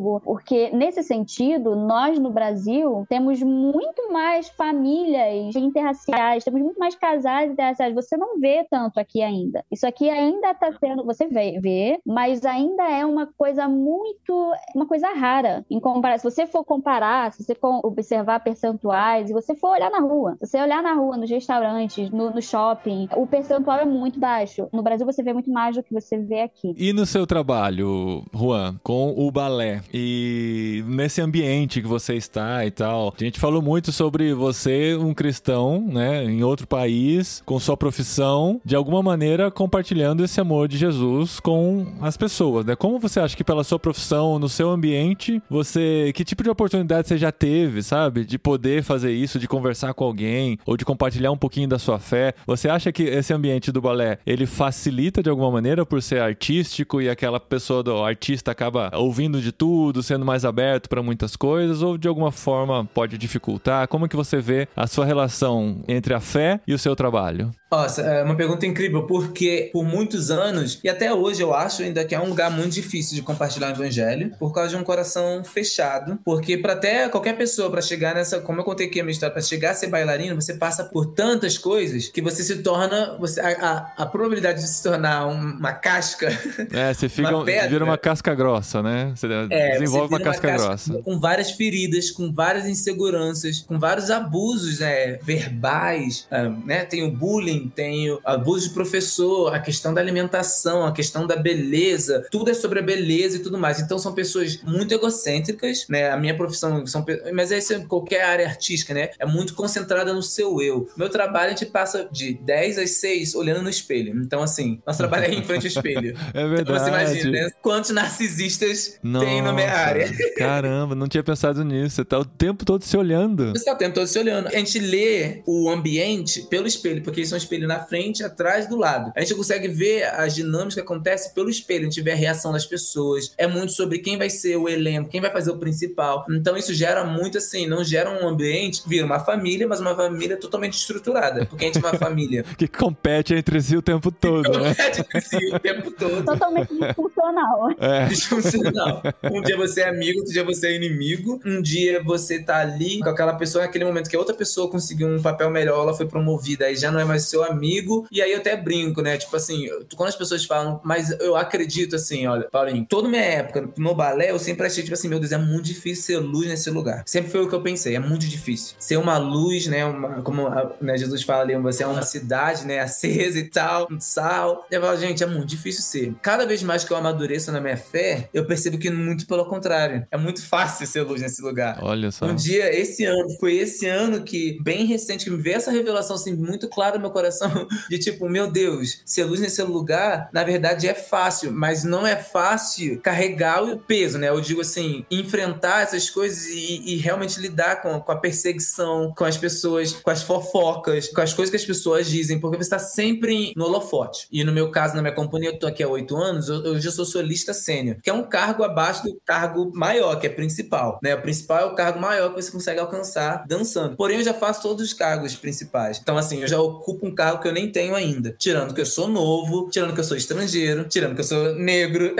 Joanesburgo, porque nesse sentido, nós no Brasil temos muito mais famílias interraciais, temos muito mais casais interraciais. Você não vê tanto aqui ainda. Isso aqui ainda está sendo, você vê, vê, mas ainda é uma coisa muito uma coisa rara em comparar. Se você for comparar, se você for observar percentuais, e você for olhar na rua, se você olhar na rua, nos restaurantes, no, no shopping, o percentual é muito baixo. No Brasil você vê muito mais do que você vê aqui. E no seu trabalho, Juan, com o balé e nesse ambiente que você está e tal, a gente falou muito sobre você, um cristão, né, em outro país, com sua profissão, de alguma maneira compartilhando esse amor de Jesus com as pessoas, né? Como você acha que pela sua profissão, no seu ambiente, você, que tipo de oportunidade você já teve, sabe, de poder fazer isso, de conversar com alguém ou de compartilhar um pouquinho da sua fé? Você acha que esse ambiente do balé, ele facilita de alguma maneira por ser artístico e aquela pessoa do artista acaba ouvindo de tudo, sendo mais aberto para muitas coisas, ou de alguma forma pode dificultar? Como que você vê a sua relação entre a fé e o seu trabalho? Nossa, é uma pergunta incrível, porque por muitos anos, e até hoje eu acho ainda que é um lugar muito difícil de compartilhar o evangelho, por causa de um coração fechado. Porque para até qualquer pessoa, para chegar nessa, como eu contei aqui a minha história, para chegar a ser bailarino, você passa por tantas coisas que você se torna. Você, a, a, a probabilidade de se tornar uma casca. É, você (laughs) fica, uma pedra, vira uma casca grossa, né? Você é, desenvolve você uma, casca uma casca grossa. Com várias feridas, com várias inseguranças, com vários abusos né, verbais, ah, né? Tem o bullying tem abuso de professor, a questão da alimentação, a questão da beleza, tudo é sobre a beleza e tudo mais. Então são pessoas muito egocêntricas, né? A minha profissão são, mas essa é qualquer área artística, né? É muito concentrada no seu eu. Meu trabalho a gente passa de 10 às 6 olhando no espelho. Então assim, nosso trabalho é em frente ao espelho. (laughs) é verdade. Então você imagina, né? quantos narcisistas Nossa, tem na minha área. Caramba, não tinha pensado nisso. Você tá o tempo todo se olhando. Você tá o tempo todo se olhando. A gente lê o ambiente pelo espelho, porque são espelho na frente, atrás, do lado. A gente consegue ver as dinâmicas que acontecem pelo espelho, a gente vê a reação das pessoas. É muito sobre quem vai ser o elenco, quem vai fazer o principal. Então isso gera muito assim, não gera um ambiente, vira uma família, mas uma família totalmente estruturada. Porque a gente é uma família. (laughs) que compete entre si o tempo todo, né? Compete entre si o tempo todo. Totalmente disfuncional. É. Disfuncional. Um (laughs) dia você é amigo, outro dia você é inimigo. Um dia você tá ali com aquela pessoa, naquele momento que a outra pessoa conseguiu um papel melhor, ela foi promovida, aí já não é mais seu amigo. E aí eu até brinco, né? Tipo assim, quando as pessoas falam, mas eu acredito assim, olha, Paulinho, toda minha época no balé, eu sempre achei, tipo assim, meu Deus, é muito difícil ser luz nesse lugar. Sempre foi o que eu pensei, é muito difícil. Ser uma luz, né? Uma, como né, Jesus fala ali, você é uma cidade, né? Acesa e tal, um sal. Eu falo, gente, é muito difícil ser. Cada vez mais que eu amadureço na minha fé, eu percebo que muito pelo contrário. É muito fácil ser luz nesse lugar. Olha só. Um dia, esse ano, foi esse ano que, bem recente, que me veio essa revelação assim, muito clara no meu coração (laughs) de tipo, meu Deus, ser luz nesse lugar, na verdade é fácil, mas não é fácil carregar o peso, né? Eu digo assim, enfrentar essas coisas e, e realmente lidar com, com, a perseguição, com as pessoas, com as fofocas, com as coisas que as pessoas dizem, porque você está sempre no holofote. E no meu caso, na minha companhia, eu tô aqui há oito anos, eu, eu já sou solista sênior, que é um cargo abaixo do cargo maior, que é principal, né? O principal é o cargo maior que você consegue alcançar dançando. Porém, eu já faço todos os cargos principais. Então, assim, eu já ocupo um cargo que eu nem tenho ainda. Tirando que eu sou novo, tirando que eu sou estrangeiro, tirando que eu sou negro,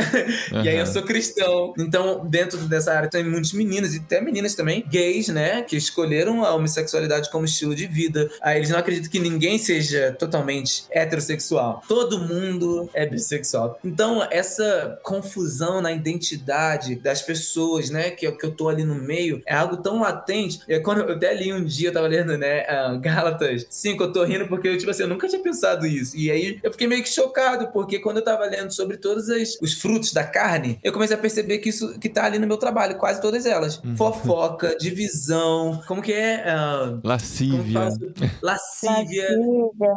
uhum. (laughs) e aí eu sou cristão. Então, dentro dessa área tem muitas meninas, e até meninas também, gays, né, que escolheram a homossexualidade como estilo de vida. Aí eles não acreditam que ninguém seja totalmente heterossexual. Todo mundo é bissexual. Então, essa confusão na identidade das pessoas, né, que, que eu tô ali no meio, é algo tão latente. E quando eu até li um dia, eu tava lendo, né, uh, Gálatas 5, eu tô rindo porque eu, tipo assim, eu nunca tinha pensado isso. E aí eu fiquei meio que chocado, porque quando eu tava lendo sobre todos as, os frutos da carne, eu comecei a perceber que isso que tá ali no meu trabalho, quase todas elas. Uhum. Fofoca, divisão, como que é? Uh, Lascívia. Lascívia. Lascívia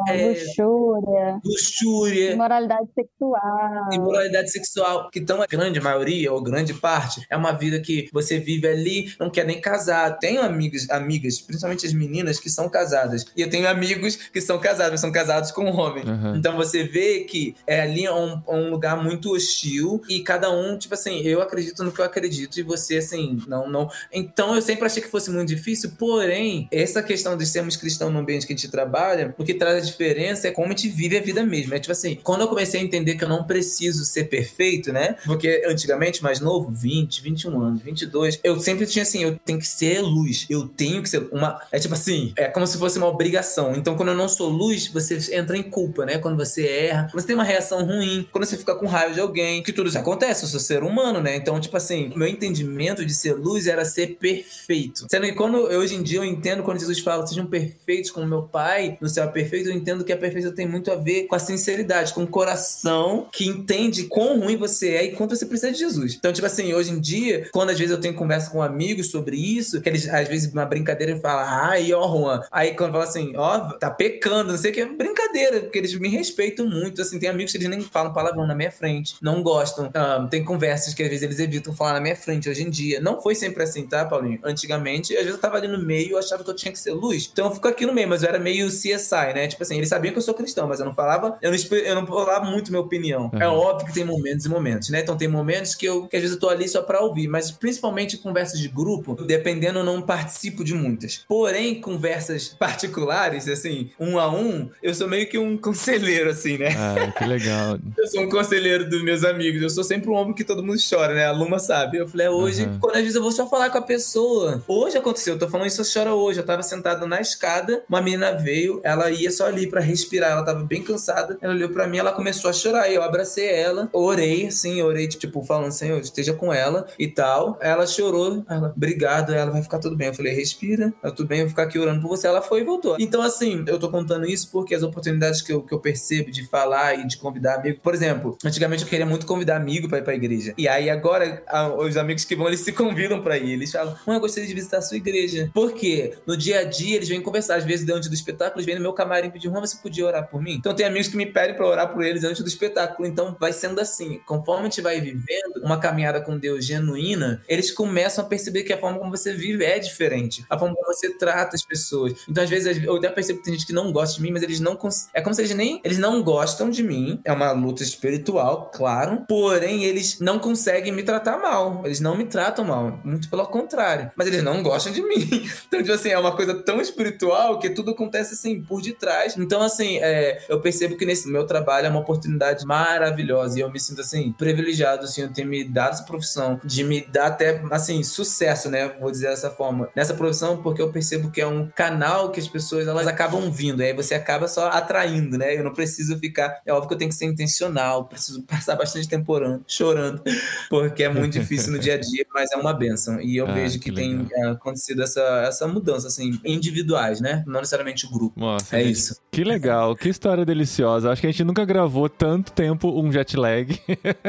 é, luxúria. Luxúria. Imoralidade sexual. Imoralidade sexual, que tão a grande maioria, ou grande parte, é uma vida que você vive ali, não quer nem casar. Tenho amigas, amigas, principalmente as meninas, que são casadas. E eu tenho amigos que são casados, mas são casados com um homem. Uhum. Então você vê que é ali um, um, lugar muito hostil e cada um, tipo assim, eu acredito no que eu acredito e você, assim, não, não. Então eu sempre achei que fosse muito difícil, porém, essa questão de sermos cristãos no ambiente que a gente trabalha, o que traz a diferença é como a gente vive a vida mesmo. É tipo assim, quando eu comecei a entender que eu não preciso ser perfeito, né? Porque antigamente, mais novo, 20, 21 anos, 22, eu sempre tinha assim, eu tenho que ser luz, eu tenho que ser uma. É tipo assim, é como se fosse uma obrigação. Então quando eu não sou luz, você entra em culpa, né? Quando você erra, você tem uma reação ruim, quando você fica com raiva de alguém, que tudo isso acontece, eu sou ser humano, né? Então, tipo assim, meu entendimento de ser luz era ser perfeito. Sendo que quando hoje em dia eu entendo quando Jesus fala, sejam perfeitos como meu pai no céu é perfeito, eu entendo que a perfeição tem muito a ver com a sinceridade, com o coração que entende quão ruim você é e quanto você precisa de Jesus. Então, tipo assim, hoje em dia, quando às vezes eu tenho conversa com amigos sobre isso, que eles às vezes uma brincadeira falam, ai, ó, Juan. Aí quando fala assim, ó, tá pecando, não sei o que, brincadeira, porque eles me respeitam muito. Assim, tem amigos que eles nem falam palavrão na minha frente, não gostam. Um, tem conversas que às vezes eles evitam falar na minha frente hoje em dia. Não foi sempre assim, tá, Paulinho? Antigamente, às vezes eu tava ali no meio e eu achava que eu tinha que ser luz. Então eu fico aqui no meio, mas eu era meio CSI, né? Tipo assim, eles sabiam que eu sou cristão, mas eu não falava, eu não, eu não falava muito minha opinião. Uhum. É óbvio óbvio que tem momentos e momentos, né? Então tem momentos que eu que às vezes eu tô ali só para ouvir, mas principalmente conversas de grupo, dependendo eu não participo de muitas. Porém, conversas particulares, assim, um a um, eu sou meio que um conselheiro assim, né? Ah, que legal. (laughs) eu sou um conselheiro dos meus amigos. Eu sou sempre um homem que todo mundo chora, né? A Luma sabe. Eu falei, é, hoje, uhum. quando às vezes eu vou só falar com a pessoa. Hoje aconteceu, eu tô falando isso, eu choro hoje. Eu tava sentado na escada, uma menina veio, ela ia só ali para respirar, ela tava bem cansada. Ela olhou para mim, ela começou a chorar. Eu abracei ela, orei, assim, orei, tipo, falando, Senhor, esteja com ela e tal. Ela chorou, ela, obrigado, ela vai ficar tudo bem. Eu falei, respira, tá tudo bem, eu vou ficar aqui orando por você. Ela foi e voltou. Então, assim, eu tô contando isso porque as oportunidades que eu, que eu percebo de falar e de convidar amigo, por exemplo, antigamente eu queria muito convidar amigo para ir pra igreja. E aí agora, a, os amigos que vão, eles se convidam para ir. Eles falam, eu gostaria de visitar a sua igreja. Por quê? No dia a dia, eles vêm conversar. Às vezes, antes do espetáculo, eles vêm no meu camarim pedir, Juan, você podia orar por mim? Então tem amigos que me pedem para orar por eles antes do espetáculo. Então vai sendo assim. Conforme a gente vai vivendo uma caminhada com Deus genuína, eles começam a perceber que a forma como você vive é diferente. A forma como você trata as pessoas. Então, às vezes, eu até percebo que tem gente que não gosta de mim, mas eles não. É como se eles nem. Eles não gostam de mim. É uma luta espiritual, claro. Porém, eles não conseguem me tratar mal. Eles não me tratam mal. Muito pelo contrário. Mas eles não gostam de mim. (laughs) Então, tipo assim, é uma coisa tão espiritual que tudo acontece assim, por detrás. Então, assim, é, eu percebo que nesse meu trabalho é uma oportunidade maravilhosa. E eu me sinto, assim, privilegiado, assim, eu ter me dado essa profissão, de me dar até, assim, sucesso, né? Vou dizer dessa forma. Nessa profissão, porque eu percebo que é um canal que as pessoas, elas acabam vindo. Aí você acaba só atraindo, né? Eu não preciso ficar. É óbvio que eu tenho que ser intencional, preciso (laughs) passar bastante tempo orando, chorando, (laughs) porque é muito difícil no dia a dia, mas é uma benção. E eu ah, vejo que, que tem é, acontecido essa, essa mudança, assim, individuais, né? Não necessariamente o grupo. Nossa, é gente, isso. Que legal, que história deliciosa. Acho que a gente nunca gravou tanto tempo um jet lag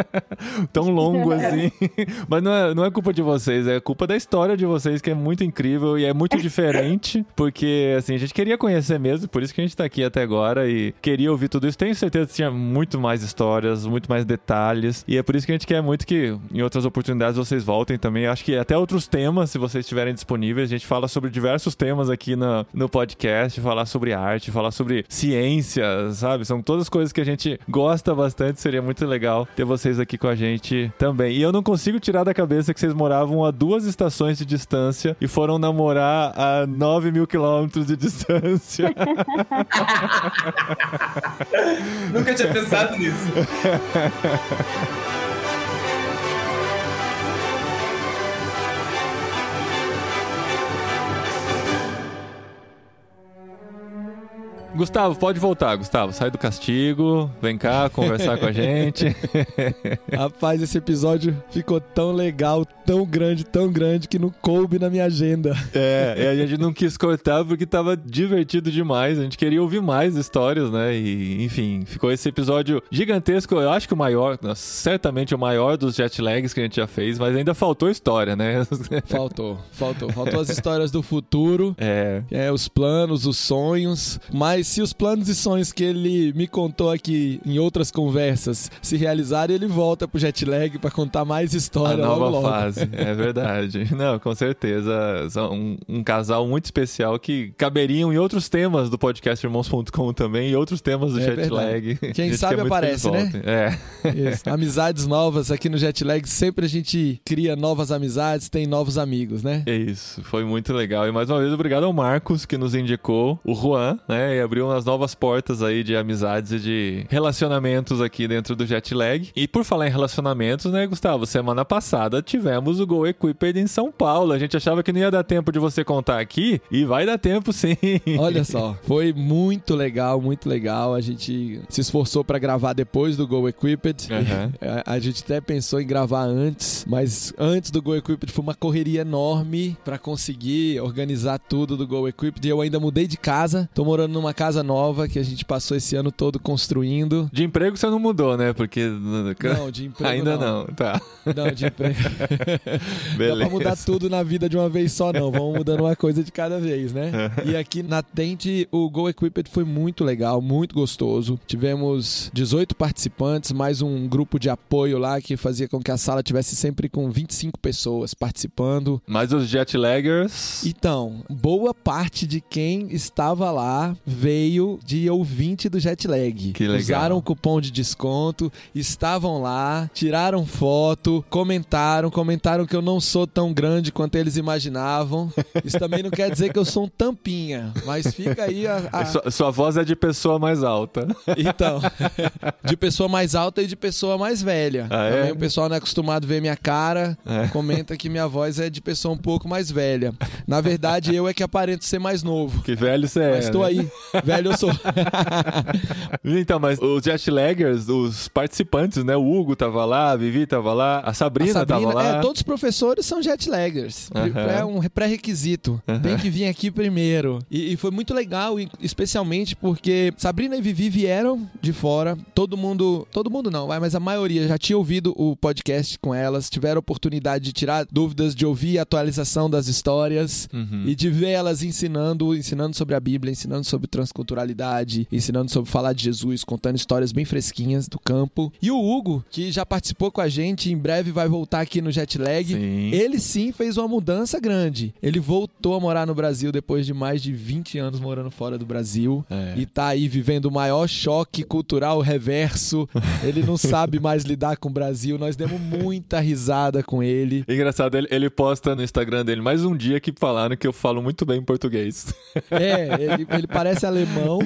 (laughs) tão longo assim. (laughs) mas não é, não é culpa de vocês, é culpa da história de vocês, que é muito incrível e é muito diferente, (laughs) porque, assim, a gente queria conhecer mesmo, por isso que a gente tá aqui até agora e queria ouvir tudo isso. Tenho certeza que tinha muito mais histórias, muito mais detalhes, e é por isso que a gente quer muito que em outras oportunidades vocês voltem também. Acho que até outros temas, se vocês estiverem disponíveis, a gente fala sobre diversos temas aqui no, no podcast, falar sobre arte, falar sobre ciência, sabe? São todas coisas que a gente gosta bastante, seria muito legal ter vocês aqui com a gente também. E eu não consigo tirar da cabeça que vocês moravam a duas estações de distância e foram namorar a 9 mil quilômetros de distância. (laughs) Nunca tinha pensado nisso. (laughs) Gustavo, pode voltar, Gustavo. Sai do castigo, vem cá conversar com a gente. (laughs) Rapaz, esse episódio ficou tão legal, tão grande, tão grande que não coube na minha agenda. É, e a gente não quis cortar porque tava divertido demais. A gente queria ouvir mais histórias, né? E, enfim, ficou esse episódio gigantesco. Eu acho que o maior, certamente o maior dos jet lags que a gente já fez, mas ainda faltou história, né? (laughs) Faltou, faltou. Faltou as histórias do futuro. É. é os planos, os sonhos. Mas se os planos e sonhos que ele me contou aqui em outras conversas se realizarem, ele volta pro jet lag pra contar mais história. A nova logo, logo. fase, é verdade. (laughs) Não, com certeza. Um, um casal muito especial que caberiam em outros temas do podcast irmãos.com também e outros temas do é jet lag. Quem (laughs) sabe aparece, né? É. Isso. (laughs) Amizades novas aqui no jet lag, sempre a gente cria novas amizades, tem novos amigos, né? É isso, foi muito legal. E mais uma vez, obrigado ao Marcos que nos indicou, o Juan, né? E abriu umas novas portas aí de amizades e de relacionamentos aqui dentro do Jetlag. E por falar em relacionamentos, né, Gustavo? Semana passada tivemos o Go Equipped em São Paulo. A gente achava que não ia dar tempo de você contar aqui e vai dar tempo sim. Olha só, foi muito legal, muito legal. A gente se esforçou para gravar depois do Go Equipped. Uhum. A, (laughs) a, gente até pensou em gravar antes, mas antes do Go Equipped foi uma correria enorme para conseguir organizar tudo do Go Equipped. E eu ainda mudei de casa, tô morando numa casa casa nova que a gente passou esse ano todo construindo. De emprego você não mudou, né? Porque. Não, de emprego. (laughs) Ainda não, não. tá. Não, de (laughs) emprego. Beleza. Dá pra mudar tudo na vida de uma vez só, não. Vamos mudando uma coisa de cada vez, né? e aqui na Tente, o Go Equipped foi muito legal, muito gostoso. Tivemos 18 participantes, mais um grupo de apoio lá que fazia com que a sala tivesse sempre com 25 pessoas participando. Mais os jetlaggers. Então, boa parte de quem estava lá veio de ouvinte do Jetlag. Que legal. Usaram o cupom de desconto, estavam lá, tiraram foto, comentaram, comentaram que eu não sou tão grande quanto eles imaginavam. Isso também não quer dizer que eu sou um tampinha, mas fica aí a. a... Sua, sua, voz é de pessoa mais alta. Então, (laughs) de pessoa mais alta e de pessoa mais velha. Ah, também é? o pessoal não é acostumado a ver minha cara, É. comenta que minha voz é de pessoa um pouco mais velha. Na verdade, eu é que aparento ser mais novo. Que velho você é. Mas tô né? aí, velho eu sou. (laughs) Então, mas os jetlaggers, os participantes, né? O Hugo tava lá, a Vivi tava lá, a Sabrina, A tava lá. é, todos os professores são jetlaggers. Aham. É um pré-requisito. Tem que vir aqui primeiro. E, e foi muito legal, especialmente porque Sabrina e Vivi vieram de fora. Todo mundo, todo mundo não, vai, mas a maioria já tinha ouvido o podcast com elas, tiveram oportunidade de tirar dúvidas, de ouvir a atualização das histórias Uhum. e de ver elas ensinando, ensinando sobre a Bíblia, ensinando sobre transculturalidade, ensinando sobre falar de Jesus, contando histórias bem fresquinhas do campo. E o Hugo, que já participou com a gente, em breve vai voltar aqui no Jetlag. Sim. Ele sim fez uma mudança grande. Ele voltou a morar no Brasil depois de mais de 20 anos morando fora do Brasil. É. E tá aí vivendo o maior choque cultural reverso. (laughs) Ele não sabe mais lidar com o Brasil. Nós demos muita risada com ele. Engraçado, ele, ele posta no Instagram dele mais um dia que falaram que eu falo muito bem português. É, ele, ele parece alemão.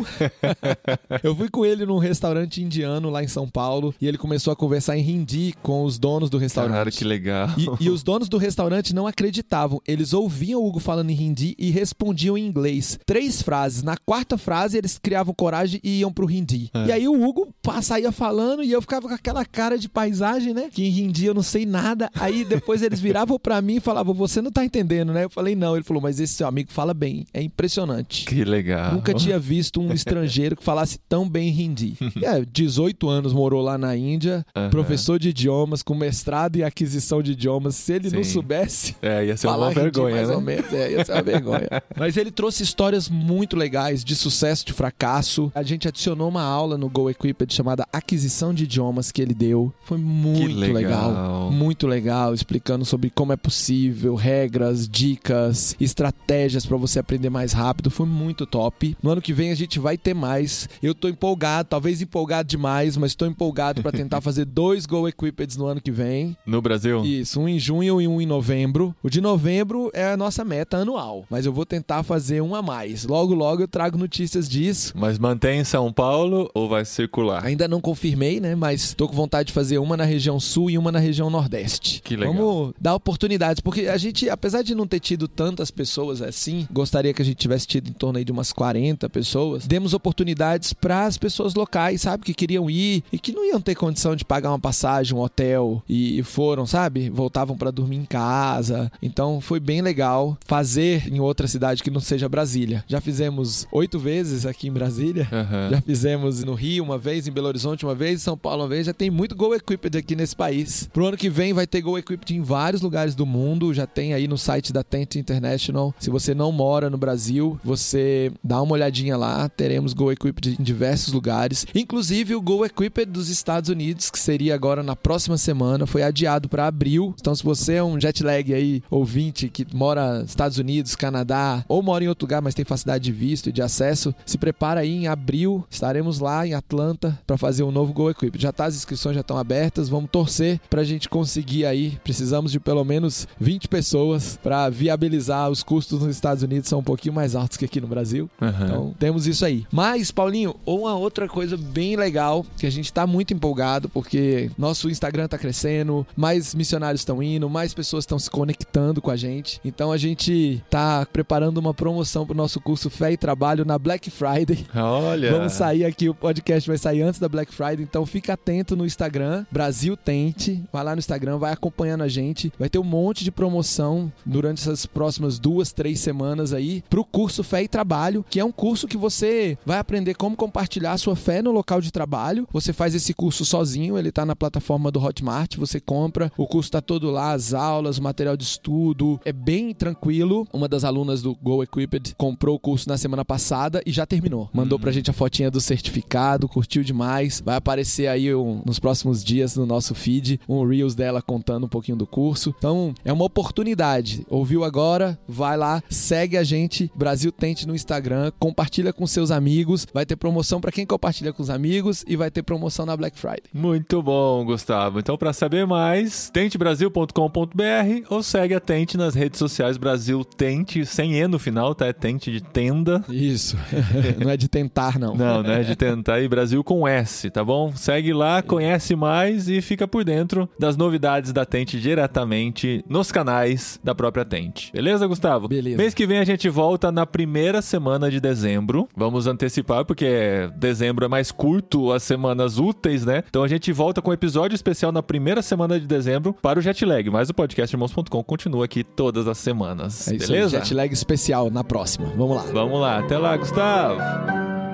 (laughs) Eu fui com ele num restaurante indiano lá em São Paulo e ele começou a conversar em hindi com os donos do restaurante. Cara, que legal. E, e os donos do restaurante não acreditavam. Eles ouviam o Hugo falando em hindi e respondiam em inglês. Três frases. Na quarta frase, eles criavam coragem e iam pro hindi. É. E aí o Hugo saía falando e eu ficava com aquela cara de paisagem, né? Que em hindi eu não sei nada. Aí depois eles viravam pra mim e falavam: Você não tá entendendo, né? Eu falei: Não. Ele falou: Mas esse seu amigo fala bem. É impressionante. Que legal. Nunca tinha visto um (laughs) estrangeiro que falasse tão bem hindi. (laughs) É, 18 anos morou lá na Índia, Aham. professor de idiomas, com mestrado em aquisição de idiomas. Se ele não Sim. soubesse. É, ia ser falar uma hindi vergonha, mais né? ou menos, é, ia ser uma vergonha. (laughs) Mas ele trouxe histórias muito legais de sucesso, de fracasso. A gente adicionou uma aula no Go Equipped chamada Aquisição de Idiomas que ele deu. Foi muito legal. legal. Muito legal, explicando sobre como é possível, regras, dicas, estratégias pra você aprender mais rápido. Foi muito top. No ano que vem a gente vai ter mais. Eu tô empolgado, talvez empolgado demais, mas tô empolgado pra tentar fazer (laughs) dois Go Equippeds no ano que vem. No Brasil? Isso, um em junho e um em novembro. O de novembro é a nossa meta anual, mas eu vou tentar fazer um a mais. Logo, logo eu trago notícias disso. Mas mantém em São Paulo ou vai circular? Ainda não confirmei, né? Mas tô com vontade de fazer uma na região sul e uma na região nordeste. Que legal. Vamos dar oportunidades, porque a gente, apesar de não ter tido tantas pessoas assim, gostaria que a gente tivesse tido em torno aí de umas 40 pessoas. Demos oportunidades para as pessoas locais, sabe, que queriam ir e que não iam ter condição de pagar uma passagem, um hotel e foram, sabe? Voltavam para dormir em casa. Então foi bem legal fazer em outra cidade que não seja Brasília. Já fizemos oito vezes aqui em Brasília. Aham. Já fizemos no Rio uma vez, em Belo Horizonte uma vez, em São Paulo uma vez. Já tem muito Go Equipped aqui nesse país. Pro ano que vem vai ter Go Equipped em vários lugares do mundo. Já tem aí no site da Tent International. Se você não mora no Brasil, você dá uma olhadinha lá. Teremos Go Equipped em diversos lugares. Inclusive o Go Equipped dos Estados Unidos, que seria agora na próxima semana, foi adiado para abril. Então se você é um jet lag aí, ouvinte, que mora nos Estados Unidos, Canadá, ou mora em outro lugar, mas tem facilidade de visto e de acesso, se prepara aí em abril. Estaremos lá em Atlanta para fazer um novo Go Equip. Já tá, as inscrições já estão abertas. Vamos torcer pra gente conseguir aí. Precisamos de pelo menos 20 pessoas para viabilizar os custos nos Estados Unidos são um pouquinho mais altos que aqui no Brasil. Aham. Então, temos isso aí. Mas, Paulinho, uma outra coisa bem legal, que a gente tá muito empolgado, porque nosso Instagram tá crescendo, mais missionários estão indo, mais pessoas estão se conectando com a gente. Então, a gente tá preparando uma promoção pro nosso curso Fé e Trabalho na Black Friday. Olha. Vamos sair aqui, o podcast vai sair antes da Black Friday, então fica atento no Instagram, Brasil Tente, vai lá no Instagram, vai acompanhando a gente, vai ter um monte de promoção durante essas próximas duas, três semanas aí pro curso Fé e Trabalho, que é um curso que você vai aprender como compartilhar a sua fé no local de trabalho. Você faz esse curso sozinho, ele tá na plataforma do Hotmart, você compra, o curso tá todo lá, as aulas, o material de estudo, é bem tranquilo. Uma das alunas do Go Equipped comprou o curso na semana passada e já terminou. Mandou pra gente a fotinha do certificado, curtiu demais. Vai aparecer aí um- nos próximos dias no nosso feed um Reels dela contando um pouquinho do curso. Então, é uma oportunidade. Ouviu agora? Vai lá, segue a gente, Brasil Tente no Instagram, compartilha com seus amigos. Vai ter promoção para quem compartilha com os amigos e vai ter promoção na Black Friday. Muito bom, Gustavo. Então, para saber mais, tentebrasil.com.br ou segue a Tente nas redes sociais Brasil Tente, sem E no final, tá? É Tente de tenda. Isso. (laughs) não é de tentar, não. Não, não é de tentar. E Brasil com S, tá bom? Segue lá, conhece mais e fica por dentro das novidades da Tente diretamente nos canais da própria Tente. Beleza, Gustavo? Beleza. Mês que vem a gente volta na primeira semana de dezembro. Vamos antecipar, porque dezembro é mais curto, as semanas úteis, né? Então a gente volta com um episódio especial na primeira semana de dezembro para o Jetlag. Mas o podcast irmãos.com continua aqui todas as semanas. É isso beleza? aí, jet lag especial na próxima. Vamos lá. Vamos lá. Até lá, Gustavo.